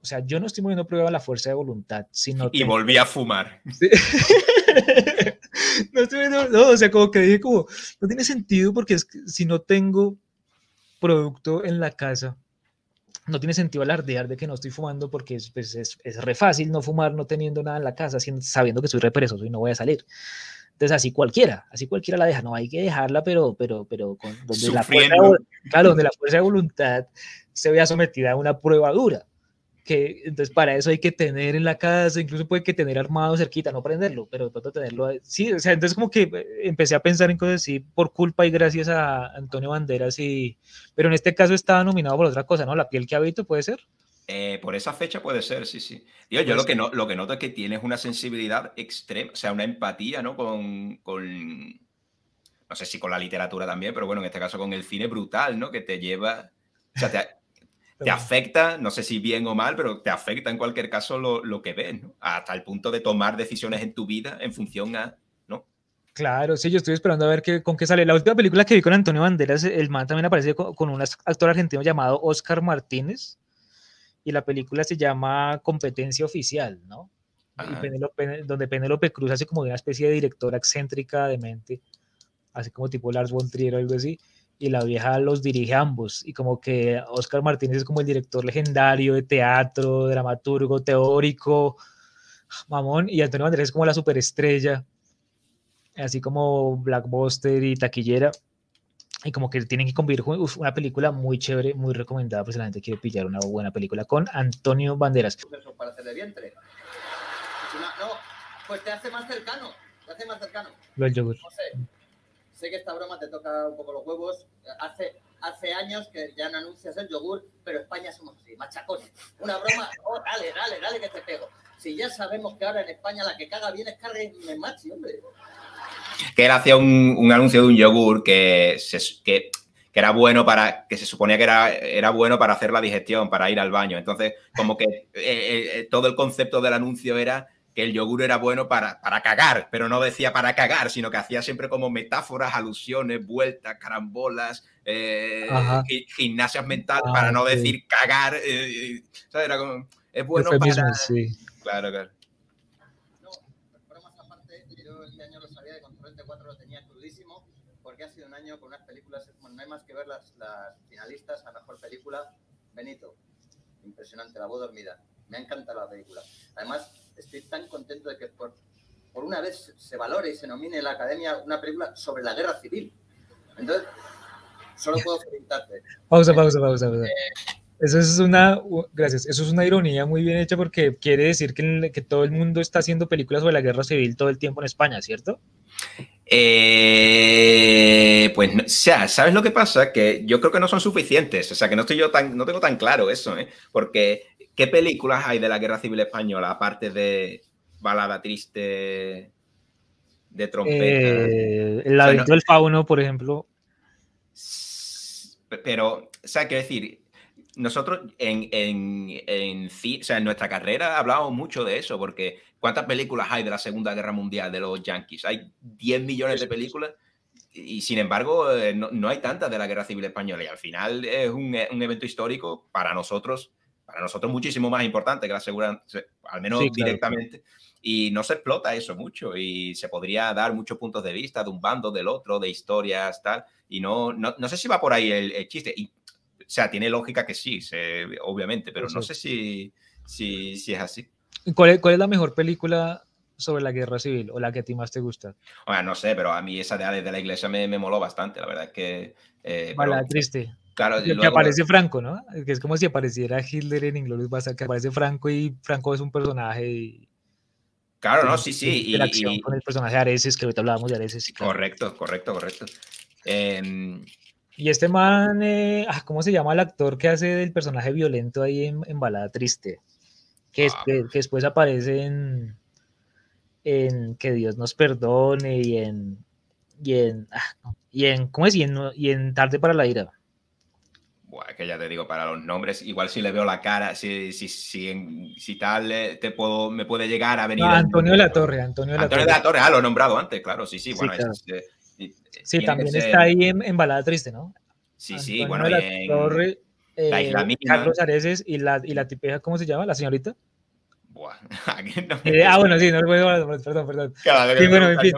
o sea, yo no estoy poniendo prueba la fuerza de voluntad, sino... Y volví a fumar. no, estoy no, o sea, como que dije como, no tiene sentido porque es que si no tengo producto en la casa, no tiene sentido alardear de que no estoy fumando porque es, pues, es, es, re fácil no fumar no teniendo nada en la casa, sabiendo que soy re perezoso y no voy a salir. Entonces así cualquiera, así cualquiera la deja, no hay que dejarla, pero, pero, pero con, donde, la fuerza, claro, donde la fuerza de voluntad se vea sometida a una prueba dura que entonces para eso hay que tener en la casa, incluso puede que tener armado cerquita, no prenderlo, pero todo tenerlo, sí, o sea, entonces como que eh, empecé a pensar en cosas así por culpa y gracias a Antonio Banderas y, pero en este caso estaba nominado por otra cosa, ¿no? La piel que habito puede ser. Eh, por esa fecha puede ser, sí, sí. yo lo que, no, lo que noto es que tienes una sensibilidad extrema, o sea, una empatía, ¿no? Con, con, no sé si con la literatura también, pero bueno, en este caso con el cine brutal, ¿no? Que te lleva, o sea, te, te afecta, no sé si bien o mal, pero te afecta en cualquier caso lo, lo que ves, ¿no? Hasta el punto de tomar decisiones en tu vida en función a, ¿no? Claro, sí, yo estoy esperando a ver qué, con qué sale. La última película que vi con Antonio Banderas, el man también aparece con, un actor argentino llamado Oscar Martínez, y la película se llama Competencia Oficial, ¿no? donde Penélope Cruz hace como una especie de directora excéntrica de mente, así como tipo Lars von Trier o algo así y la vieja los dirige ambos. Y como que Oscar Martínez es como el director legendario de teatro, dramaturgo, teórico, mamón, y Antonio Andrés es como la superestrella, así como Blackbuster y Taquillera. Y como que tienen que convivir una película muy chévere, muy recomendada, pues la gente quiere pillar una buena película con Antonio Banderas. Para hacerle vientre. No, pues te hace más cercano, te hace más cercano. Lo del yogur. No sé sé que esta broma te toca un poco los huevos. Hace, años que ya no anuncias el yogur, pero España somos así, machacones. Una broma, oh, dale, dale, dale que te pego. Si ya sabemos que ahora en España la que caga bien es carne machi, hombre. Que él hacía un, un, anuncio de un yogur que, se, que era bueno para, que se suponía que era, era bueno para hacer la digestión, para ir al baño. Entonces, como que eh, eh, todo el concepto del anuncio era que el yogur era bueno para, para cagar, pero no decía para cagar, sino que hacía siempre como metáforas, alusiones, vueltas, carambolas, eh, gimnasias mentales, Ah, para no decir cagar. eh, ¿sabes? Era como, es bueno para... sí. Claro, claro. No, aparte, yo este año lo sabía de Control 4 lo tenía crudísimo, porque ha sido un año con unas películas, bueno, no hay más que ver las, las finalistas a mejor película. Benito, impresionante, La voz dormida. Me ha encantado la película. Además, estoy tan contento de que por, por una vez se valore y se nomine en la academia una película sobre la guerra civil. Entonces, solo puedo felicitarte. Pausa, pausa, pausa, pausa. Eso es una, gracias, eso es una ironía muy bien hecha porque quiere decir que, que todo el mundo está haciendo películas sobre la guerra civil todo el tiempo en España, ¿cierto? Eh, pues, no- o sea, ¿sabes lo que pasa? Que yo creo que no son suficientes. O sea, que no estoy yo tan, no tengo tan claro eso, ¿eh? Porque, ¿qué películas hay de la Guerra Civil Española aparte de Balada Triste de trompeta? Eh, el no- laberinto del fauno, por ejemplo. Pero, o sea, quiero decir, nosotros en, en, en, o sea, en nuestra carrera hablábamos mucho de eso, porque ¿cuántas películas hay de la Segunda Guerra Mundial de los Yankees? Hay 10 millones de películas y sin embargo eh, no, no hay tantas de la Guerra Civil Española y al final es un, e- un evento histórico para nosotros, para nosotros muchísimo más importante que la Segunda, al menos Sí, claro. directamente. Y no se explota eso mucho y se podría dar muchos puntos de vista de un bando, del otro, de historias, tal. Y no, no, no sé si va por ahí el, el chiste. Y, o sea, tiene lógica que sí, se- obviamente, pero no sé si, si, si es así. ¿Y ¿Cuál es, cuál es la mejor película sobre la guerra civil o la que a ti más te gusta? O sea, no sé, pero a mí esa de Alex de la Iglesia me, me moló bastante, la verdad es que... eh, pero, Balada triste. Claro, Que luego- aparece Franco, ¿no? Que es como si apareciera Hitler en Inglourious Basterds, que aparece Franco y Franco es un personaje y claro, no, sí, sí. y- interacción y- con el personaje de Areces, que ahorita hablábamos de Areces. claro. correcto, correcto, correcto. Em, Y este man, eh, ah, ¿cómo se llama el actor que hace del personaje violento ahí en, en Balada Triste? Que, Ah. después, que después aparece en, en Que Dios nos perdone y en, y en, ah, y en ¿cómo es? Y en, y en Tarde para la Ira. Buah, que ya te digo, para los nombres, igual si le veo la cara, si, si, si, si tal, eh, te puedo, me puede llegar a venir. Ah, el- Antonio de la Torre, Antonio de la Antonio de Torre. la Torre, ah, lo he nombrado antes, claro, sí, sí, Sí, bueno, claro. es- eh, eh, Sí, tiene que también ser- está ahí en, en Balada Triste, ¿no? Sí, sí, Antonio bueno, de la y en- Torre, La eh, Isla Mínima. Carlos Areces y la, y la tipeja, ¿cómo se llama? ¿La señorita? Buah, no Eh, ah, bueno, sí, no recuerdo, perdón, perdón. Vez sí, bueno, en fin.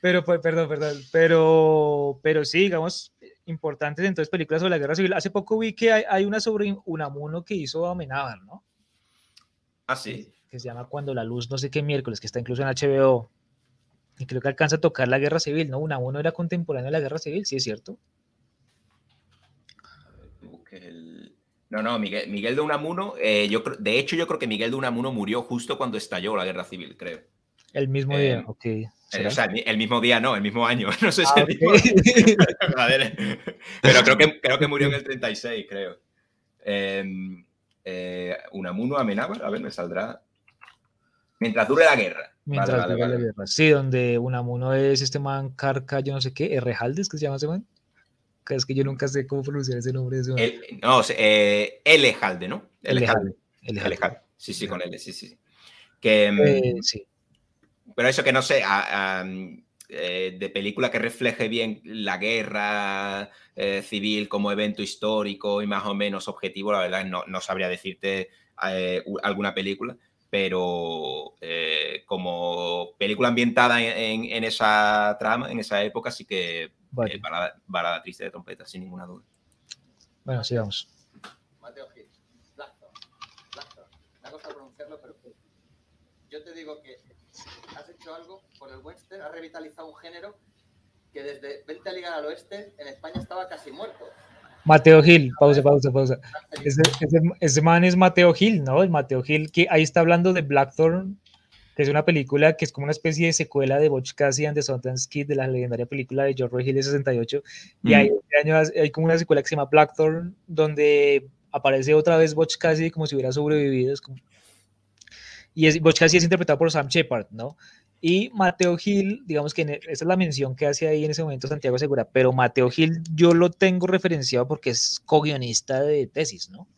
Pero, pues, perdón, perdón, pero, pero sí, digamos, importantes entonces películas sobre la guerra civil. Hace poco vi que hay, hay una sobre Unamuno que hizo Amenábar, ¿no? Ah, sí. Que se llama Cuando la luz, no sé qué miércoles, que está incluso en HBO. Y creo que alcanza a tocar la guerra civil, ¿no? Unamuno era contemporáneo de la guerra civil, sí es cierto. El- No, no, Miguel, Miguel de Unamuno, eh, yo de hecho yo creo que Miguel de Unamuno murió justo cuando estalló la guerra civil, creo. El mismo Eh, día, ok. Eh, o sea, el, mi- el mismo día, no, el mismo año. No sé si Ah, el mismo. Pero creo que, creo que murió en el 36, creo. Eh, eh, Unamuno Amenábar, a ver, me saldrá. Mientras dure la guerra. Mientras Vale, vale, dura la guerra. Sí, donde Unamuno es este man Carca, yo no sé qué, Errejaldes, que se llama ese man. Que Es que yo nunca sé cómo pronunciar ese nombre de ese man. El- no, eh, Elejalde, ¿no? Elejalde, Elejalde. Elejalde. Sí, sí, con L, sí, sí. Que, mm, Eh, sí. Pero eso que no sé, a- a, mm, eh, de película que refleje bien la guerra eh, civil como evento histórico y más o menos objetivo, la verdad no, no sabría decirte eh, alguna película, pero eh, como película ambientada en, en- en esa trama, en esa época, sí que Vale. eh, balada, balada triste de trompeta, sin ninguna duda. Bueno, sigamos. Mateo Gil. Blackthorn. Blackthorn. Me ha costado pronunciarlo, pero yo te digo que has hecho algo por el western, has revitalizado un género que desde Vente a ligar al oeste en España estaba casi muerto. Mateo Gil, pausa, pausa, pausa. Ese, ese, ese man es Mateo Gil, ¿no? El Mateo Gil, que ahí está hablando de Blackthorn, que es una película que es como una especie de secuela de Butch Cassidy and the Sundance Kid, de la legendaria película de George Roy Hill de 68. Y hay, este año hay como una secuela que se llama Blackthorn, donde aparece otra vez Butch Cassidy como si hubiera sobrevivido. Es como- y es, Butch Cassidy es interpretado por Sam Shepard, ¿no? Y Mateo Gil, digamos que e, esa es la mención que hace ahí en ese momento Santiago Segura, pero Mateo Gil yo lo tengo referenciado porque es co-guionista de tesis, ¿no?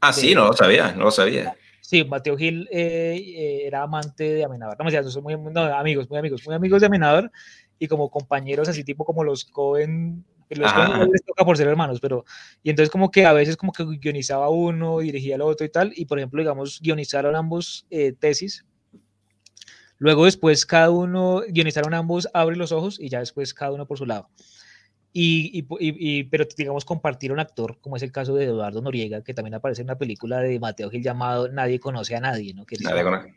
Ah, sí, no lo sabía, no lo sabía. Sí, Mateo Gil eh, eh, era amante de Amenábar. No, son muy, no, amigos, muy amigos, muy amigos de Amenábar y como compañeros así tipo como los Cohen, los les toca por ser hermanos, pero y entonces como que a veces como que guionizaba uno, dirigía al otro y tal, y por ejemplo, digamos, guionizaron ambos eh, tesis Luego después cada uno, guionizaron ambos, abre los ojos y ya después cada uno por su lado. Y, y, pero digamos compartir un actor, como es el caso de Eduardo Noriega, que también aparece en una película de Mateo Gil llamado Nadie conoce a nadie, ¿no? Que nadie conoce.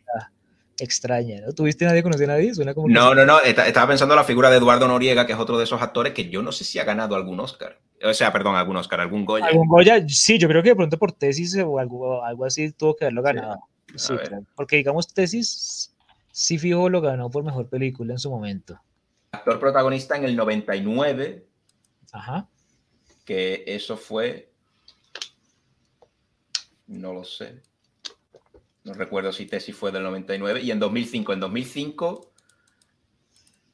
Extraña, ¿no? ¿Tuviste Nadie conoce a nadie? Suena como no, no, no, estaba pensando en la figura de Eduardo Noriega, que es otro de esos actores que yo no sé si ha ganado algún Oscar. O sea, perdón, algún Oscar, algún Goya. Algún Goya, sí, yo creo que de pronto por tesis o algo, algo así tuvo que haberlo ganado. Sí, Porque digamos tesis sí fijo lo ganó por mejor película en su momento. Actor protagonista en el 99. Ajá. Que eso fue. No lo sé. No recuerdo si Tesis fue del 99. Y en 2005. En 2005.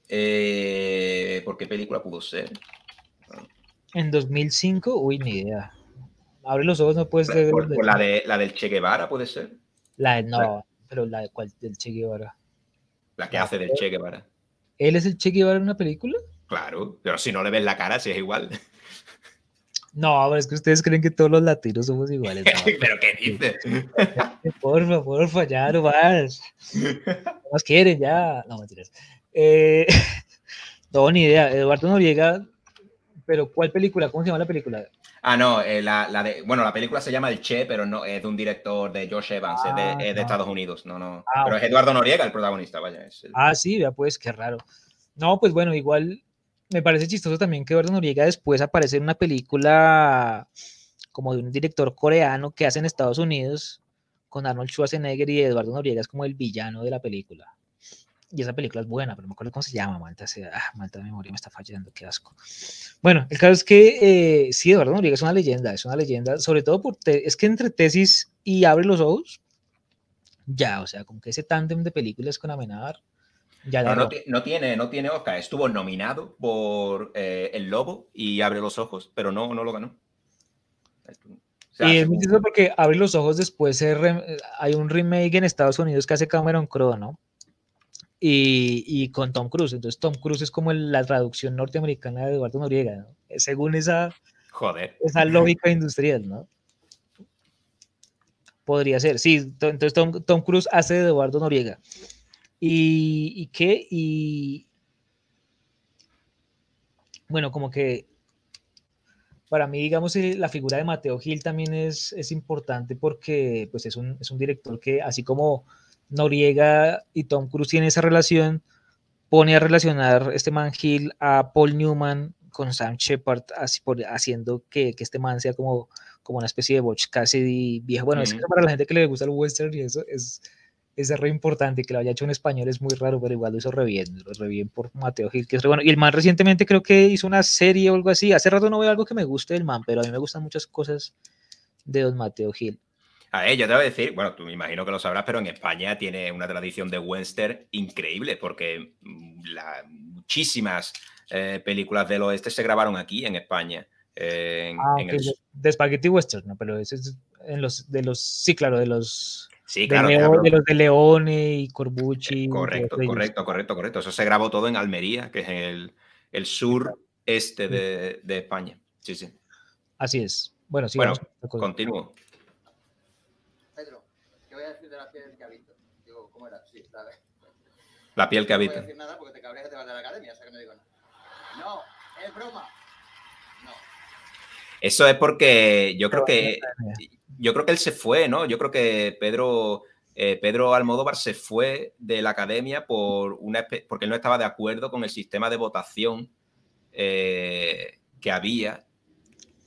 Eh, ¿Por qué película pudo ser? En 2005, uy, ni idea. Abre los ojos, no puedes ser. la, de, la del Che Guevara, ¿puede ser? La de, no, pero la de cuál, del Che Guevara. La que hace del Che Guevara. ¿Él es el Che Guevara en una película? Claro, pero si no le ves la cara, si es igual. No, es que ustedes creen que todos los latinos somos iguales. ¿Pero qué dices? porfa, porfa, ya no más. No más quieren, ya. No, mentiras. Eh, no, ni idea. Eduardo Noriega, pero ¿cuál película? ¿Cómo se llama la película? Ah, no, eh, la, la, de, bueno, la película se llama El Che, pero no es de un director de Josh Evans, es, de, ah, Estados Unidos, no, no. Ah, pero es Eduardo Noriega el protagonista, vaya. Ah, sí, ya pues, qué raro. No, pues bueno, igual me parece chistoso también que Eduardo Noriega después aparece en una película como de un director coreano que hace en Estados Unidos con Arnold Schwarzenegger y Eduardo Noriega es como el villano de la película. Y esa película es buena, pero no me acuerdo cómo se llama, Malta. Se, ah, Malta de memoria me está fallando, qué asco. Bueno, el caso es que eh, sí, Eduardo Noriega es una leyenda, es una leyenda, sobre todo por, es que entre tesis y abre los ojos, ya, o sea, como que ese tándem de películas con Amenábar, ya no, no, no, tiene, no tiene Oscar, estuvo nominado por eh, El Lobo y Abre los Ojos, pero no, no lo ganó. y es muy porque Abre los Ojos después hay un remake en Estados Unidos que hace Cameron Crowe, ¿no? y, con Tom Cruise. Entonces Tom Cruise es como la traducción norteamericana de Eduardo Noriega, según esa, Joder. esa lógica industrial, ¿no? Podría ser, sí. Entonces Tom, Cruise hace de Eduardo Noriega. ¿Y, y qué? Y bueno, como que para mí, digamos, eh, la figura de Mateo Gil también es, es importante porque pues, es, un, es un director que, así como Noriega y Tom Cruise tienen esa relación, pone a relacionar este man Hill a Paul Newman con Sam Shepard, así por, haciendo que, que, este man sea como, como una especie de Butch Cassidy viejo. Bueno, es que para la gente que le gusta el western y eso es, es re importante, que lo haya hecho en español es muy raro, pero igual lo hizo re bien, re bien por Mateo Gil, que es re bueno. Y el man recientemente creo que hizo una serie o algo así. Hace rato no veo algo que me guste del man, pero a mí me gustan muchas cosas de Don Mateo Gil. A yo te voy a decir, bueno, tú me imagino que lo sabrás, pero en España tiene una tradición de western increíble, porque mm, muchísimas eh, películas del oeste se grabaron aquí en España. ah, de Spaghetti Western, ¿no? Pero ese es en los, de los, sí, claro, de los... Sí, claro. De, los de Leone y Corbucci. correcto, correcto, correcto, correcto. Eso se grabó todo en Almería, que es el, el sur este de, de, España. Sí, sí. Así es. Bueno, sí. Bueno, continúo. La piel que habita. No voy a decir nada porque te cabreas te vas de la academia, o sea que no digo nada. No, es broma. No. Eso es porque yo creo que yo creo que él se fue, ¿no? Yo creo que Pedro eh, Pedro Almodóvar se fue de la academia por una porque él no estaba de acuerdo con el sistema de votación eh, que había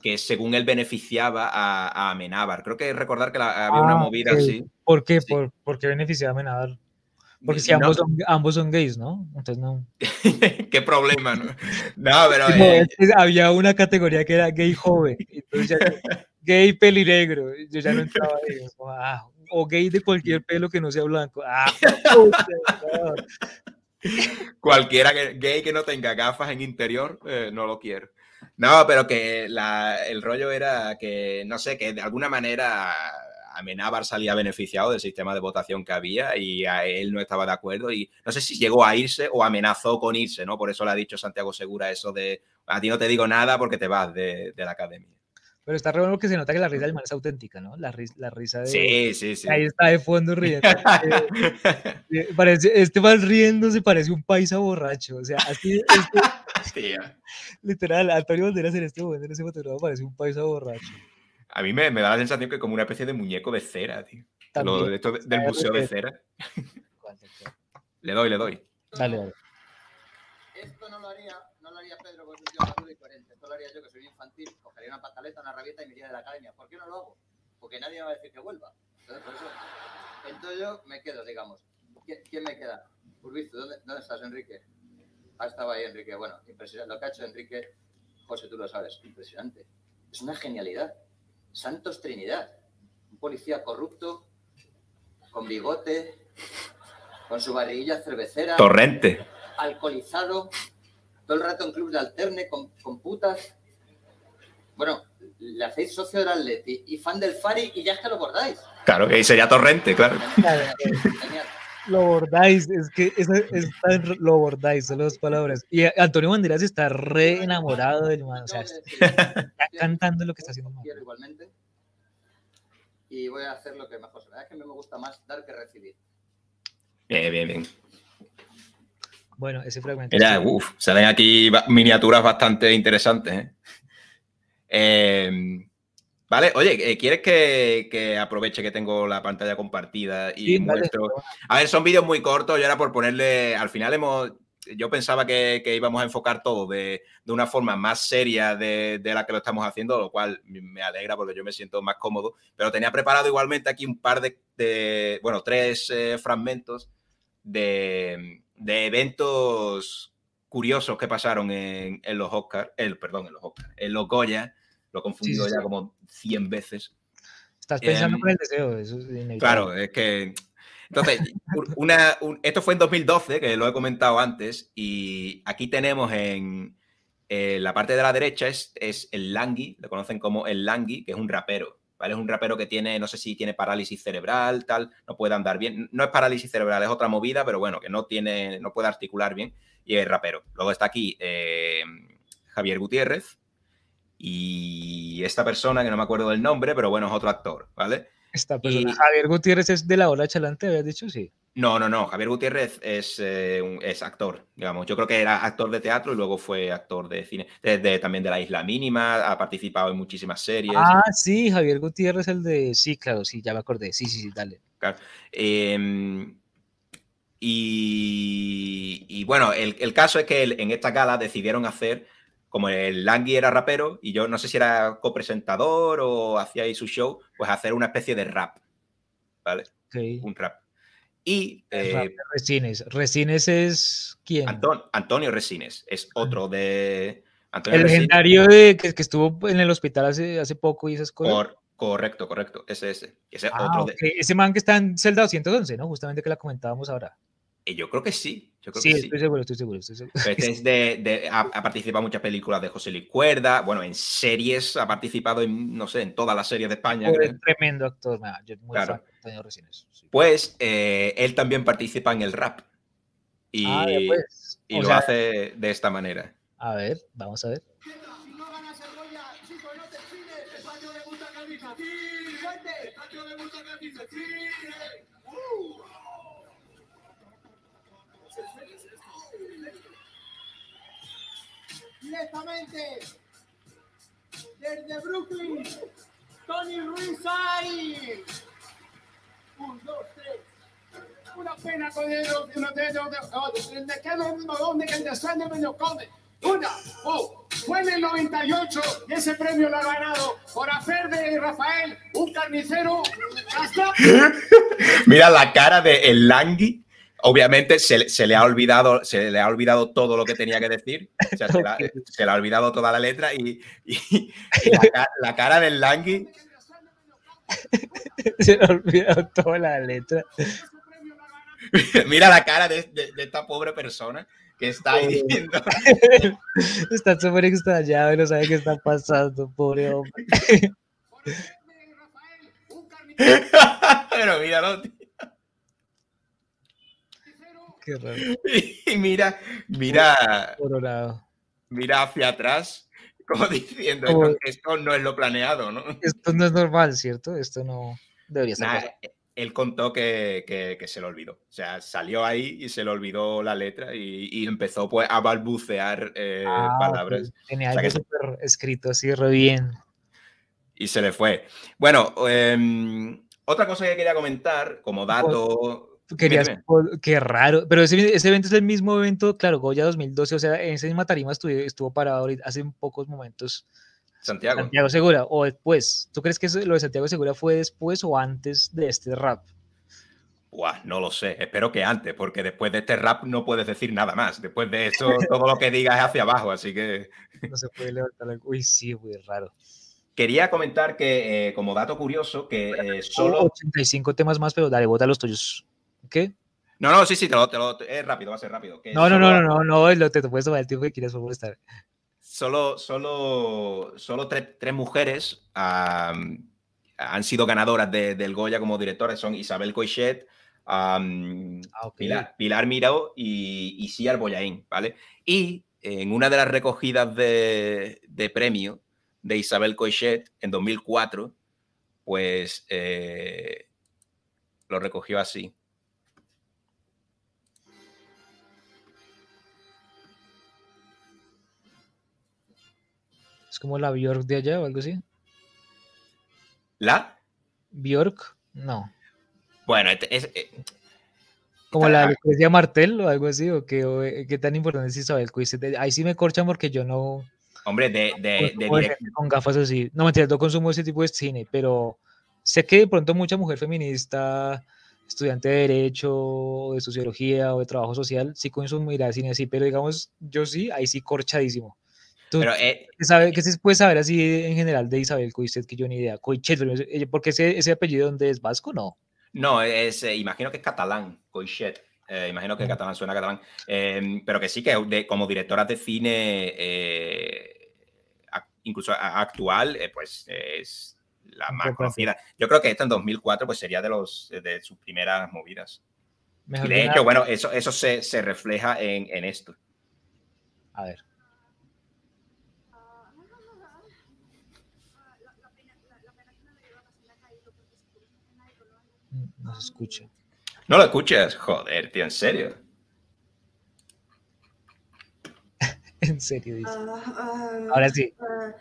que según él beneficiaba a, a Amenábar. Creo que recordar que había una ah, movida así. ¿Por qué? ¿Por, ¿Por, qué beneficiaba a Amenábar? Porque si ambos, son, ambos son gays, ¿no? Entonces no. Qué problema, ¿no? No, pero. Eh, había una categoría que era gay joven. Entonces gay pelinegro. Yo ya no entraba ahí. Ah, o gay de cualquier pelo que no sea blanco. Ah, Cualquiera gay que no tenga gafas en interior, eh, no lo quiero. No, pero que el rollo era que, no sé, que de alguna manera Amenábar salía beneficiado del sistema de votación que había y a él no estaba de acuerdo y no sé si llegó a irse o amenazó con irse, ¿no? Por eso le ha dicho Santiago Segura eso de a ti no te digo nada porque te vas de, la academia. Pero está re bueno que se nota que la risa del man es auténtica, ¿no? La, risa, la risa de... Sí, sí, sí. Ahí está de fondo riendo. Eh, parece, este mal riendo se parece un paisa borracho. O sea, así... Este, literal, Antonio Banderas en este momento en ese fotograma parece un paisa borracho. A mí me, me, da la sensación que es como una especie de muñeco de cera, tío. Lo, de esto del museo de cera. le doy, le doy. Dale, dale. Esto no lo haría, no lo haría Pedro porque es un tío maduro y coherente. Esto lo haría yo que soy infantil, cogería una pataleta, una rabieta y me iría de la academia. ¿Por qué no lo hago? Porque nadie me va a decir que vuelva. Entonces, por eso, entonces yo me quedo, digamos. ¿Quién me queda? Urbizu, ¿dónde, ¿dónde estás, Enrique? Ah, estaba ahí, Enrique. Bueno, impresionante. Lo que ha hecho Enrique, José, tú lo sabes, impresionante. Es una genialidad. Santos Trinidad, un policía corrupto, con bigote, con su barriguilla cervecera. Torrente. Alcoholizado, todo el rato en club de alterne, con, putas. Bueno, le hacéis socio del Atleti y fan del Fari y ya es que lo bordáis. Claro, que sería Torrente, claro. Lo bordáis, es que es, lo bordáis, son las palabras. Y Antonio Banderas está re enamorado del man, o sea, está cantando lo que está haciendo. Quiero igualmente. Y voy a hacer lo que mejor se me da. Es que me gusta más dar que recibir. Bien, bien, bien. Bueno, ese fragmento. Mira, uff, salen aquí miniaturas bastante interesantes. ¿eh? Eh Vale, oye, eh, ¿quieres que, aproveche que tengo la pantalla compartida y muestro? A ver, son vídeos muy cortos, yo era por ponerle, al final hemos, yo pensaba que, íbamos a enfocar todo de, una forma más seria de, la que lo estamos haciendo, lo cual me alegra porque yo me siento más cómodo, pero tenía preparado igualmente aquí un par de, bueno, tres eh, fragmentos de, eventos curiosos que pasaron en, los Oscars, el, perdón, en los Oscars, en los Goya lo he confundido ya como 100 veces. Estás pensando con el deseo, eso es Claro, es que. Entonces, una, esto fue en 2012, que lo he comentado antes, y aquí tenemos en la parte de la derecha es, es el Langui, lo conocen como el Langui, que es un rapero. ¿Vale? Es un rapero que tiene, no sé si tiene parálisis cerebral, tal, no puede andar bien. No es parálisis cerebral, es otra movida, pero bueno, que no tiene, no puede articular bien y es rapero. Luego está aquí eh, Javier Gutiérrez, y esta persona, que no me acuerdo del nombre, pero bueno, es otro actor, ¿vale? Esta persona, Javier Gutiérrez es de la ola chalante, habías dicho, sí. No, no, no, Javier Gutiérrez es, eh, es actor, digamos. Yo creo que era actor de teatro y luego fue actor de cine, también de La Isla Mínima, ha participado en muchísimas series. Ah, sí, Javier Gutiérrez, el de, sí, claro, sí, ya me acordé, sí, sí, sí, dale. Claro. Em, y, y, bueno, el, el, caso es que en esta gala decidieron hacer como el Langui era rapero y yo no sé si era copresentador o hacía ahí su show, pues hacer una especie de rap, ¿vale? Un rap. Y... Eh, Resines. Resines es quién? Antonio Resines, es otro de... el legendario de, que, estuvo en el hospital hace, hace poco y esas cosas. correcto, correcto, ese, ese. Ese, ah, otro de... ese man que está en celda 211, ¿no? Justamente que la comentábamos ahora. Y yo creo que sí. Yo creo sí, que estoy seguro, estoy seguro. Estoy seguro. Este es de, ha, participado en muchas películas de José Luis Cuerda, bueno, en series, ha participado en, no sé, en todas las series de España. Es tremendo actor, yo muy claro. fan, Pues eh, él también participa en el rap. Y, ah, y lo hace de esta manera. A ver, vamos a ver. Directamente desde Brooklyn, Tony Ruiz ahí. Un, dos, tres. Una pena con ellos, uno de ellos, de qué donde que el descenso me lo come. Una, oh, fue en el 98 y ese premio lo ha ganado por hacer de Rafael un carnicero. Mira la cara de el Obviamente se, se, le ha olvidado, se le ha olvidado todo lo que tenía que decir. O sea, se, la, se, le ha olvidado toda la letra y, y, y la, la, cara del Langui. se le ha olvidado toda la letra. Mira la cara de, de, de, esta pobre persona que está ahí diciendo. está súper extrañado y no sabe qué está pasando, pobre hombre. Pero míralo, tío. Qué raro. Y mira, mira, mira hacia atrás, como diciendo, Como- "No, esto no es lo planeado, ¿no? Esto no es normal, ¿cierto? Esto no debería ser. Nah, él contó que, que- que se lo olvidó. O sea, salió ahí y se le olvidó la letra y, y empezó pues a balbucear eh, Ah, palabras Tenía O sea algo que- escrito así, re bien. y se le fue. Bueno, em, otra cosa que quería comentar como dato... Querías, qué raro. Pero ese, ese evento es el mismo evento, claro, Goya 2012, o sea, en esa misma tarima estuvo, estuvo parado hace pocos momentos Santiago. Santiago Segura, o después. ¿Tú crees que eso- lo de Santiago Segura fue después o antes de este rap? Buah, no lo sé. Espero que antes, porque después de este rap no puedes decir nada más. Después de esto, todo lo que digas es hacia abajo. Así que No se puede levantar la... Uy, sí, muy raro. quería comentar que, eh, como dato curioso, que eh, Solo solo. 85 temas más, pero dale, bota los tuyos. ¿Qué? No, no, sí, sí, te lo, te lo- es rápido, va a ser rápido. que No, no, solo- no, no, no, no, lo- te, te puedes tomar el tiempo que quieras molestar. Solo, solo, solo tres, tres mujeres han sido ganadoras de- del Goya como directoras. Son Isabel Coixet, Ah. Pilar, Pilar Mirao y, y Siar Boyain, ¿vale? Y en una de las recogidas de, de premio de Isabel Coixet en 2004, pues eh, lo recogió así. Es como la Bjork de allá o algo así. ¿La? Bjork, no. Bueno, este- es, eh, Como la Lucrecia Martel o algo así, o qué, eh, qué tan importante es Isabel. Eh, Ahí sí me corchan porque yo no hombre, de, de, de con gafas así. No, mentira, no consumo ese tipo de cine, pero sé que de pronto mucha mujer feminista, estudiante de Derecho, o de Sociología o de Trabajo Social, sí consumirá cine así, pero digamos, yo sí, ahí sí corchadísimo. ¿Tú pero, eh, qué sabe, qué se puede saber así en general de Isabel Coixet que yo ni idea? Coixet, porque ese, ese apellido donde es vasco, no. No, es, eh, imagino que es catalán, Coixet. Eh, imagino que Ujú. catalán suena a catalán. Eh, pero que sí que de- como directora de cine, incluso a- actual, pues es la más conocida. Yo creo que esta en 2004 pues sería de, los, de sus primeras movidas. Mejor de de hecho, nada. bueno, eso, eso se, se refleja en, en esto. A ver. No se escucha. No lo escuchas, joder, tío, en serio. En serio, dice. Ah, ah, Ahora sí. ah,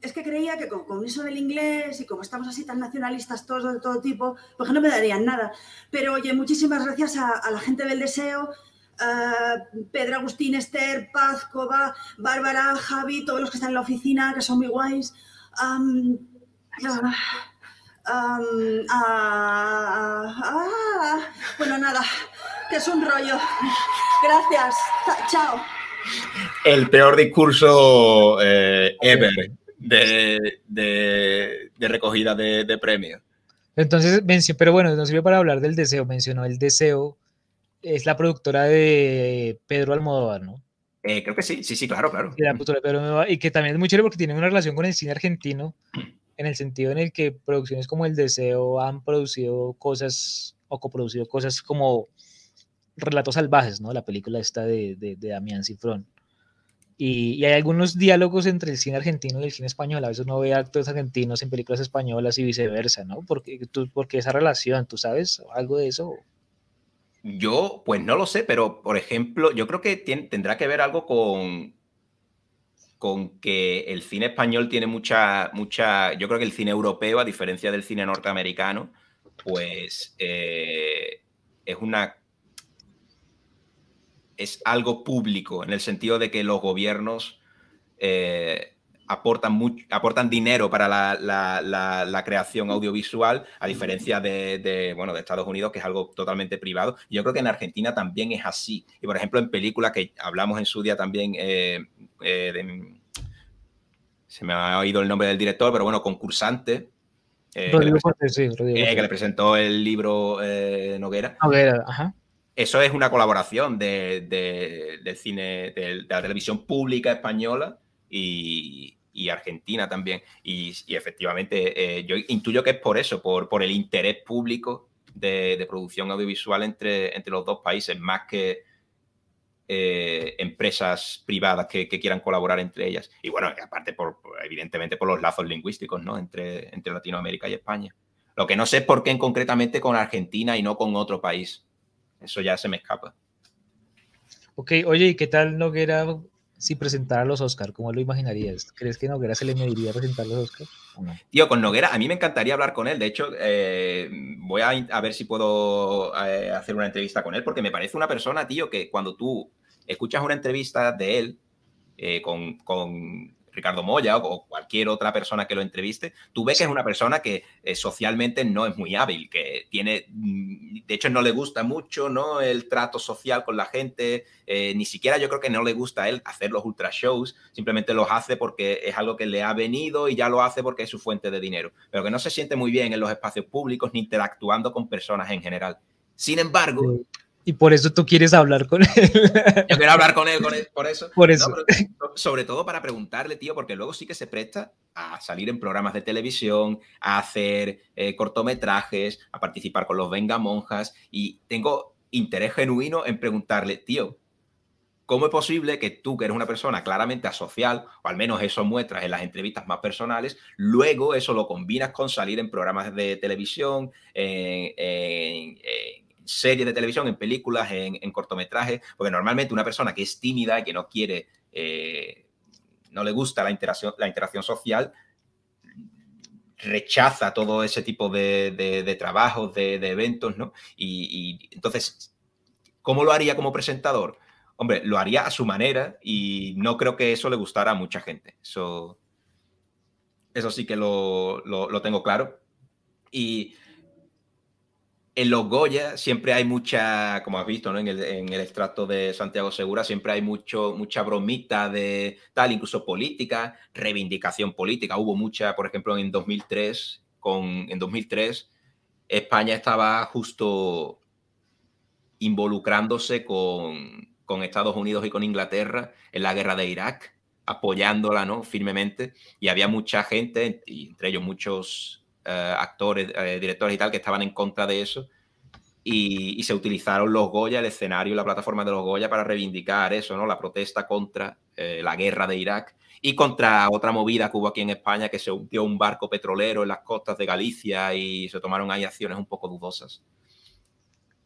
es que creía que con, con eso del inglés y como estamos así tan nacionalistas todos de todo tipo, pues que no me darían nada. Pero oye, muchísimas gracias a, a la gente del deseo, a Pedro Agustín, Esther, Paz, Coba, Bárbara, Javi, todos los que están en la oficina, que son muy guays. Ah, ah, ah, bueno, nada, que es un rollo. Gracias. Cha- Chao. El peor discurso eh, ever de, de- de recogida de, de premios. Entonces, mencio- pero bueno, nos sirve para hablar del deseo. Mencionó el deseo. Es la productora de Pedro Almodóvar, ¿no? Eh, creo que sí, sí, sí, claro, claro. Y la productora de Pedro Almodóvar, y que también es muy chévere porque tiene una relación con el cine argentino, en el sentido en el que producciones como El Deseo han producido cosas o coproducido cosas como Relatos Salvajes, ¿no? La película esta de, de, de Damián Cifrón. Y, hay algunos diálogos entre el cine argentino y el cine español. A veces uno ve actores argentinos en películas españolas y viceversa, ¿no? Porque, tú, porque esa relación, ¿tú sabes algo de eso? Yo, pues no lo sé, pero por ejemplo, yo creo que tendrá que ver algo con, con que el cine español tiene mucha, mucha, yo creo que el cine europeo, a diferencia del cine norteamericano, pues eh, es una, es algo público, en el sentido de que los gobiernos eh, aportan, mucho, aportan dinero para la, creación audiovisual, a diferencia de, bueno, de Estados Unidos, que es algo totalmente privado. Yo creo que en Argentina también es así. Y por ejemplo, en películas que hablamos en su día también, eh, eh, se me ha oído el nombre del director, pero bueno, concursante. Eh, que, le presentó el libro Noguera. Noguera, ajá eso es una colaboración de, del cine, de, la televisión pública española y, Argentina también. Y, efectivamente, eh, yo intuyo que es por eso, por, por el interés público de, producción audiovisual entre, entre los dos países, más que eh, empresas privadas que, quieran colaborar entre ellas. Y bueno, aparte, por, evidentemente, por los lazos lingüísticos ¿no? entre, entre Latinoamérica y España. Lo que no sé es por qué concretamente con Argentina y no con otro país. Eso ya se me escapa. Ok, oye, ¿y qué tal Noguera si presentara los Oscars? ¿Cómo lo imaginarías? ¿Crees que Noguera se le mediría presentar los Oscars? Tío, con Noguera, a mí me encantaría hablar con él. De hecho, eh, voy a, ver si puedo eh, hacer una entrevista con él, porque me parece una persona, tío, que cuando tú escuchas una entrevista de él eh, con, con Ricardo Moya o cualquier otra persona que lo entreviste, tú ves que es una persona que eh, socialmente no es muy hábil, que tiene, mm, de hecho no le gusta mucho, ¿no? El trato social con la gente, eh, ni siquiera yo creo que no le gusta a él hacer los ultra shows, simplemente los hace porque es algo que le ha venido y ya lo hace porque es su fuente de dinero, pero que no se siente muy bien en los espacios públicos ni interactuando con personas en general. Sin embargo, y por eso tú quieres hablar con él. Yo quiero hablar con él, por eso. Por eso. sobre todo para preguntarle, tío, porque luego sí que se presta a salir en programas de televisión, a hacer eh, cortometrajes, a participar con los Venga Monjas. Y tengo interés genuino en preguntarle, tío, ¿cómo es posible que tú, que eres una persona claramente asocial, o al menos eso muestras en las entrevistas más personales, luego eso lo combinas con salir en programas de televisión, en series de televisión, en películas, en, cortometrajes, porque normalmente una persona que es tímida y que no quiere, eh, no le gusta la interacción, la interacción social, rechaza todo ese tipo de, trabajos, de, eventos, ¿no? Y, entonces, ¿cómo lo haría como presentador? Hombre, lo haría a su manera y no creo que eso le gustara a mucha gente. Eso, eso sí que lo, lo tengo claro. Y en los Goya siempre hay mucha, como has visto, ¿no? en, el, en, el, extracto de Santiago Segura, siempre hay mucho, mucha bromita de tal, incluso política, reivindicación política. Hubo mucha, por ejemplo, en 2003, con, en 2003, España estaba justo involucrándose con, con Estados Unidos y con Inglaterra en la guerra de Irak, apoyándola ¿no? firmemente, y había mucha gente, y entre ellos muchos eh, actores, eh, directores y tal, que estaban en contra de eso. Y, se utilizaron los Goya, el escenario, la plataforma de los Goya para reivindicar eso, ¿no? La protesta contra eh, la guerra de Irak y contra otra movida que hubo aquí en España que se hundió un barco petrolero en las costas de Galicia y se tomaron ahí acciones un poco dudosas.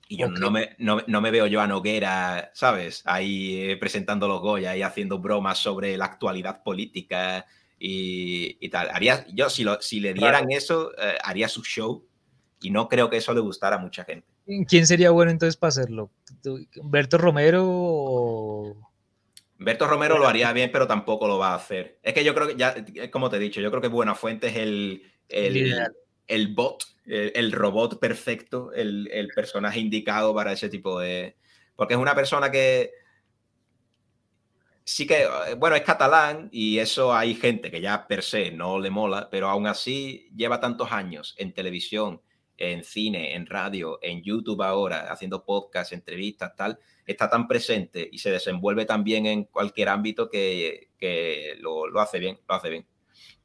Y yo no, me, no, me, veo yo a Noguera, ¿sabes? Ahí presentando los Goya y haciendo bromas sobre la actualidad política y, tal. Haría, yo, si, lo, si le dieran eso, eh, haría su show y no creo que eso le gustara a mucha gente. ¿Quién sería bueno entonces para hacerlo? ¿Berto Romero o.? Berto Romero lo haría bien, pero tampoco lo va a hacer. Es que yo creo que ya, como te he dicho, yo creo que Buenafuente es el, el, el bot, el, robot perfecto, el, el, personaje indicado para ese tipo de. Porque es una persona que sí que, eh, bueno, es catalán y eso hay gente que ya per se no le mola, pero aún así lleva tantos años en televisión, en cine, en radio, en YouTube ahora, haciendo podcasts, entrevistas, tal, está tan presente y se desenvuelve tan bien en cualquier ámbito que, lo, lo, hace bien, lo hace bien.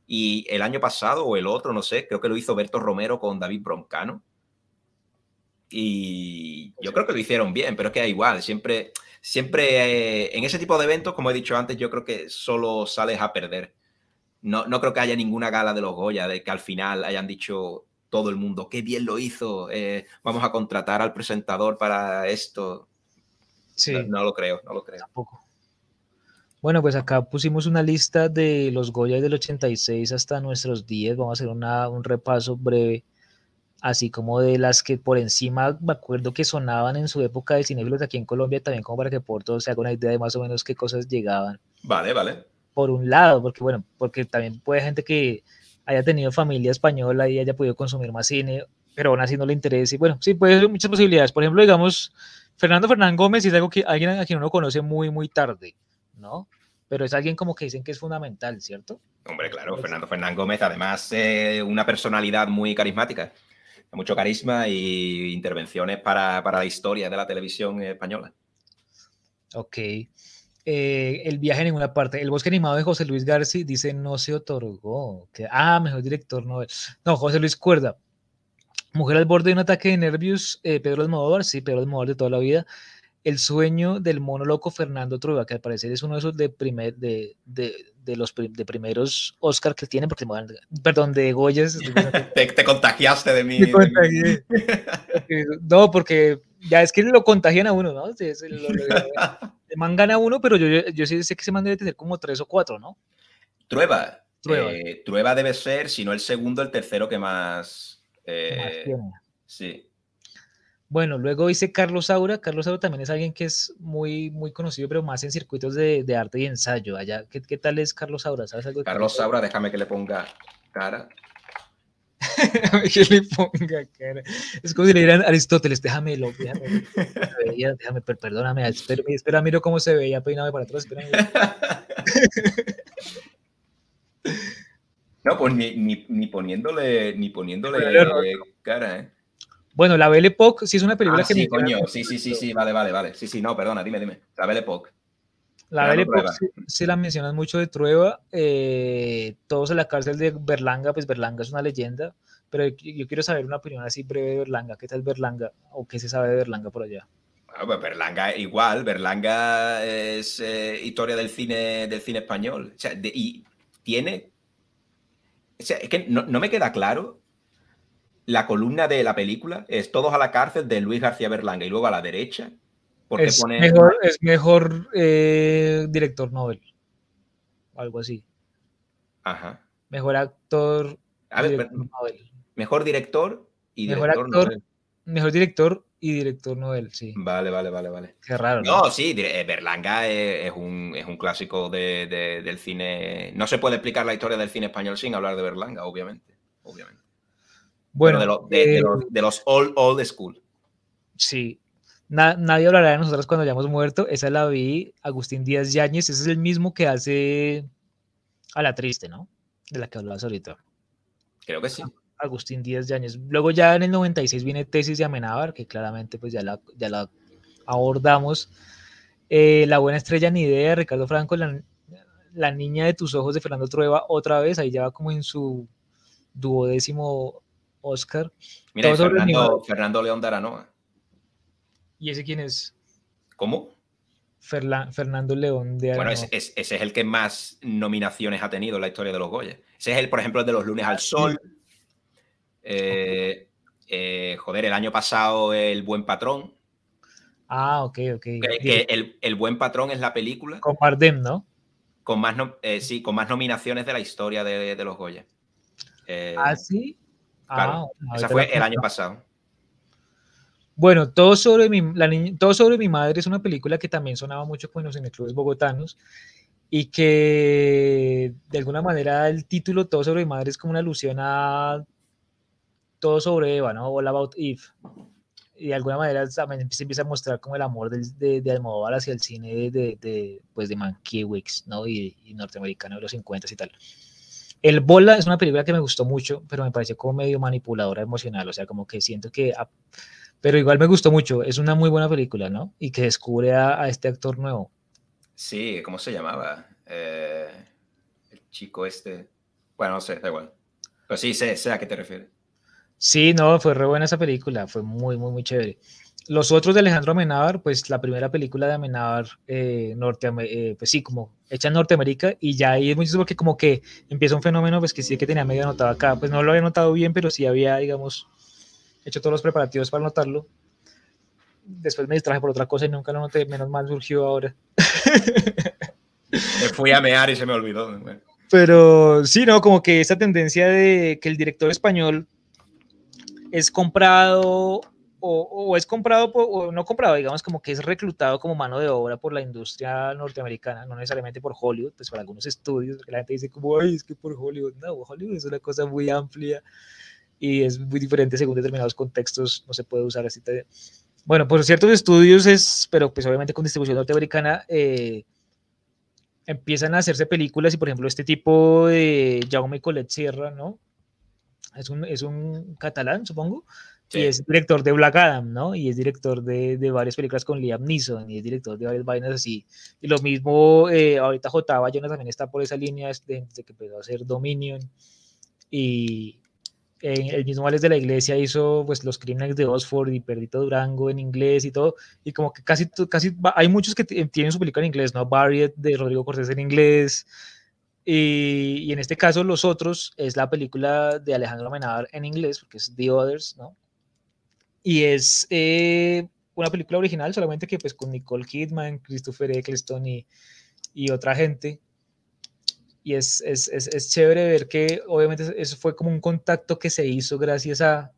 Y el año pasado o el otro, no sé, creo que lo hizo Berto Romero con David Broncano. Y yo creo que lo hicieron bien, pero es que da igual, siempre siempre eh, en ese tipo de eventos, como he dicho antes, yo creo que solo sales a perder. No, no creo que haya ninguna gala de los Goya de que al final hayan dicho todo el mundo, qué bien lo hizo, eh, vamos a contratar al presentador para esto. Sí. No, lo creo, no lo creo. Tampoco. Bueno, pues acá pusimos una lista de los Goya del 86 hasta nuestros días. Vamos a hacer un repaso breve así como de las que por encima me acuerdo que sonaban en su época de cinéfilos aquí en Colombia, también como para que por todos se haga una idea de más o menos qué cosas llegaban. Vale, vale. por un lado, porque bueno, porque también puede gente que haya tenido familia española y haya podido consumir más cine, pero aún así no le interese. Bueno, sí, puede haber muchas posibilidades. Por ejemplo, digamos, Fernando Fernán Gómez es algo que alguien a quien uno conoce muy, muy tarde, ¿no? Pero es alguien como que dicen que es fundamental, ¿cierto? Hombre, claro, Fernando Fernán Gómez, además, eh, una personalidad muy carismática, mucho carisma y intervenciones para, para la historia de la televisión española. Ok. Eh, el viaje en ninguna parte. El bosque animado de José Luis García dice no se otorgó. Que, ah, mejor director no. No, José Luis Cuerda. Mujer al borde de un ataque de nervios. Eh, Pedro Almodóvar, sí, Pedro Almodóvar de toda la vida. El sueño del mono loco Fernando Trueba, que al parecer es uno de esos de, primer, de, de los de primeros Oscar que tiene, porque, perdón, de Goyas. te, te, contagiaste de mí. No, porque ya es que lo contagian a uno, ¿no? Sí, lo, lo, el man gana uno, pero yo, yo, sí sé que ese man debe tener como tres o cuatro, ¿no? Trueba. Trueba. Eh, Trueba debe ser, si no el segundo, el tercero que más. Eh, más sí. Bueno, luego dice Carlos Saura. Carlos Saura también es alguien que es muy, muy conocido, pero más en circuitos de, de arte y ensayo. Allá, ¿qué, ¿qué, tal es Carlos Saura? ¿Sabes algo de Carlos Saura, déjame que le ponga cara. que le ponga cara. Es como si le dieran Aristóteles, déjame lo, déjame, déjame, déjame perdóname, espera, espera, miro cómo se veía peinado para atrás, espera. No, pues ni, ni, ni poniéndole, ni poniéndole cara, ¿eh? Bueno, la Belle Époque sí es una película ah, que sí, coño, sí, sí, sí, sí, vale, vale, vale. Sí, sí, no, perdona, dime, dime. La Belle Époque. La Belle Époque sí, sí, la mencionan mucho de Trueba. Eh, todos en la cárcel de Berlanga, pues Berlanga es una leyenda, pero yo, yo quiero saber una opinión así breve de Berlanga. ¿Qué tal Berlanga? ¿O qué se sabe de Berlanga por allá? Ah, pues Berlanga igual, Berlanga es eh, historia del cine, del cine español. O sea, de, y tiene... O sea, es que no, no me queda claro la columna de la película es Todos a la cárcel de Luis García Berlanga y luego a la derecha. Porque es, pone... mejor, es mejor eh, director Nobel. Algo así. Ajá. Mejor actor. A ver, director Nobel. Mejor director y mejor director actor, Nobel. Mejor director y director Nobel, sí. Vale, vale, vale, vale. Qué raro. No, ¿no? sí, eh, Berlanga es, es, un, es un clásico de, de, del cine. No se puede explicar la historia del cine español sin hablar de Berlanga, obviamente. Obviamente. Bueno, de, lo, de, eh, de, los, de, los, old, old school. Sí. Na, nadie hablará de nosotros cuando hayamos muerto. Esa la vi Agustín Díaz Yáñez. Ese es el mismo que hace a la triste, ¿no? De la que hablabas ahorita. Creo que sí. Agustín Díaz Yáñez. Luego ya en el 96 viene Tesis de Amenábar, que claramente pues ya la, ya la abordamos. Eh, la buena estrella ni idea, Ricardo Franco, la, la, niña de tus ojos de Fernando Trueba, otra vez, ahí ya va como en su duodécimo Oscar. Mira, Fernando, Fernando, León de Aranoa. ¿Y ese quién es? ¿Cómo? Ferla, Fernando León de Aranoa. Bueno, ese, ese, ese, es el que más nominaciones ha tenido en la historia de los Goya. Ese es el, por ejemplo, el de los lunes al sol. Eh, eh, joder, el año pasado El Buen Patrón. Ah, ok, ok. Que, que el, el, Buen Patrón es la película. Con Bardem, ¿no? Con más, no, eh, sí, con más nominaciones de la historia de, de los Goya. ah, sí. Claro, ah, esa fue el año pasado. Bueno, todo sobre, mi, la niña, todo sobre mi madre es una película que también sonaba mucho con los cineclubes bogotanos y que de alguna manera el título Todo sobre mi madre es como una alusión a todo sobre Eva, ¿no? All About Eve. Y de alguna manera también se empieza a mostrar como el amor de, de, de Almodóvar hacia el cine de, de, de pues de Mankiewicz, ¿no? Y, y norteamericano de los 50 y tal. El Bola es una película que me gustó mucho, pero me pareció como medio manipuladora emocional, o sea, como que siento que... Pero igual me gustó mucho, es una muy buena película, ¿no? Y que descubre a, a este actor nuevo. Sí, ¿cómo se llamaba? Eh, el chico este... Bueno, no sé, da igual. Pero sí, sé, sé a qué te refieres. Sí, no, fue re buena esa película, fue muy, muy, muy chévere. Los otros de Alejandro Amenábar, pues la primera película de Amenábar, eh, norte, eh, pues sí, como hecha en Norteamérica, y ya ahí es muy porque como que empieza un fenómeno, pues que sí que tenía medio anotado acá, pues no lo había notado bien, pero sí había, digamos, hecho todos los preparativos para anotarlo. Después me distraje por otra cosa y nunca lo noté, menos mal surgió ahora. Me fui a mear y se me olvidó. Pero sí, ¿no? Como que esa tendencia de que el director español es comprado o, es comprado por- o no comprado, digamos como que es reclutado como mano de obra por la industria norteamericana, no necesariamente por Hollywood, pues por algunos estudios, que la gente dice como, es que por Hollywood, no, Hollywood es una cosa muy amplia y es muy diferente según determinados contextos, no se puede usar así. Bueno, por ciertos estudios es, pero pues obviamente con distribución norteamericana, eh, empiezan a hacerse películas y por ejemplo este tipo de Jaume Collet Sierra, ¿no? Es un, es un catalán, supongo, Sí. y es director de Black Adam, ¿no? Y es director de, de varias películas con Liam Neeson y es director de varias vainas así. Y lo mismo, eh, ahorita J. Bayona también está por esa línea desde, que empezó a hacer Dominion. Y eh, el mismo Alex de la Iglesia hizo pues los Criminals de Oxford y Perdito Durango en inglés y todo. Y como que casi, casi hay muchos que tienen su película en inglés, ¿no? Barriet de Rodrigo Cortés en inglés. Y, y en este caso, Los Otros es la película de Alejandro Amenábar en inglés, porque es The Others, ¿no? Y es eh, una película original, solamente que pues con Nicole Kidman, Christopher Eccleston y, y otra gente. Y es, es, es, es chévere ver que obviamente eso fue como un contacto que se hizo gracias a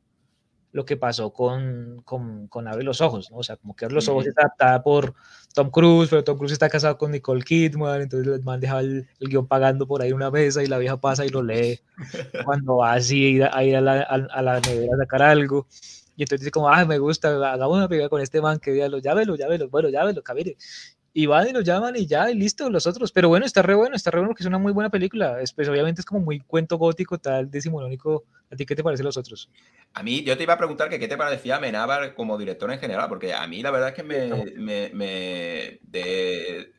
lo que pasó con, con, con Abre los Ojos, ¿no? O sea, como que Abre los Ojos está adaptada por Tom Cruise, pero Tom Cruise está casado con Nicole Kidman, entonces el man deja el, el guion pagando por ahí una mesa y la vieja pasa y lo lee cuando va así a ir a, a ir a la, a, a la nevera a sacar algo. Y entonces dice como, ah, me gusta, hagamos una película con este man, que diablo, llámelo, llámelo, bueno, llámelo, cabire. Y van y lo llaman y ya, y listo, los otros. Pero bueno, está re bueno, está re bueno porque es una muy buena película. Es, pues obviamente es como muy cuento gótico, tal, decimonónico. ¿A ti qué te parece los otros? A mí, yo te iba a preguntar que qué te parecía Amenábar como director en general, porque a mí la verdad es que me, me- me- de,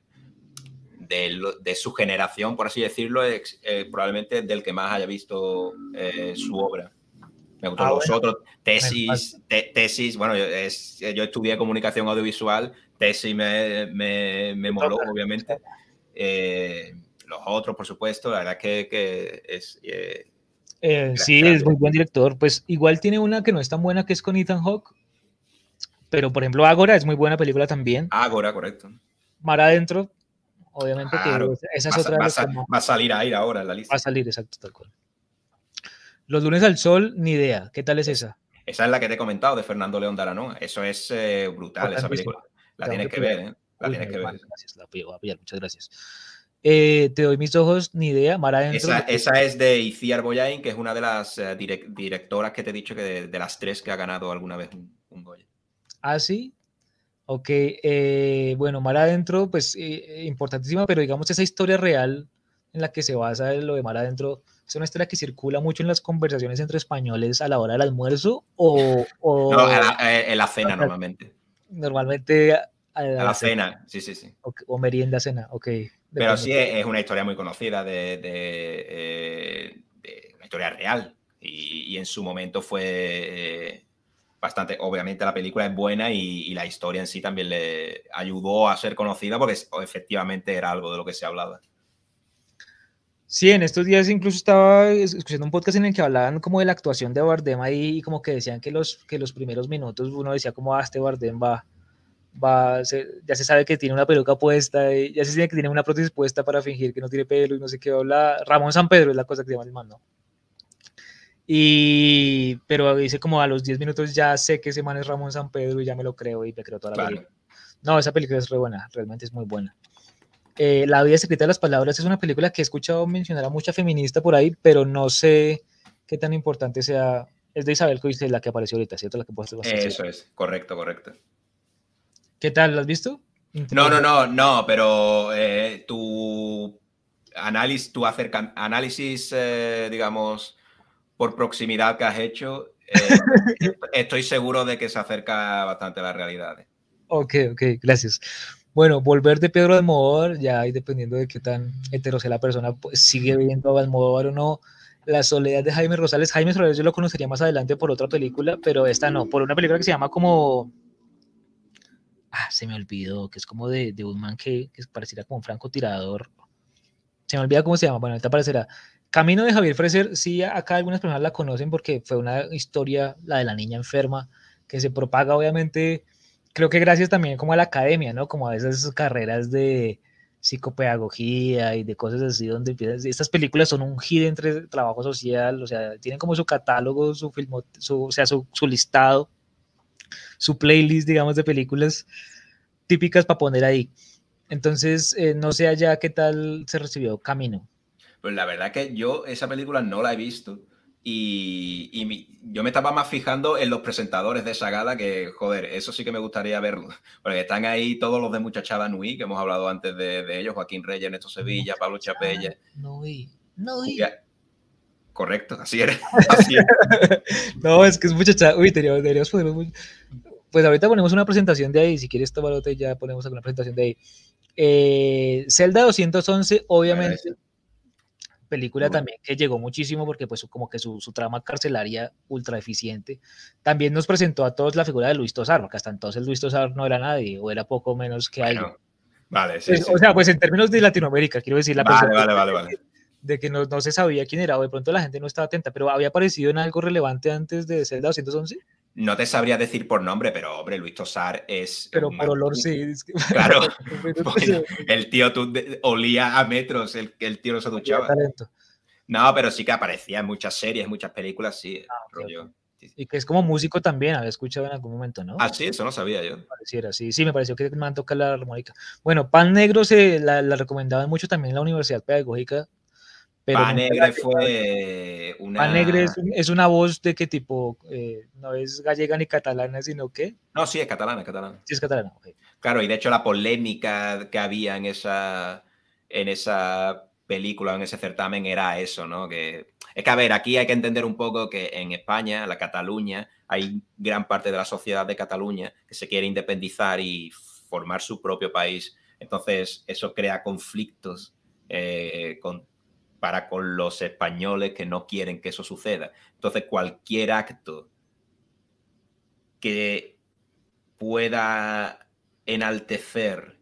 de su generación, por así decirlo, es eh, probablemente del que más haya visto eh, su obra. Me gustó Ah, los bueno. otros, tesis, te- tesis, bueno, yo, es- yo estudié comunicación audiovisual, tesis me, me, me moló, obviamente. Eh, los otros, por supuesto, la verdad que, que es... eh, Eh, sí, es muy buen director. Pues igual tiene una que no es tan buena, que es con Ethan Hawke. Pero por ejemplo, Ágora es muy buena película también. Ágora, correcto. Mar Adentro, obviamente Claro. que esa- es Va a- otra va, a va a salir ahí ahora en la lista. va a salir, exacto, tal cual. Los lunes al sol, ni idea. ¿Qué tal es esa? Esa es la que te he comentado de Fernando León de Aranoa. Eso es eh, brutal, esa película. La Tengo tienes que ver, ¿eh? La tienes que ver. Gracias, la voy a pillar, muchas gracias. Eh, te doy mis ojos, ni idea. Mar Adentro. Esa, esa es de Iciar Boyain, que es una de las eh, direc- directoras que te he dicho que de, de las tres que ha ganado alguna vez un, un Goya. Ah, sí. Ok, eh, bueno, Mar Adentro, pues eh, importantísima, pero digamos esa historia real en la que se basa lo de Mar Adentro, es una historia que circula mucho en las conversaciones entre españoles a la hora del almuerzo o, o No, a la- eh, en la cena normalmente. normalmente a, la cena, cena, sí, sí, sí. o, o merienda cena, ok. Pero sí es es una historia muy conocida de, de, eh, de una historia real. Y, y en su momento fue eh, bastante. Obviamente la película es buena y, y la historia en sí también le ayudó a ser conocida porque efectivamente era algo de lo que se hablaba. Sí, en estos días incluso estaba es- escuchando un podcast en el que hablaban como de la actuación de Bardem ahí y como que decían que los, que los primeros minutos uno decía como, ah, este Bardem va, va, se- ya se sabe que tiene una peluca puesta, y ya se sabe que tiene una prótesis puesta para fingir que no tiene pelo y no sé qué habla. Ramón San Pedro es la cosa que se llama el man, ¿no? Y, pero dice como a los 10 minutos ya sé que ese man es Ramón San Pedro y ya me lo creo y me creo toda la Claro. película. No, esa película es re buena, realmente es muy buena. Eh, la vida secreta de las palabras es una película que he escuchado mencionar a mucha feminista por ahí, pero no sé qué tan importante sea. Es de Isabel Coixet, la que apareció ahorita, ¿cierto? La que Eso es, correcto, correcto. ¿Qué tal? ¿La has visto? No, no, no, no, pero eh, tu análisis, tu acerca- análisis, eh, digamos, por proximidad que has hecho, eh, estoy seguro de que se acerca bastante a la realidad. Ok, ok, gracias. Bueno, volver de Pedro Almodóvar, ya ahí dependiendo de qué tan hetero sea la persona, pues sigue viendo a Almodóvar o no. La soledad de Jaime Rosales. Jaime Rosales yo lo conocería más adelante por otra película, pero esta no, por una película que se llama como... Ah, se me olvidó, que es como de, un man que, que pareciera como un francotirador. Se me olvida cómo se llama, bueno, ahorita aparecerá. Camino de Javier Freser, sí, acá algunas personas la conocen porque fue una historia, la de la niña enferma, que se propaga obviamente creo que gracias también como a la academia, ¿no? Como a esas carreras de psicopedagogía y de cosas así, donde empiezan, estas películas son un hit entre trabajo social, o sea, tienen como su catálogo, su filmo, su, o sea, su, su listado. su playlist, digamos, de películas típicas para poner ahí. Entonces, eh, no sé allá qué tal se recibió Camino. Pues la verdad que yo esa película no la he visto. Y, yo me estaba más fijando en los presentadores de esa gala que, joder, eso sí que me gustaría verlo. Porque están ahí todos los de Muchachada Nui, que hemos hablado antes de, ellos, Joaquín Reyes, Néstor Sevilla, Pablo Chapella. Nui, Nui. Correcto, así era. no, es que es muchachada. Uy, deberíamos, poner Pues ahorita ponemos una presentación de ahí. Si quieres tomar otra, ya ponemos alguna presentación de ahí. Eh, Zelda 211, obviamente película también que llegó muchísimo porque pues como que su, trama carcelaria ultra eficiente. También nos presentó a todos la figura de Luis Tosar, porque hasta entonces Luis Tosar no era nadie o era poco menos que algo. Vale, sí, pues, O sea, pues en términos de Latinoamérica, quiero decir la vale, vale, vale, vale. De, que no, no, se sabía quién era o de pronto la gente no estaba atenta, pero había aparecido en algo relevante antes de Zelda 211. No te sabría decir por nombre, pero hombre, Luis Tosar es. Pero por olor sí. Claro. el tío tú, olía a metros, el, el tío no se duchaba. No, pero sí que aparecía en muchas series, muchas películas, sí. Ah, y que es como músico también, había escuchado en algún momento, ¿no? Ah, sí, eso no sabía yo. Pareciera, sí, sí, me pareció que me han tocado la armónica. Bueno, Pan Negro se la, la recomendaban mucho también en la Universidad Pedagógica Pan Negre fue una... Pan Negre es, una voz de qué tipo, eh, no es gallega ni catalana, sino que... No, sí, es catalana, catalana. Sí, es catalana, Claro, y de hecho la polémica que había en esa, en esa película, en ese certamen, era eso, ¿no? Que, es que, a ver, aquí hay que entender un poco que en España, la Cataluña, hay gran parte de la sociedad de Cataluña que se quiere independizar y formar su propio país. Entonces, eso crea conflictos eh, con para con los españoles que no quieren que eso suceda. Entonces, cualquier acto que pueda enaltecer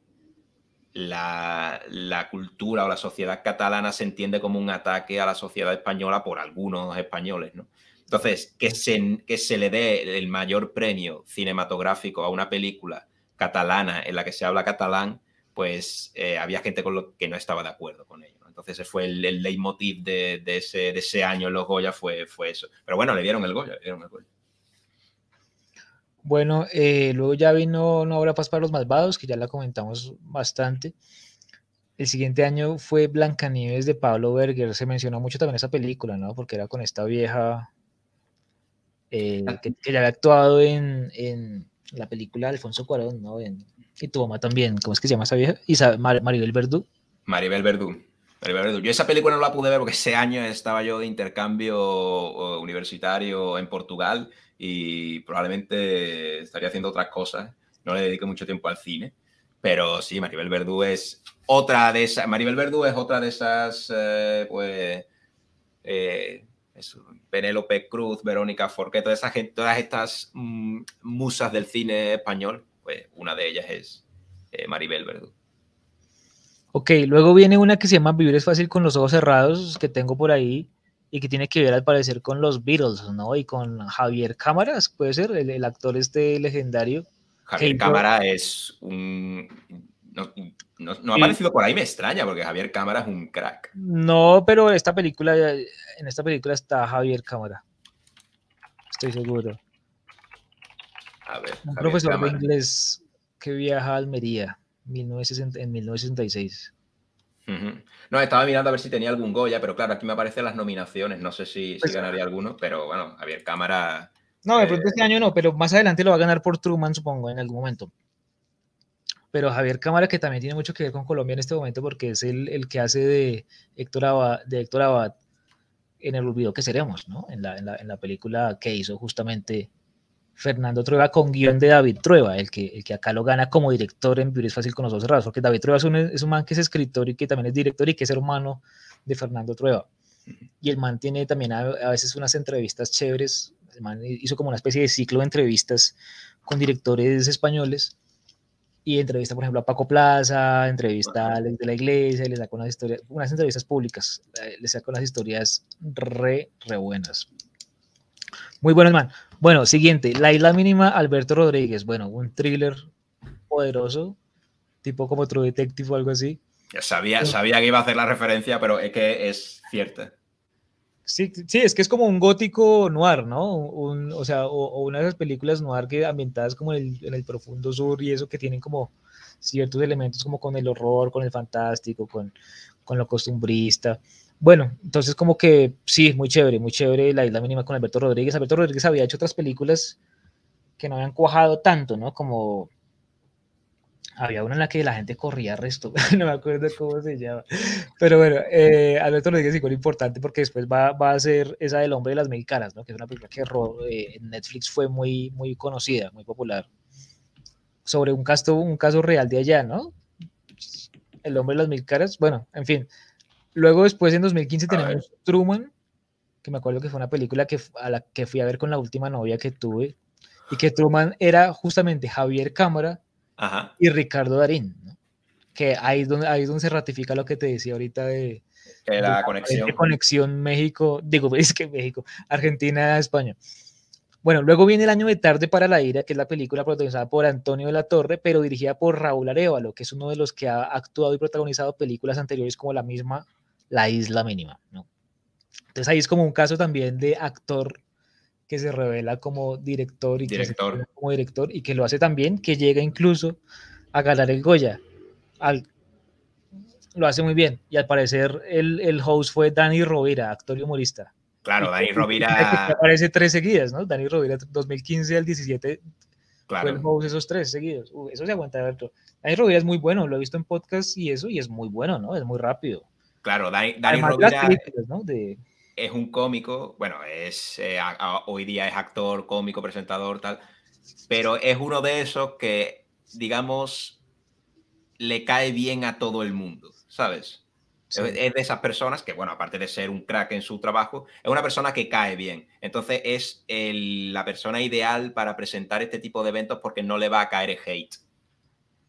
la, cultura o la sociedad catalana se entiende como un ataque a la sociedad española por algunos españoles, ¿no? Entonces, que se, que se le dé el mayor premio cinematográfico a una película catalana en la que se habla catalán, pues eh, había gente con lo que no estaba de acuerdo con ello. Entonces ese fue el, el leitmotiv de, ese, de, ese, año en los Goya, fue, fue eso. Pero bueno, le dieron el Goya, le dieron el Goya. Bueno, eh, luego ya vino No habrá paz para los malvados, que ya la comentamos bastante. El siguiente año fue Blancanieves de Pablo Berger. Se mencionó mucho también esa película, ¿no? Porque era con esta vieja eh, ah. que, ya había actuado en, en, la película de Alfonso Cuarón, ¿no? y tu mamá también, ¿cómo es que se llama esa vieja? Isabel, Maribel Verdú. Maribel Verdú. Yo esa película no la pude ver porque ese año estaba yo de intercambio universitario en Portugal y probablemente estaría haciendo otras cosas. No le dediqué mucho tiempo al cine. Pero sí, Maribel Verdú es otra de esas. Maribel Verdú es otra de esas, eh, pues. Eh, Penélope Cruz, Verónica Forqué, toda esa todas estas mm, musas del cine español, pues una de ellas es eh, Maribel Verdú. Ok, luego viene una que se llama Vivir es fácil con los ojos cerrados, que tengo por ahí, y que tiene que ver al parecer con los Beatles, ¿no? Y con Javier Cámaras, puede ser, el, actor este legendario. Javier Cámara es un... No, ha aparecido por ahí, me extraña, porque Javier Cámara es un crack. No, pero esta película, en esta película está Javier Cámara. Estoy seguro. A ver, un profesor de inglés que viaja a Almería en 1966. No, estaba mirando a ver si tenía algún Goya, pero claro, aquí me aparecen las nominaciones. No sé si, pues ganaría alguno, pero bueno, Javier Cámara. No, de pronto este año no, pero más adelante lo va a ganar por Truman, supongo, en algún momento. Pero Javier Cámara, que también tiene mucho que ver con Colombia en este momento, porque es el, que hace de Héctor, Abad, de Héctor Abad en el olvido que seremos, ¿no? En la, en la película que hizo justamente Fernando Trueba con guion de David Trueba, el que, el que acá lo gana como director en Vivir es fácil con los ojos cerrados, porque David Trueba es un, es un man que es escritor y que también es director y que es hermano de Fernando Trueba. Y el man tiene también a, veces unas entrevistas chéveres, el man hizo como una especie de ciclo de entrevistas con directores españoles y entrevista, por ejemplo, a Paco Plaza, entrevista a de la iglesia, le saca unas historias, unas entrevistas públicas, eh, le saca unas historias re, re buenas. Muy bueno, man. Bueno, siguiente, La Isla Mínima, Alberto Rodríguez. Bueno, un thriller poderoso, tipo como True Detective o algo así. Ya sabía, sabía que iba a hacer la referencia, pero es que es cierta. Sí, sí, es que es como un gótico noir, ¿no? Un, o sea, o, o, una de esas películas noir que ambientadas como en el, en el, profundo sur y eso que tienen como ciertos elementos como con el horror, con el fantástico, con, con lo costumbrista. Bueno, entonces como que sí, muy chévere, muy chévere la isla mínima con Alberto Rodríguez. Alberto Rodríguez había hecho otras películas que no habían cuajado tanto, ¿no? Como había una en la que la gente corría resto, no me acuerdo cómo se llama. Pero bueno, eh, Alberto Rodríguez igual importante porque después va, va, a ser esa del hombre de las mil caras, ¿no? que es una película que eh, en Netflix fue muy, muy conocida, muy popular, sobre un caso, un caso real de allá, ¿no? El hombre de las mil caras, bueno, en fin. Luego después en 2015 tenemos Truman, que me acuerdo que fue una película que, a la que fui a ver con la última novia que tuve, y que Truman era justamente Javier Cámara, Ajá. y Ricardo Darín, ¿no? que ahí es, donde, ahí es donde se ratifica lo que te decía ahorita de, de la, de conexión. De conexión México, digo, es que México, Argentina, España. Bueno, luego viene El año de tarde para la ira, que es la película protagonizada por Antonio de la Torre, pero dirigida por Raúl Arevalo, que es uno de los que ha actuado y protagonizado películas anteriores como la misma La Isla Mínima, ¿no? Entonces ahí es como un caso también de actor que se revela como director y director. Que como director y que lo hace también, que llega incluso a ganar el Goya. Al, lo hace muy bien y al parecer el, el host fue Dani Rovira, actor y humorista. Claro, Dani Rovira. Aparece tres seguidas, ¿no? Dani Rovira 2015 al 17 claro. fue el host esos tres seguidos. Uh, eso se aguanta ver. Dani Rovira es muy bueno, lo he visto en podcast y eso, y es muy bueno, ¿no? Es muy rápido. Claro, Dani, Rovira. películas, ¿no? De, es un cómico, bueno, es eh, a, a, hoy día es actor, cómico, presentador, tal, pero es uno de esos que, digamos, le cae bien a todo el mundo, ¿sabes? Sí. Es, es de esas personas que, bueno, aparte de ser un crack en su trabajo, es una persona que cae bien. Entonces es el, la persona ideal para presentar este tipo de eventos porque no le va a caer hate.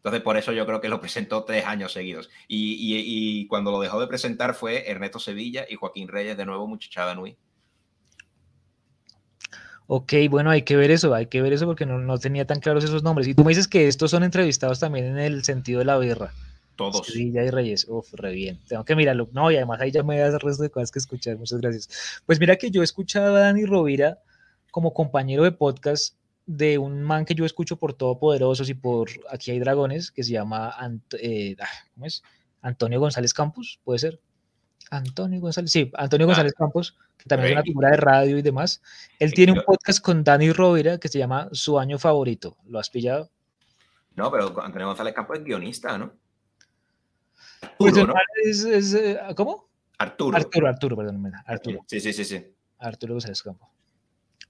Entonces, por eso yo creo que lo presentó tres años seguidos. Y, y, y, cuando lo dejó de presentar fue Ernesto Sevilla y Joaquín Reyes, de nuevo, muchachada Nui. Ok, bueno, hay que ver eso, hay que ver eso porque no, no, tenía tan claros esos nombres. Y tú me dices que estos son entrevistados también en el sentido de la birra. Todos. Sevilla y Reyes, uf, re bien. Tengo que mirarlo. No, y además ahí ya me das el resto de cosas que escuchar. Muchas gracias. Pues mira que yo he escuchado a Dani Rovira como compañero de podcast de un man que yo escucho por Todopoderosos y por Aquí hay Dragones, que se llama Ant eh, ¿cómo es? Antonio González Campos, puede ser. Antonio González, sí, Antonio González ah, Campos, que también es una figura de radio y demás. Él tiene un podcast con Dani Rovira que se llama Su año favorito. ¿Lo has pillado? No, pero Antonio González Campos es guionista, ¿no? Pues Arturo, ¿no? Es, es, eh, ¿Cómo? Arturo. Arturo, Arturo, perdón. Arturo. Sí, sí, sí, sí. Arturo González Campos.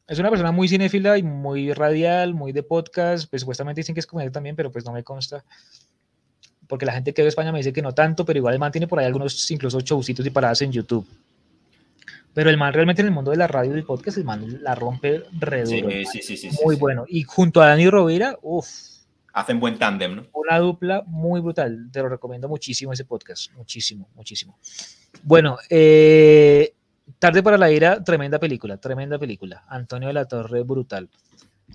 Es una persona muy cinéfila y muy radial, muy de podcast. Pues supuestamente dicen que es comedia también, pero pues no me consta. Porque la gente que ve España me dice que no tanto, pero igual el man tiene por ahí algunos, incluso showcitos y paradas en YouTube. Pero el man realmente en el mundo de la radio y podcast, el man la rompe re duro. Sí, sí, sí, Muy bueno. Y junto a Dani Rovira, uff. Hacen buen tándem, ¿no? Una dupla muy brutal. Te lo recomiendo muchísimo ese podcast. Muchísimo, muchísimo. Bueno, eh, Tarde para la ira, tremenda película, tremenda película. Antonio de la Torre, brutal.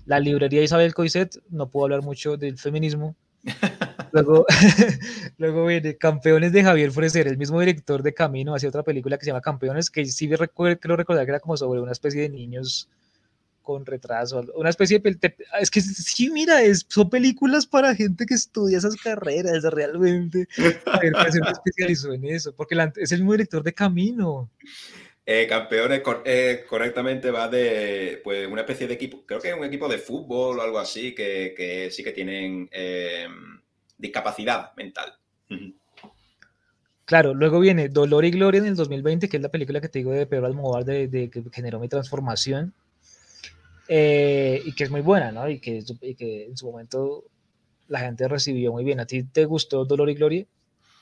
La librería Isabel Coiset, no puedo hablar mucho del feminismo. Luego, luego viene Campeones de Javier Freser, el mismo director de Camino, hacia otra película que se llama Campeones, que sí recuerdo, creo recordar que era como sobre una especie de niños con retraso, una especie de... Es que sí, mira, es, son películas para gente que estudia esas carreras realmente. A ver, se especializó en eso, porque la, es el mismo director de Camino. Eh, campeones eh, correctamente va de pues, una especie de equipo, creo que es un equipo de fútbol o algo así, que, que sí que tienen eh, discapacidad mental. Claro, luego viene Dolor y Gloria en el 2020, que es la película que te digo de Pedro Almodóvar, de, de, que generó mi transformación, eh, y que es muy buena, ¿no? Y que, y que en su momento la gente recibió muy bien. ¿A ti te gustó Dolor y Gloria,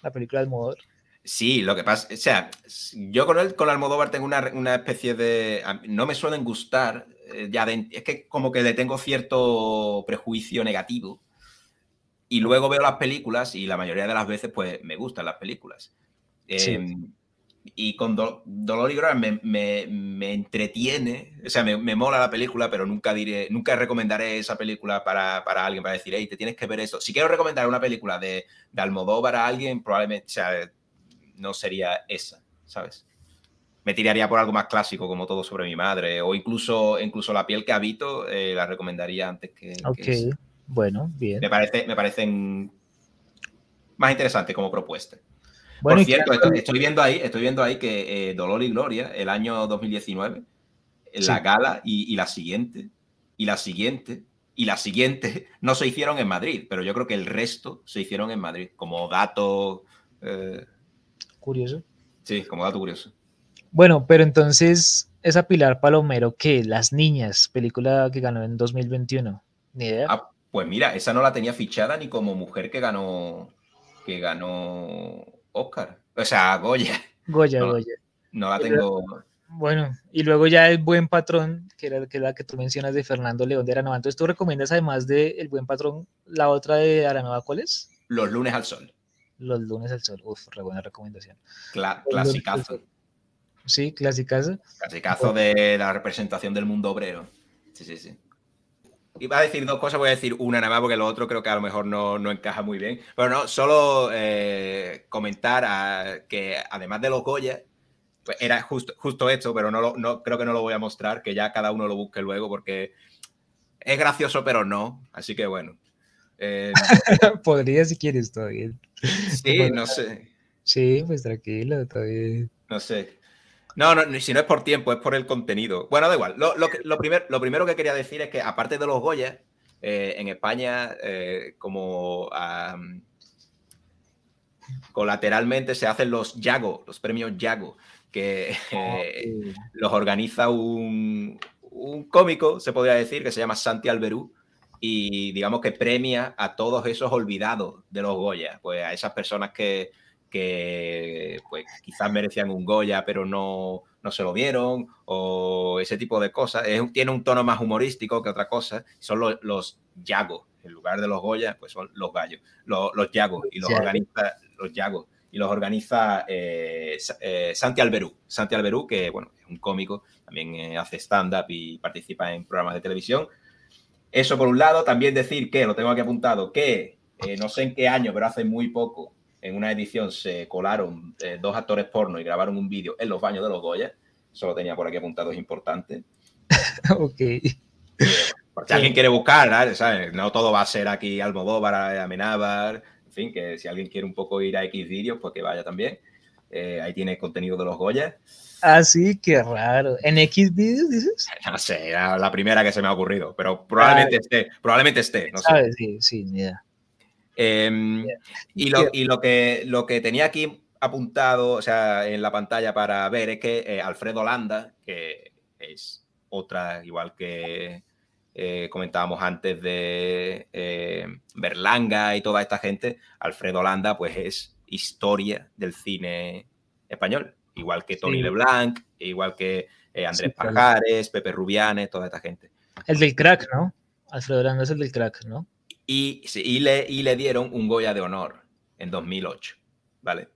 la película de Almodóvar? Sí, lo que pasa, o sea, yo con él, con Almodóvar tengo una, una especie de, no me suelen gustar, eh, ya de, es que como que le tengo cierto prejuicio negativo y luego veo las películas y la mayoría de las veces pues me gustan las películas. Sí. Eh, y con Do Dolor y Gloria me, me, me, entretiene, o sea, me, me, mola la película, pero nunca diré, nunca recomendaré esa película para, para alguien, para decir, hey, te tienes que ver eso. Si quiero recomendar una película de, de Almodóvar a alguien, probablemente, o sea, no sería esa, ¿sabes? me tiraría por algo más clásico como Todo sobre mi madre o incluso, incluso La piel que habito, eh, la recomendaría antes que... Ok, que bueno, bien. me, parece, me parecen más interesantes como propuesta. Bueno, Por cierto, claro, estoy, estoy viendo ahí, estoy viendo ahí que eh, Dolor y Gloria, el año 2019, la Sí. gala y, y la siguiente, y la siguiente, y la siguiente, no se hicieron en Madrid, pero yo creo que el resto se hicieron en Madrid, como dato, eh, curioso. sí, como dato curioso. Bueno, pero entonces, esa Pilar Palomero, ¿qué? Las Niñas, película que ganó en 2021. Ni idea. Ah, pues mira, esa no la tenía fichada ni como mujer que ganó, que ganó Oscar, o sea, Goya, Goya, no. Goya. no la tengo... Bueno, y luego ya El Buen Patrón, que era que la que tú mencionas de Fernando León de Aranova. Entonces, ¿tú recomiendas además de El Buen Patrón la otra de Aranova? ¿Cuál es? Los lunes al sol, Los lunes al sol. Uf, re buena recomendación. cla- clasicazo. Sí, clasicazo. Clasicazo de la representación del mundo obrero. Sí, sí, sí. Iba a decir dos cosas, voy a decir una nada más porque lo otro creo que a lo mejor no, no encaja muy bien. Pero no, solo eh, comentar a- que además de los Goya, pues era justo, justo esto, pero no, lo- no creo que no lo voy a mostrar, que ya cada uno lo busque luego porque es gracioso, pero no. Así que bueno. Eh, Podría si quieres, está bien. sí, no sé. Sí, pues tranquilo, está bien. No sé. No, no, si no es por tiempo, es por el contenido. Bueno, da igual. Lo, lo, que- lo primer- lo primero que quería decir es que, aparte de los Goya, eh, en España, eh, como am, colateralmente se hacen los Yago, los premios Yago, que eh, los organiza un, un cómico, se podría decir, que se llama Santi Alberú, y digamos que premia a todos esos olvidados de los Goya, pues a esas personas que, que pues, quizás merecían un Goya, pero no, no se lo dieron, o ese tipo de cosas. Es tiene un tono más humorístico que otra cosa. Son los, los Yagos, en lugar de los Goya, pues son los gallos, los, los Yagos, y los organiza los Yagos. Y los organiza eh, eh, Santi Alberú. Santi Alberú, que bueno, es un cómico, también eh, hace stand-up y participa en programas de televisión. Eso por un lado, también decir que, lo tengo aquí apuntado, que eh, no sé en qué año, pero hace muy poco, en una edición se colaron eh, dos actores porno y grabaron un vídeo en los baños de los Goya. Eso lo tenía por aquí apuntado, es importante. ok. Por si alguien quiere buscar. No todo va a ser aquí Almodóvar, Amenábar, en fin, que si alguien quiere un poco ir a X vídeos, pues que vaya también. Eh, ahí tiene contenido de los Goya. Ah, sí, qué raro. ¿En X videos dices? No sé, era la primera que se me ha ocurrido, pero probablemente esté, probablemente esté, no sé. Sí, sí, ni idea. Em, y lo, y lo que, lo que tenía aquí apuntado, o sea, en la pantalla para ver es que eh, Alfredo Landa, que es otra, igual que eh, comentábamos antes de eh, Berlanga y toda esta gente, Alfredo Landa, pues es historia del cine español, igual que Tony Sí. LeBlanc, igual que eh, Andrés Sí. Pajares, Pepe Rubianes, toda esta gente. El del crack, ¿no? Alfredo Landa es el del crack, ¿no? Y, y, le, y le dieron un Goya de honor en 2008, ¿vale?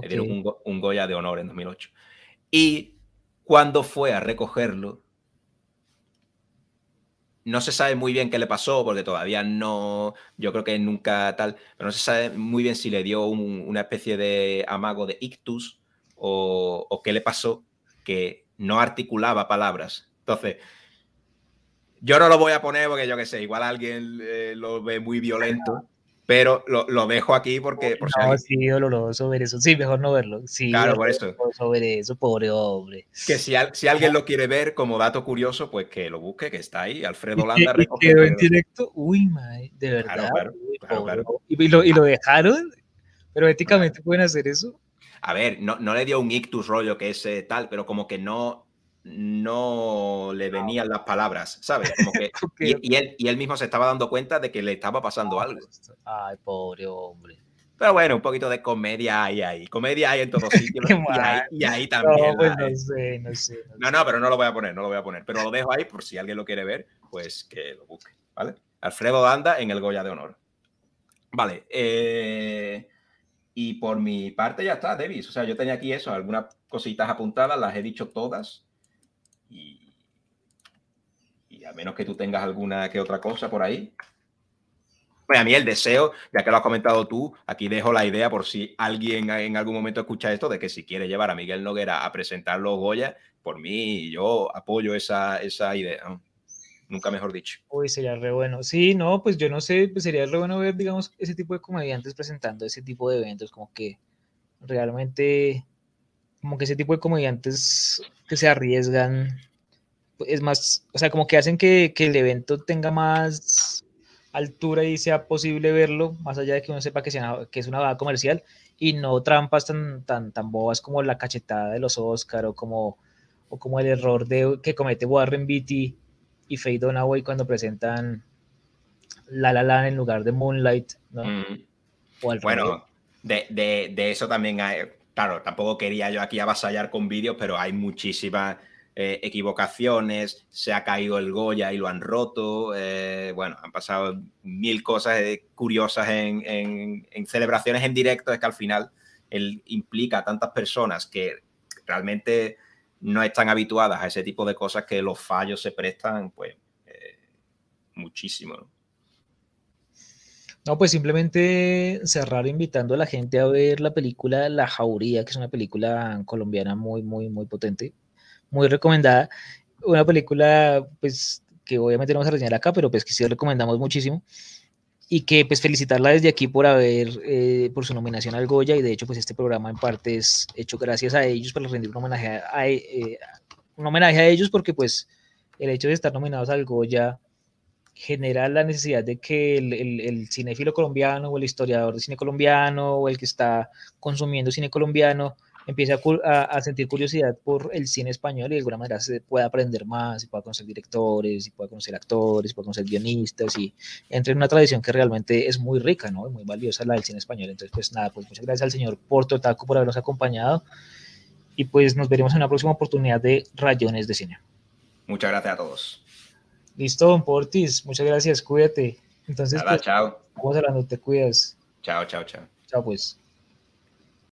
Le dieron un, un Goya de honor en 2008. Y cuando fue a recogerlo, no se sabe muy bien qué le pasó, porque todavía no, yo creo que nunca tal, pero no se sabe muy bien si le dio un- una especie de amago de ictus o, o qué le pasó, que no articulaba palabras. Entonces, yo no lo voy a poner porque yo qué sé, igual alguien eh, lo ve muy violento, pero lo, lo dejo aquí porque por si No, alguien- sí, doloroso ver eso. Sí, mejor no verlo. Sí, Claro, por eso. ver eso, pobre hombre. Que si, al- si alguien lo quiere ver como dato curioso, pues que lo busque, que está ahí. Alfredo ¿Y, Landa recoge quedó en directo? Uy, mae, de verdad. Claro, claro, claro, claro. ¿Y, lo, ¿Y lo dejaron? ¿Pero éticamente pueden hacer eso? A ver, no, no le dio un ictus rollo que es eh, tal, pero como que no, no le venían las palabras, ¿sabes? Como que, y, y él, y él mismo se estaba dando cuenta de que le estaba pasando algo. Ay, pobre hombre. Pero bueno, un poquito de comedia hay ahí. Comedia hay en todos sitios. Y, ahí, y ahí No, también. pues no sé, no sé. no No, no, pero no lo voy a poner, no lo voy a poner. Pero lo dejo ahí por si alguien lo quiere ver, pues que lo busque, ¿vale? Alfredo Danda en el Goya de Honor. Vale. eh, y por mi parte ya está, Davis. O sea, yo tenía aquí eso, algunas cositas apuntadas, las he dicho todas. Y, y a menos que tú tengas alguna que otra cosa por ahí. Pues a mí el deseo, ya que lo has comentado tú, aquí dejo la idea por si alguien en algún momento escucha esto, de que si quiere llevar a Miguel Noguera a presentar los Goya, por mí yo apoyo esa, esa idea. Nunca mejor dicho. Uy, sería re bueno. Sí, no, pues yo no sé, pues sería re bueno ver, digamos, ese tipo de comediantes presentando ese tipo de eventos, como que realmente, como que ese tipo de comediantes que se arriesgan, es más, o sea, como que hacen que, que el evento tenga más altura y sea posible verlo, más allá de que uno sepa que, sea, que es una bada comercial y no trampas tan, tan, tan bobas como la cachetada de los Oscar o como, o como el error de, que comete Warren Beatty y Faye Dunaway cuando presentan La La Land en lugar de Moonlight, ¿no? Mm. bueno, de, de, de, eso también hay, claro, tampoco quería yo aquí avasallar con vídeos, pero hay muchísimas eh, equivocaciones, se ha caído el Goya y lo han roto, eh, bueno, han pasado mil cosas eh, curiosas en, en, en, celebraciones en directo, es que al final él implica a tantas personas que realmente no están habituadas a ese tipo de cosas que los fallos se prestan, pues, muchísimo. ¿no? No, pues simplemente cerrar invitando a la gente a ver la película La Jauría, que es una película colombiana muy, muy, muy potente muy recomendada. Una película, pues, que obviamente no vamos a reseñar acá, pero pues que sí recomendamos muchísimo. Y que pues felicitarla desde aquí por haber, eh, por su nominación al Goya. Y de hecho, pues este programa en parte es hecho gracias a ellos para rendir un homenaje a, eh, un homenaje a ellos, porque pues el hecho de estar nominados al Goya genera la necesidad de que el, el, el, cinéfilo colombiano o el historiador de cine colombiano o el que está consumiendo cine colombiano empieza a, a, sentir curiosidad por el cine español y de alguna manera se pueda aprender más, y pueda conocer directores, y pueda conocer actores, y pueda conocer guionistas, y entre en una tradición que realmente es muy rica, ¿no? muy valiosa la del cine español. Entonces, pues nada, pues muchas gracias al señor Porto Taco por habernos acompañado, y pues nos veremos en una próxima oportunidad de Rayones de Cine. Muchas gracias a todos. Listo, don Portis, muchas gracias, cuídate. Entonces, Nada, pues, chao. Vamos hablando, te cuidas. Chao, chao, chao. Chao, pues.